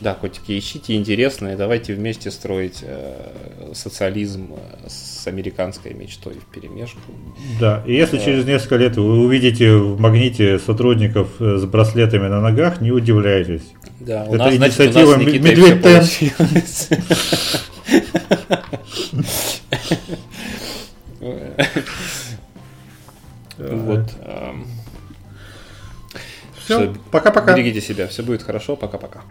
Да, котики, ищите интересное, давайте вместе строить э, социализм э, с американской мечтой в перемешку. Да, и если э, через несколько лет вы увидите в магните сотрудников э, с браслетами на ногах, не удивляйтесь. Да, у Это нас, инициатива значит, у Вот. <laughs> Э, все, пока-пока. Берегите себя, все будет хорошо, пока-пока.